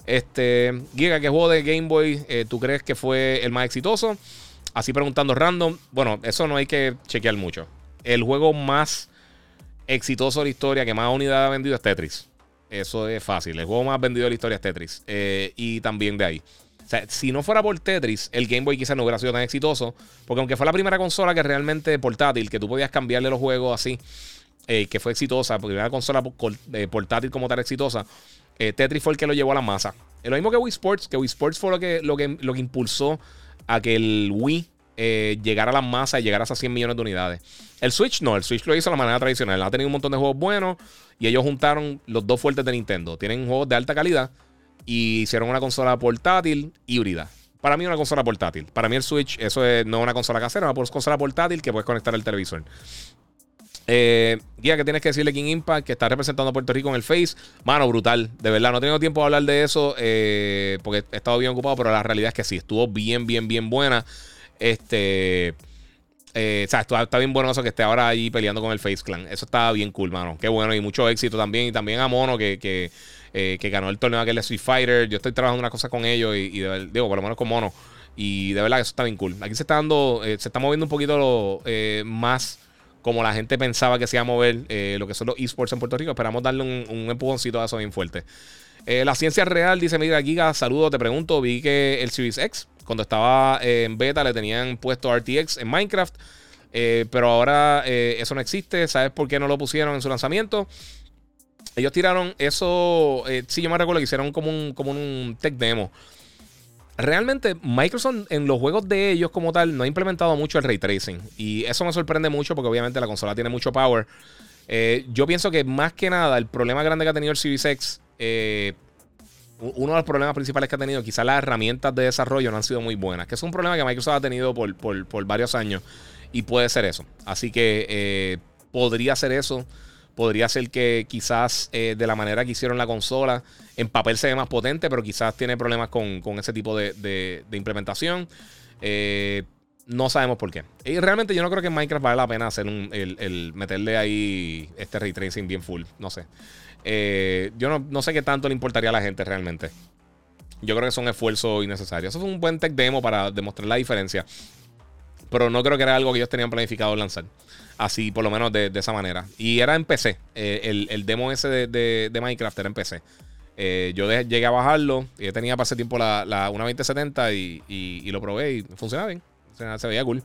Este, Giga, ¿qué juego de Game Boy tú crees que fue el más exitoso? Así preguntando random. Bueno, eso no hay que chequear mucho. El juego más exitoso de la historia, que más unidad ha vendido es Tetris. Eso es fácil. El juego más vendido de la historia es Tetris. Eh, y también de ahí. O sea, si no fuera por Tetris, el Game Boy quizás no hubiera sido tan exitoso. Porque aunque fue la primera consola que realmente portátil, que tú podías cambiarle los juegos así, eh, que fue exitosa, porque era una consola eh, portátil como tal exitosa, Tetris fue el que lo llevó a la masa. Es lo mismo que Wii Sports, que Wii Sports fue lo que, lo que, lo que impulsó a que el Wii eh, llegara a la masa y llegara a esas 100 millones de unidades. El Switch no, el Switch lo hizo de la manera tradicional. Ha tenido un montón de juegos buenos y ellos juntaron los dos fuertes de Nintendo. Tienen juegos de alta calidad y hicieron una consola portátil híbrida. Para mí una consola portátil. Para mí el Switch, eso es no una consola casera, una consola portátil que puedes conectar al televisor. Eh, guía, que tienes que decirle King Impact, que está representando a Puerto Rico en el Face. Mano, brutal. De verdad, no he tenido tiempo de hablar de eso eh, porque he estado bien ocupado, pero la realidad es que sí, estuvo bien, bien, bien buena. Este. Eh, o sea, está, bien bueno eso que esté ahora ahí peleando con el Face Clan. Eso está bien cool, mano. Qué bueno y mucho éxito también. Y también a Mono que, que, eh, ganó el torneo aquel de Street Fighter. Yo estoy trabajando una cosa con ellos y, digo, por lo menos con Mono. Y de verdad que eso está bien cool. Aquí se está dando, se está moviendo un poquito lo, más como la gente pensaba que se iba a mover eh, lo que son los esports en Puerto Rico. Esperamos darle un, empujoncito a eso bien fuerte. Eh, la ciencia real dice: Mira, Giga, saludo, te pregunto. Vi que el Series X, cuando estaba eh, en beta, le tenían puesto RTX en Minecraft. pero ahora eso no existe. ¿Sabes por qué no lo pusieron en su lanzamiento? Ellos tiraron eso. sí, yo me recuerdo que hicieron como un, como un tech demo realmente Microsoft en los juegos de ellos como tal no ha implementado mucho el ray tracing. Y eso me sorprende mucho porque obviamente la consola tiene mucho power. Eh, yo pienso que más que nada el problema grande que ha tenido el Series eh, uno de los problemas principales que ha tenido, quizás las herramientas de desarrollo no han sido muy buenas, que es un problema que Microsoft ha tenido por, varios años y puede ser eso. Así que eh, podría ser eso. Podría ser que quizás de la manera que hicieron la consola, en papel se ve más potente, pero quizás tiene problemas con, ese tipo de, implementación. Eh, no sabemos por qué. Y realmente yo no creo que en Minecraft vale la pena hacer el, meterle ahí este ray tracing bien full. No sé. Eh, yo no, sé qué tanto le importaría a la gente realmente. Yo creo que es un esfuerzo innecesario. Eso es un buen tech demo para demostrar la diferencia. Pero no creo que era algo que ellos tenían planificado lanzar. Así, por lo menos de, esa manera. Y era en PC. Eh, el, demo ese de, de Minecraft era en PC. Eh, yo llegué a bajarlo. Y tenía para ese tiempo la, la una 2070 y, lo probé y funcionaba bien. se veía cool.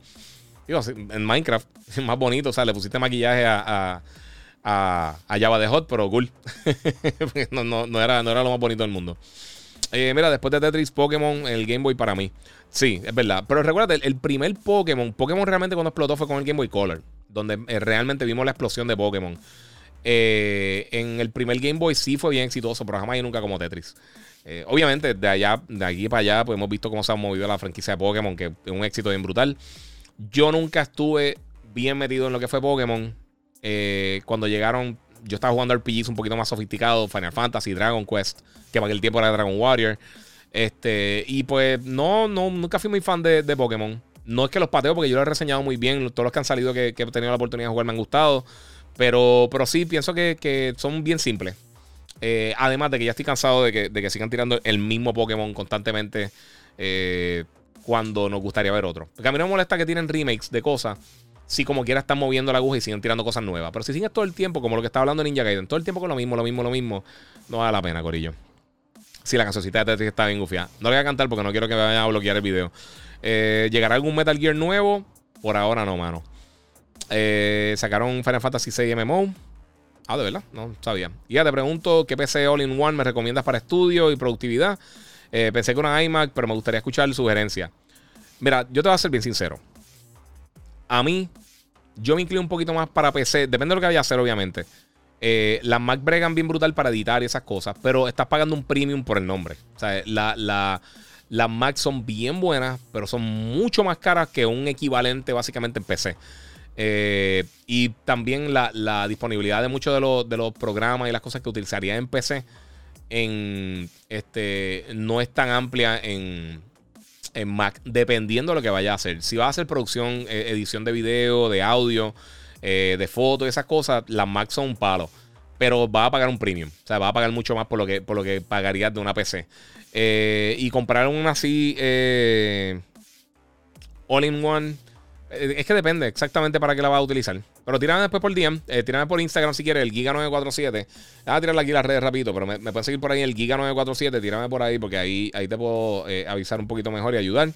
En Minecraft, más bonito. O sea, le pusiste maquillaje a, a, a, Java de Hot, pero cool. no, no, no, era, no era lo más bonito del mundo. Eh, mira, después de Tetris, Pokémon, el Game Boy para mí. Sí, es verdad. Pero recuerda, el, primer Pokémon, Pokémon realmente cuando explotó fue con el Game Boy Color. Donde eh, realmente vimos la explosión de Pokémon. Eh, en el primer Game Boy sí fue bien exitoso, pero jamás y nunca como Tetris. Eh, obviamente, de allá, de aquí para allá, pues hemos visto cómo se ha movido la franquicia de Pokémon, que es un éxito bien brutal. Yo nunca estuve bien metido en lo que fue Pokémon. Eh, cuando llegaron, yo estaba jugando RPGs un poquito más sofisticados, Final Fantasy, Dragon Quest, que para aquel tiempo era Dragon Warrior. Este, y pues no, no, nunca fui muy fan de, Pokémon. No es que los pateo, porque yo lo he reseñado muy bien. Todos los que han salido que, que he tenido la oportunidad de jugar me han gustado. Pero, pero sí, pienso que, son bien simples. Eh, además de que ya estoy cansado de que, sigan tirando el mismo Pokémon constantemente eh, cuando nos gustaría ver otro. Porque a mí no me molesta que tienen remakes de cosas. Si como quiera están moviendo la aguja y siguen tirando cosas nuevas. Pero si siguen todo el tiempo, como lo que está hablando Ninja Gaiden, todo el tiempo con lo mismo, lo mismo, lo mismo, no vale la pena, Corillo. Si la cancioncita de está bien gufiada. No le voy a cantar porque no quiero que me vayan a bloquear el video. Eh, ¿Llegará algún Metal Gear nuevo? Por ahora no, mano. Eh, sacaron Final Fantasy VI MMO. Ah, de verdad, no sabía. Ya te pregunto, ¿qué PC All-in-One me recomiendas para estudio y productividad? Eh, pensé que una iMac, pero me gustaría escuchar sugerencia. Mira, yo te voy a ser bien sincero. A mí, yo me inclino un poquito más para PC. Depende de lo que vaya a hacer, obviamente. Eh, las Mac bregan bien brutal para editar y esas cosas, pero estás pagando un premium por el nombre. O sea, las Mac son bien buenas, pero son mucho más caras que un equivalente básicamente en PC. Eh, y también la, disponibilidad de muchos de los, de los, programas y las cosas que utilizaría en PC en, este, no es tan amplia en, en Mac, dependiendo de lo que vaya a hacer. Si va a hacer producción, eh, edición de video, de audio, eh, de fotos, esas cosas, las Mac son un palo. Pero va a pagar un premium. O sea, va a pagar mucho más por lo que, por lo que pagarías de una PC. y comprar una así all in one eh, es que depende exactamente para qué la vas a utilizar. Pero tírame después por DM, eh, tírame por Instagram si quieres, el Giga947. a tirarle aquí las redes rapidito, pero me, puedes seguir por ahí el Giga947, tírame por ahí porque ahí, ahí te puedo eh, avisar un poquito mejor y ayudar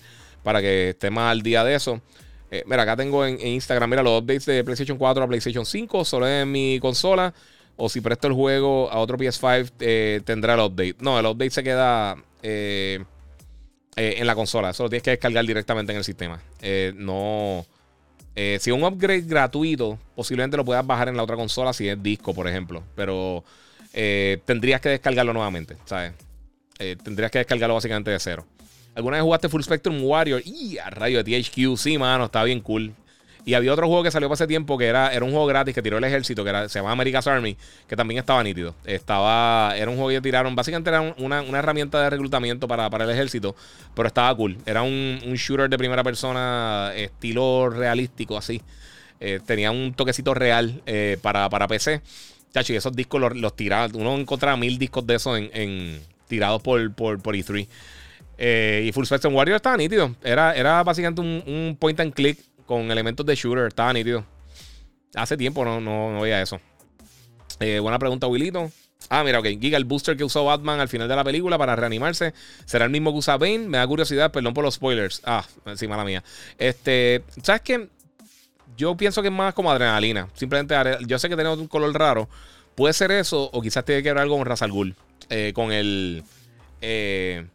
para que esté más al día de eso. mira, acá tengo en, Instagram, mira, los updates de PlayStation 4 a PlayStation 5, solo en mi consola. O si presto el juego a otro PS5, tendrá el update. No, el update se queda en la consola. Eso lo tienes que descargar directamente en el sistema. no eh, si es un upgrade gratuito, posiblemente lo puedas bajar en la otra consola si es disco, por ejemplo. Pero eh, tendrías que descargarlo nuevamente, ¿sabes? Eh, tendrías que descargarlo básicamente de cero. ¿Alguna vez jugaste Full Spectrum Warrior? Y a de THQ, sí, mano, está bien cool. Y había otro juego que salió hace tiempo que era, era un juego gratis que tiró el ejército, que se llama America's Army, que también estaba nítido. Estaba, era un juego que tiraron, básicamente era una, herramienta de reclutamiento para, el ejército, pero estaba cool. Era un, shooter de primera persona, estilo realístico, así. Eh, tenía un toquecito real eh, para, para PC. Chacho, y esos discos los, los tiraban. Uno encontraba mil discos de esos en, tirados por, por, E3. Eh, y Full Spectrum Warrior estaba nítido. Era, era básicamente un, un point and click con elementos de shooter. Estaba nítido. Hace tiempo no, no, no veía eso. Eh, buena pregunta, Willito. Ah, mira, ok. Giga, el booster que usó Batman al final de la película para reanimarse. ¿Será el mismo que usa Bane? Me da curiosidad, perdón por los spoilers. Ah, encima la mía. Este, ¿sabes qué? Yo pienso que es más como adrenalina. Simplemente, yo sé que tenemos un color raro. Puede ser eso, o quizás tiene que ver algo con Razal Ghul. Eh, con el. Eh,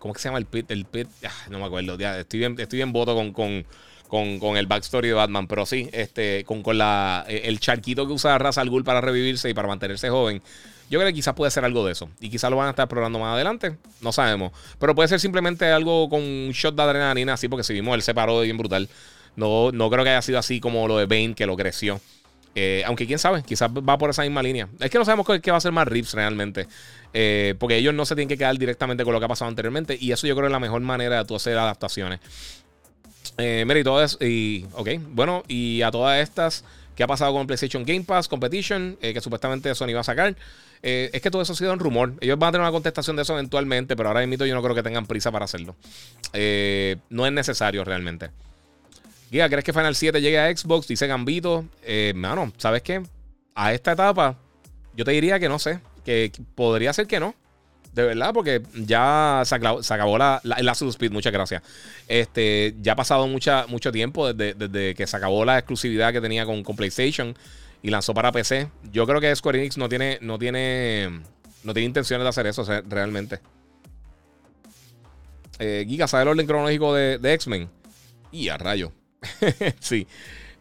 ¿Cómo es que se llama el pit? El pit. Ah, no me acuerdo. estoy bien, estoy bien voto con con, el backstory de Batman. Pero sí, este, con, con la, eh, el charquito que usa Ra's al Ghul para revivirse y para mantenerse joven. Yo creo que quizás puede ser algo de eso. Y quizás lo van a estar explorando más adelante. No sabemos. Pero puede ser simplemente algo con un shot de adrenalina, así, porque si vimos, él se paró de bien brutal. No, no creo que haya sido así como lo de Bane, que lo creció. Eh, aunque quién sabe, quizás va por esa misma línea. Es que no sabemos qué, va a ser más Rips realmente. Eh, porque ellos no se tienen que quedar directamente con lo que ha pasado anteriormente. Y eso yo creo es la mejor manera de tú hacer adaptaciones. Eh, mira, y todo eso. Y, ok, bueno, y a todas estas, ¿qué ha pasado con PlayStation Game Pass Competition? Eh, que supuestamente Sony va a sacar. Eh, es que todo eso ha sido un rumor. Ellos van a tener una contestación de eso eventualmente, pero ahora mismo yo no creo que tengan prisa para hacerlo. Eh, no es necesario realmente. Giga, ¿crees que Final 7 llegue a Xbox? Dice Gambito. mano, ¿sabes qué? A esta etapa, yo te diría que no sé. Que podría ser que no. De verdad, porque ya se acabó, la, la, Speed, muchas gracias. Este, ya ha pasado mucha, mucho tiempo desde, que se acabó la exclusividad que tenía con, PlayStation y lanzó para PC. Yo creo que Square Enix no tiene, no tiene, no tiene intenciones de hacer eso realmente. Eh, Giga, ¿sabe el orden cronológico de, X-Men? Y a rayo. sí.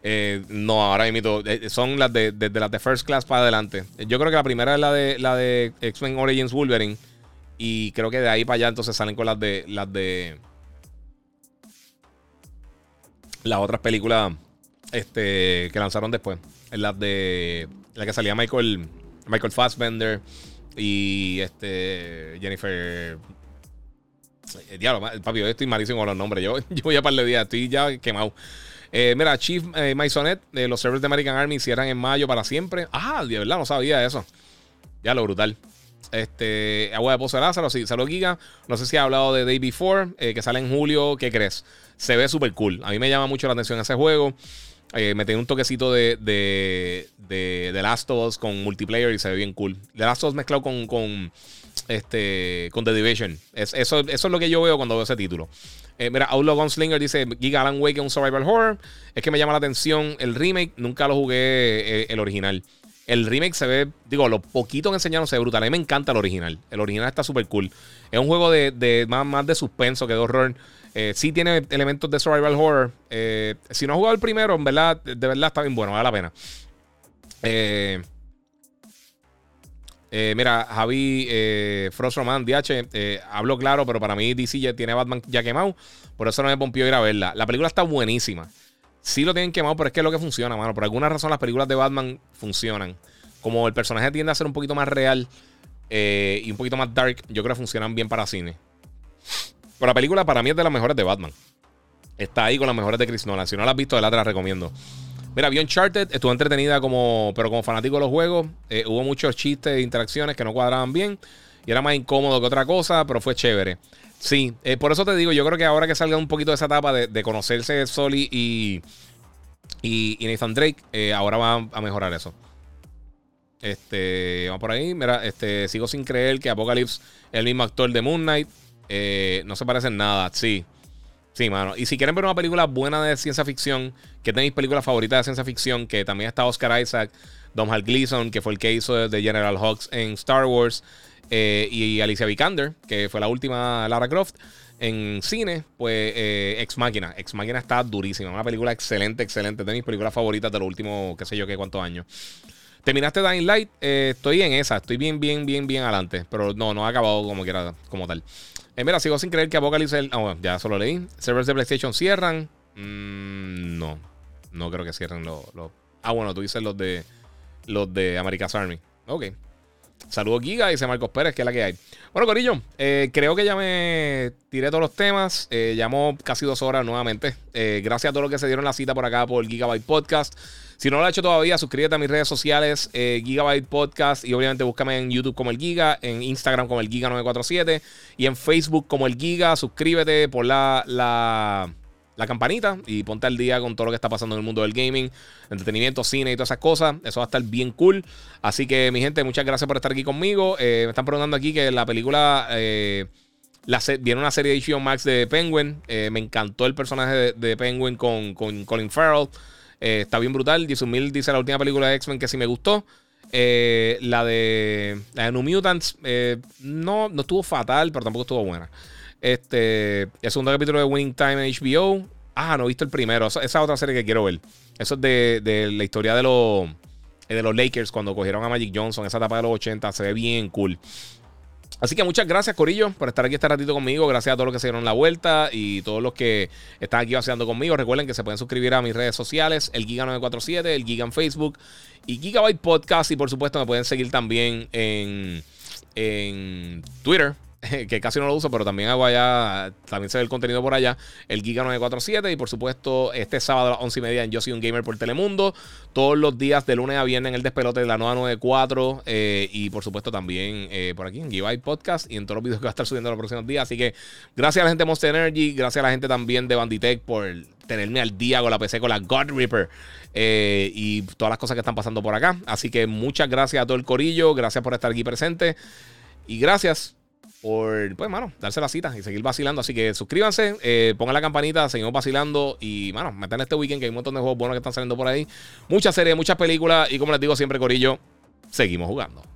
Eh, no, ahora mismo eh, son las de desde las de First Class para adelante. Yo creo que la primera es la de la de X-Men Origins Wolverine. Y creo que de ahí para allá entonces salen con las de. Las de. Las otras películas este, que lanzaron después. Las de. La que salía Michael. Michael Fassbender. Y este. Jennifer. Eh, diablo, papi, yo estoy malísimo con los nombres. Yo, yo voy a par de días, estoy ya quemado. Eh, mira, Chief eh, Maisonet, de los servers de American Army cierran en mayo para siempre. Ah, de verdad, no sabía eso. Ya lo brutal. Este, Agua de Pozo de Lázaro, sí, Salud Giga. No sé si ha hablado de Day Before, eh, que sale en julio. ¿Qué crees? Se ve súper cool. A mí me llama mucho la atención ese juego. Eh, me un toquecito de, de, de, Last of Us con multiplayer y se ve bien cool. The Last of Us mezclado con, con, este, con The Division. eso, es lo que yo veo cuando veo ese título. Eh, mira, Outlaw Gunslinger dice Giga Alan Wake es un survival horror. Es que me llama la atención el remake. Nunca lo jugué el original. El remake se ve, digo, lo poquito que enseñaron se ve brutal. A mí me encanta el original. El original está súper cool. Es un juego de, más, más, de suspenso que de horror. Eh, sí tiene elementos de survival horror. Eh, si no has jugado el primero, en verdad, de verdad está bien bueno, vale la pena. Eh, mira, Javi Frost Roman, DH, hablo claro, pero para mí DC ya tiene Batman ya quemado. Por eso no me pompió ir a verla. La película está buenísima. Sí lo tienen quemado, pero es que es lo que funciona, mano. Por alguna razón las películas de Batman funcionan. Como el personaje tiende a ser un poquito más real y un poquito más dark, yo creo que funcionan bien para cine. Pero la película para mí es de las mejores de Batman. Está ahí con las mejores de Chris Nolan. Si no la has visto, de la te la recomiendo. Mira, vi Uncharted, estuvo entretenida como, pero como fanático de los juegos. Eh, hubo muchos chistes e interacciones que no cuadraban bien. Y era más incómodo que otra cosa, pero fue chévere. Sí, eh, por eso te digo, yo creo que ahora que salga un poquito de esa etapa de, conocerse Soli y, y, Nathan Drake, eh, ahora va a mejorar eso. Este, vamos por ahí. Mira, este, sigo sin creer que Apocalypse es el mismo actor de Moon Knight. Eh, no se parecen nada, sí. Sí, mano. Y si quieren ver una película buena de ciencia ficción, que tenéis películas favoritas de ciencia ficción, que también está Oscar Isaac, Don Hal Gleason, que fue el que hizo de General Hawks en Star Wars, eh, y Alicia Vikander, que fue la última Lara Croft en cine, pues eh, Ex Máquina. Ex Máquina está durísima. Una película excelente, excelente. De mis películas favoritas de los últimos, qué sé yo, qué cuántos años. Terminaste Dying Light, estoy en esa, estoy bien, bien, bien, bien adelante. Pero no, no ha acabado como quiera, como tal. Eh, mira, sigo sin creer que Apocalypse. Ah, ya solo leí. Servers de PlayStation cierran. Mm, no. No creo que cierren los. ah, bueno, tú dices los de. Los de America's Army. Ok. Saludos Giga, dice Marcos Pérez, que es la que hay. Bueno, Corillo, eh, creo que ya me tiré todos los temas. Eh, llamó casi dos horas nuevamente. Eh, gracias a todos los que se dieron la cita por acá por Gigabyte Podcast. Si no lo has hecho todavía, suscríbete a mis redes sociales, Gigabyte Podcast, y obviamente búscame en YouTube como el Giga, en Instagram como el Giga947 y en Facebook como el Giga. Suscríbete por la, la la campanita y ponte al día con todo lo que está pasando en el mundo del gaming, entretenimiento, cine y todas esas cosas. Eso va a estar bien cool. Así que, mi gente, muchas gracias por estar aquí conmigo. Eh, me están preguntando aquí que la película. Eh, viene una serie de HBO Max de Penguin. Eh, me encantó el personaje de, Penguin con, Colin Farrell. está bien brutal. Jason Mill dice la última película de X-Men que sí me gustó. la de la New Mutants no, no estuvo fatal, pero tampoco estuvo buena. Este, el segundo capítulo de Winning Time en HBO. Ah, no he visto el primero. Esa es otra serie que quiero ver. Eso es de, la historia de los, de los Lakers cuando cogieron a Magic Johnson, esa etapa de los 80. Se ve bien cool. Así que muchas gracias, Corillo, por estar aquí este ratito conmigo. Gracias a todos los que se dieron la vuelta y todos los que están aquí vaciando conmigo. Recuerden que se pueden suscribir a mis redes sociales, el Giga947, el Giga en Facebook y Gigabyte Podcast. Y por supuesto, me pueden seguir también en, en Twitter que casi no lo uso, pero también hago allá, también se ve el contenido por allá, el Giga 947 y por supuesto este sábado a las 11 y media en Yo Soy Un Gamer por Telemundo, todos los días de lunes a viernes en el despelote de la nueva 94 eh, y por supuesto también eh, por aquí en Giveaway Podcast y en todos los videos que va a estar subiendo los próximos días, así que gracias a la gente de Monster Energy, gracias a la gente también de Banditech por tenerme al día con la PC con la God Reaper eh, y todas las cosas que están pasando por acá, así que muchas gracias a todo el corillo, gracias por estar aquí presente y gracias por, pues, mano, darse la cita y seguir vacilando. Así que suscríbanse, eh, pongan la campanita, seguimos vacilando y, mano, metan este weekend que hay un montón de juegos buenos que están saliendo por ahí. Muchas series, muchas películas y, como les digo siempre, Corillo, seguimos jugando.